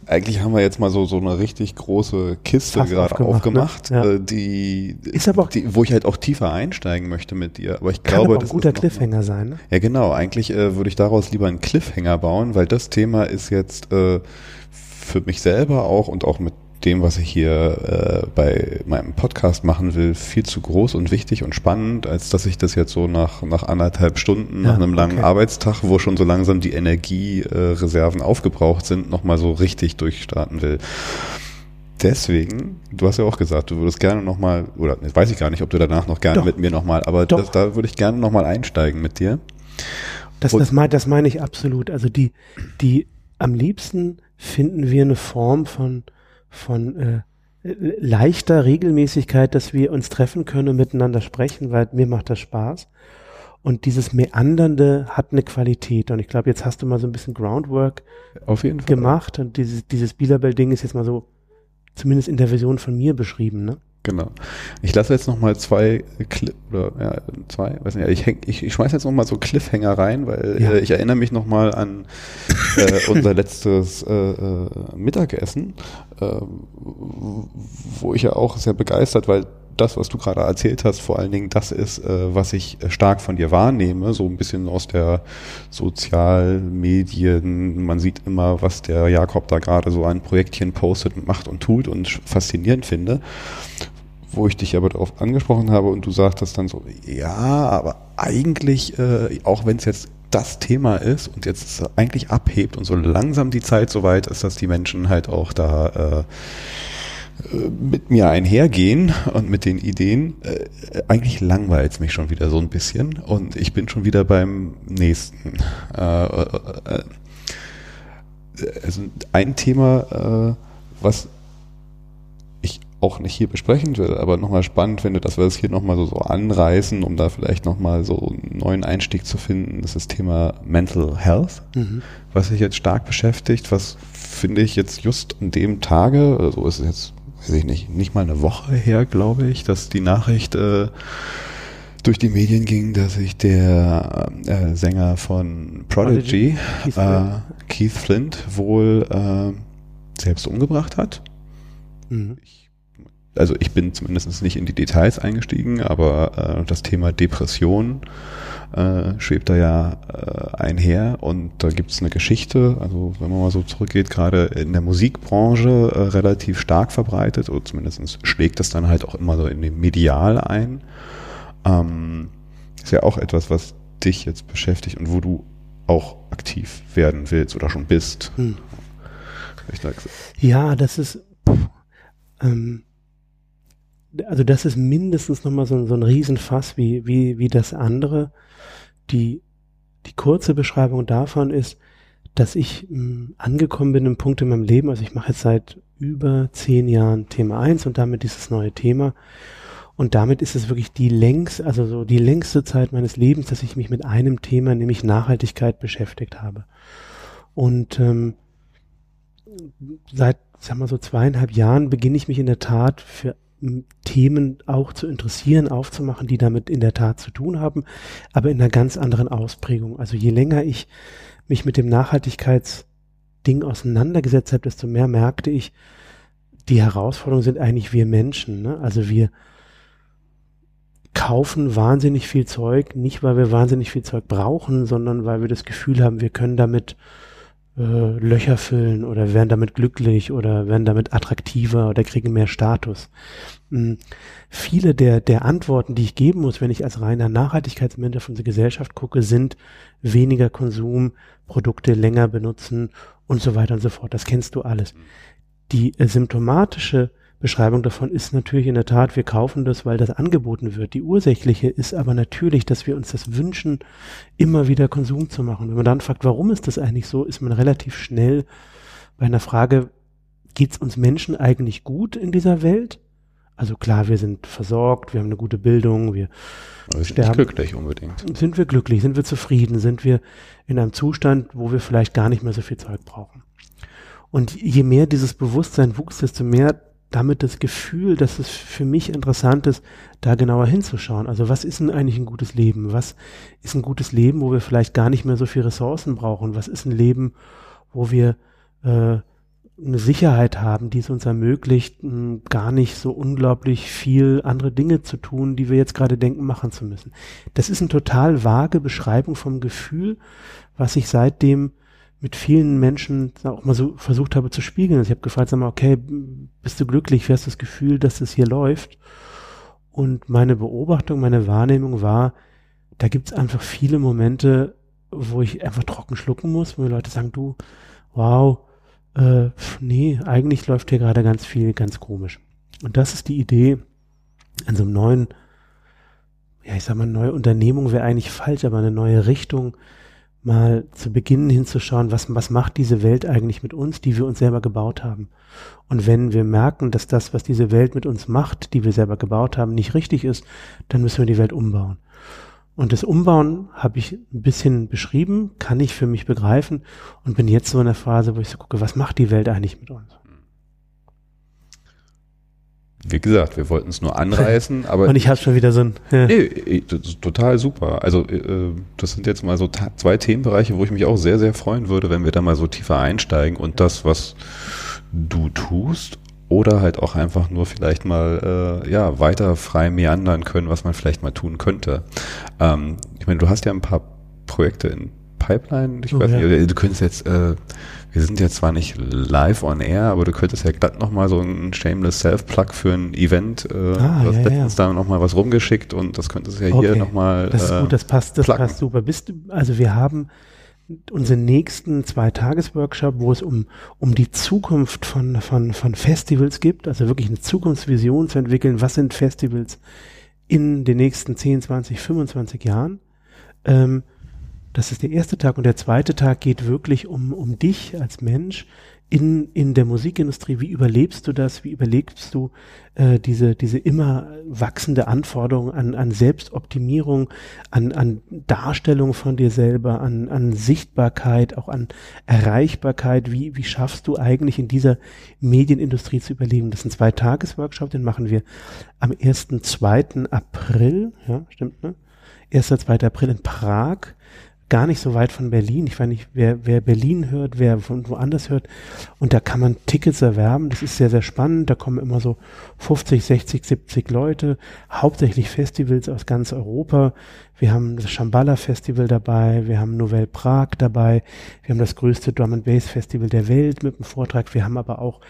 eigentlich haben wir jetzt mal so so eine richtig große Kiste gerade aufgemacht, ne? ja. äh, die, ist aber auch, die, wo ich halt auch tiefer einsteigen möchte mit dir. Aber ich glaube, aber das ein guter Cliffhanger sein. Ne? Ja, genau. Eigentlich äh, würde ich daraus lieber einen Cliffhanger bauen, weil das Thema ist jetzt äh, für mich selber auch und auch mit dem, was ich hier äh, bei meinem Podcast machen will, viel zu groß und wichtig und spannend, als dass ich das jetzt so nach, nach anderthalb Stunden, ja, nach einem langen okay. Arbeitstag, wo schon so langsam die Energiereserven äh, aufgebraucht sind, nochmal so richtig durchstarten will. Deswegen, du hast ja auch gesagt, du würdest gerne nochmal, oder weiß ich gar nicht, ob du danach noch gerne Doch. mit mir nochmal, aber das, da würde ich gerne nochmal einsteigen mit dir. Das, das, mein, das meine ich absolut. Also die, die am liebsten finden wir eine Form von von äh, leichter Regelmäßigkeit, dass wir uns treffen können und miteinander sprechen, weil mir macht das Spaß. Und dieses Meandernde hat eine Qualität. Und ich glaube, jetzt hast du mal so ein bisschen Groundwork gemacht. Und dieses, dieses Bilabel-Ding ist jetzt mal so, zumindest in der Version von mir beschrieben, ne? Genau. Ich lasse jetzt noch mal zwei Cli oder ja, zwei, weiß nicht, ich, häng, ich, ich schmeiß jetzt noch mal so Cliffhanger rein, weil ja. äh, ich erinnere mich noch mal an äh, unser letztes äh, äh, Mittagessen, äh, wo ich ja auch sehr begeistert, weil das, was du gerade erzählt hast, vor allen Dingen das ist, äh, was ich stark von dir wahrnehme, so ein bisschen aus der Sozialmedien. Man sieht immer, was der Jakob da gerade so ein Projektchen postet, macht und tut und faszinierend finde wo ich dich aber darauf angesprochen habe und du sagtest dann so, ja, aber eigentlich, äh, auch wenn es jetzt das Thema ist und jetzt eigentlich abhebt und so langsam die Zeit so weit ist, dass die Menschen halt auch da äh, äh mit mir einhergehen und mit den Ideen, äh, eigentlich langweilt es mich schon wieder so ein bisschen und ich bin schon wieder beim nächsten. Äh, also ein Thema, was auch nicht hier besprechen will, aber nochmal spannend finde, dass wir es hier nochmal so, so anreißen, um da vielleicht nochmal so einen neuen Einstieg zu finden. Das ist das Thema Mental Health, mhm. was sich jetzt stark beschäftigt, was finde ich jetzt just an dem Tage, also ist es jetzt, weiß ich nicht, nicht mal eine Woche her, glaube ich, dass die Nachricht äh, durch die Medien ging, dass sich der äh, Sänger von Prodigy, Keith, äh, Keith Flint, wohl äh, selbst umgebracht hat. Mhm. Ich, also ich bin zumindest nicht in die Details eingestiegen, aber äh, das Thema Depression äh, schwebt da ja äh, einher und da gibt's eine Geschichte, also wenn man mal so zurückgeht, gerade in der Musikbranche äh, relativ stark verbreitet oder zumindest schlägt das dann halt auch immer so in den Medial ein. Ähm, ist ja auch etwas, was dich jetzt beschäftigt und wo du auch aktiv werden willst oder schon bist. Hm. Ja, das ist ähm, also das ist mindestens nochmal so, so ein Riesenfass wie, wie, wie das andere. Die, die kurze Beschreibung davon ist, dass ich mh, hm, angekommen bin im Punkt in meinem Leben, also ich mache jetzt seit über zehn Jahren Thema eins und damit dieses neue Thema. Und damit ist es wirklich die längst, also so die längste Zeit meines Lebens, dass ich mich mit einem Thema, nämlich Nachhaltigkeit, beschäftigt habe. Und ähm, seit, sag mal so zweieinhalb Jahren beginne ich mich in der Tat für Themen auch zu interessieren, aufzumachen, die damit in der Tat zu tun haben, aber in einer ganz anderen Ausprägung. Also je länger ich mich mit dem Nachhaltigkeitsding auseinandergesetzt habe, desto mehr merkte ich, die Herausforderungen sind eigentlich wir Menschen. Ne? Also wir kaufen wahnsinnig viel Zeug, nicht weil wir wahnsinnig viel Zeug brauchen, sondern weil wir das Gefühl haben, wir können damit äh, Löcher füllen oder werden damit glücklich oder werden damit attraktiver oder kriegen mehr Status. Mhm. Viele der, der Antworten, die ich geben muss, wenn ich als reiner Nachhaltigkeitsmensch auf unsere Gesellschaft gucke, sind weniger Konsum, Produkte länger benutzen und so weiter und so fort. Das kennst du alles. Die äh, symptomatische Beschreibung davon ist natürlich in der Tat, wir kaufen das, weil das angeboten wird. Die ursächliche ist aber natürlich, dass wir uns das wünschen, immer wieder Konsum zu machen. Wenn man dann fragt, warum ist das eigentlich so, ist man relativ schnell bei einer Frage, geht es uns Menschen eigentlich gut in dieser Welt? Also klar, wir sind versorgt, wir haben eine gute Bildung, wir aber sterben. Sind glücklich unbedingt. Sind wir glücklich, sind wir zufrieden, sind wir in einem Zustand, wo wir vielleicht gar nicht mehr so viel Zeug brauchen. Und je mehr dieses Bewusstsein wuchs, desto mehr damit das Gefühl, dass es für mich interessant ist, da genauer hinzuschauen. Also was ist denn eigentlich ein gutes Leben? Was ist ein gutes Leben, wo wir vielleicht gar nicht mehr so viel Ressourcen brauchen? Was ist ein Leben, wo wir äh, eine Sicherheit haben, die es uns ermöglicht, mh, gar nicht so unglaublich viel andere Dinge zu tun, die wir jetzt gerade denken, machen zu müssen. Das ist eine total vage Beschreibung vom Gefühl, was ich seitdem mit vielen Menschen auch mal so versucht habe zu spiegeln. Also ich habe gefragt, sag mal, okay, bist du glücklich? Wie hast du das Gefühl, dass es hier läuft? Und meine Beobachtung, meine Wahrnehmung war, da gibt es einfach viele Momente, wo ich einfach trocken schlucken muss, wo die Leute sagen, du, wow, äh, nee, eigentlich läuft hier gerade ganz viel ganz komisch. Und das ist die Idee an so einem neuen, ja, ich sag mal, neue Unternehmung wäre eigentlich falsch, aber eine neue Richtung, mal zu beginnen hinzuschauen, was, was macht diese Welt eigentlich mit uns, die wir uns selber gebaut haben. Und wenn wir merken, dass das, was diese Welt mit uns macht, die wir selber gebaut haben, nicht richtig ist, dann müssen wir die Welt umbauen. Und das Umbauen habe ich ein bisschen beschrieben, kann ich für mich begreifen und bin jetzt so in der Phase, wo ich so gucke, was macht die Welt eigentlich mit uns? Wie gesagt, wir wollten es nur anreißen, *laughs* aber. Und ich habe schon wieder so ein. Ja. Nee, total super. Also äh, das sind jetzt mal so zwei Themenbereiche, wo ich mich auch sehr, sehr freuen würde, wenn wir da mal so tiefer einsteigen und das, was du tust, oder halt auch einfach nur vielleicht mal äh, ja weiter frei meandern können, was man vielleicht mal tun könnte. Ähm, ich meine, du hast ja ein paar Projekte in Pipeline. Ich oh, weiß ja. nicht, du könntest jetzt äh, wir sind ja zwar nicht live on air, aber du könntest ja glatt nochmal so ein Shameless Self-Plug für ein Event, äh, ah, du hast ja, letztens ja. da nochmal was rumgeschickt und das könntest du ja okay. hier nochmal. Das ist äh, gut, das passt, das passt super. Bist du, also wir haben unseren nächsten zwei Tages-Workshop, wo es um, um die Zukunft von, von, von Festivals gibt, also wirklich eine Zukunftsvision zu entwickeln, was sind Festivals in den nächsten 10, 20, 25 Jahren. Ähm, das ist der erste Tag. Und der zweite Tag geht wirklich um, um dich als Mensch in, in der Musikindustrie, wie überlebst du das, wie überlebst du äh, diese, diese immer wachsende Anforderung an, an Selbstoptimierung, an, an Darstellung von dir selber, an, an Sichtbarkeit, auch an Erreichbarkeit, wie, wie schaffst du eigentlich in dieser Medienindustrie zu überleben? Das ist ein Zwei-Tages-Workshop, den machen wir am 1. 2. April, ja, stimmt, ne? 1. 2. April in Prag gar nicht so weit von Berlin. Ich weiß nicht, wer, wer Berlin hört, wer von woanders hört. Und da kann man Tickets erwerben. Das ist sehr, sehr spannend. Da kommen immer so 50, 60, 70 Leute, hauptsächlich Festivals aus ganz Europa. Wir haben das Shambhala Festival dabei, wir haben Novell Prag dabei, wir haben das größte Drum and Bass Festival der Welt mit einem Vortrag. Wir haben aber auch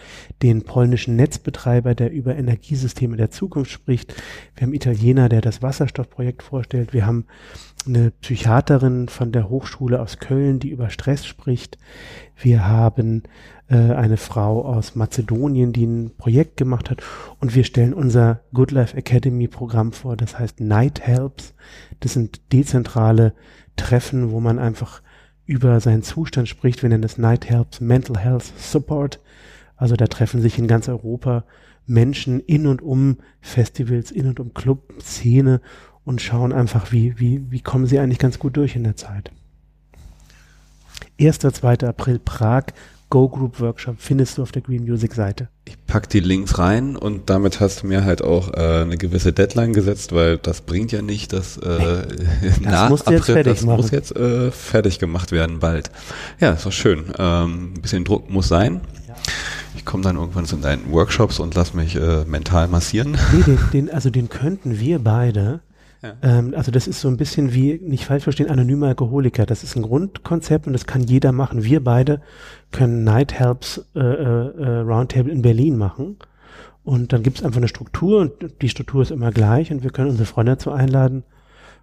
den polnischen Netzbetreiber, der über Energiesysteme der Zukunft spricht. Wir haben Italiener, der das Wasserstoffprojekt vorstellt. Wir haben eine Psychiaterin von der Hochschule aus Köln, die über Stress spricht. Wir haben äh, eine Frau aus Mazedonien, die ein Projekt gemacht hat. Und wir stellen unser Good Life Academy Programm vor, das heißt Night Helps. Das sind dezentrale Treffen, wo man einfach über seinen Zustand spricht. Wir nennen das Night Helps Mental Health Support. Also da treffen sich in ganz Europa Menschen in und um Festivals, in und um Club, Szene und schauen einfach, wie, wie, wie kommen sie eigentlich ganz gut durch in der Zeit. 1. 2. April Prag, Go Group Workshop findest du auf der Green Music Seite. Ich pack die Links rein und damit hast du mir halt auch äh, eine gewisse Deadline gesetzt, weil das bringt ja nicht, dass äh, nee, *laughs* das April, jetzt das machen. muss jetzt äh, fertig gemacht werden bald. Ja, ist doch schön. Ähm, ein bisschen Druck muss sein. Ja. Ich komme dann irgendwann zu deinen Workshops und lass mich äh, mental massieren. Nee, den, den, also den könnten wir beide ähm, also das ist so ein bisschen wie, nicht falsch verstehen, anonyme Alkoholiker. Das ist ein Grundkonzept und das kann jeder machen. Wir beide können Night Helps äh, äh, Roundtable in Berlin machen. Und dann gibt es einfach eine Struktur und die Struktur ist immer gleich und wir können unsere Freunde dazu einladen.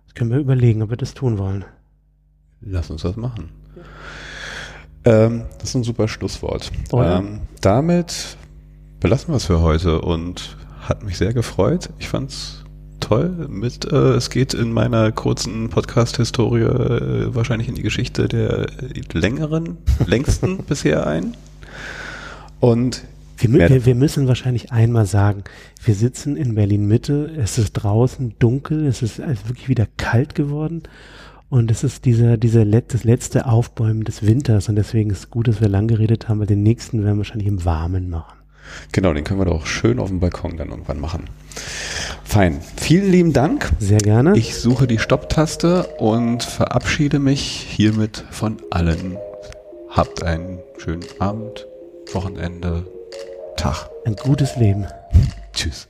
Das können wir überlegen, ob wir das tun wollen. Lass uns das machen. Ähm, das ist ein super Schlusswort. Ähm, damit belassen wir es für heute und hat mich sehr gefreut. Ich fand's toll mit, äh, es geht in meiner kurzen Podcast-Historie äh, wahrscheinlich in die Geschichte der längeren, *laughs* längsten bisher ein. Und wir, wir, wir, müssen wahrscheinlich einmal sagen, wir sitzen in Berlin Mitte, es ist draußen dunkel, es ist wirklich wieder kalt geworden und es ist dieser, dieser Let das letzte Aufbäumen des Winters und deswegen ist es gut, dass wir lang geredet haben, weil den nächsten werden wir wahrscheinlich im Warmen machen. Genau, den können wir doch schön auf dem Balkon dann irgendwann machen. Fein. Vielen lieben Dank. Sehr gerne. Ich suche die Stopptaste und verabschiede mich hiermit von allen. Habt einen schönen Abend, Wochenende, Tag. Ein gutes Leben. Tschüss.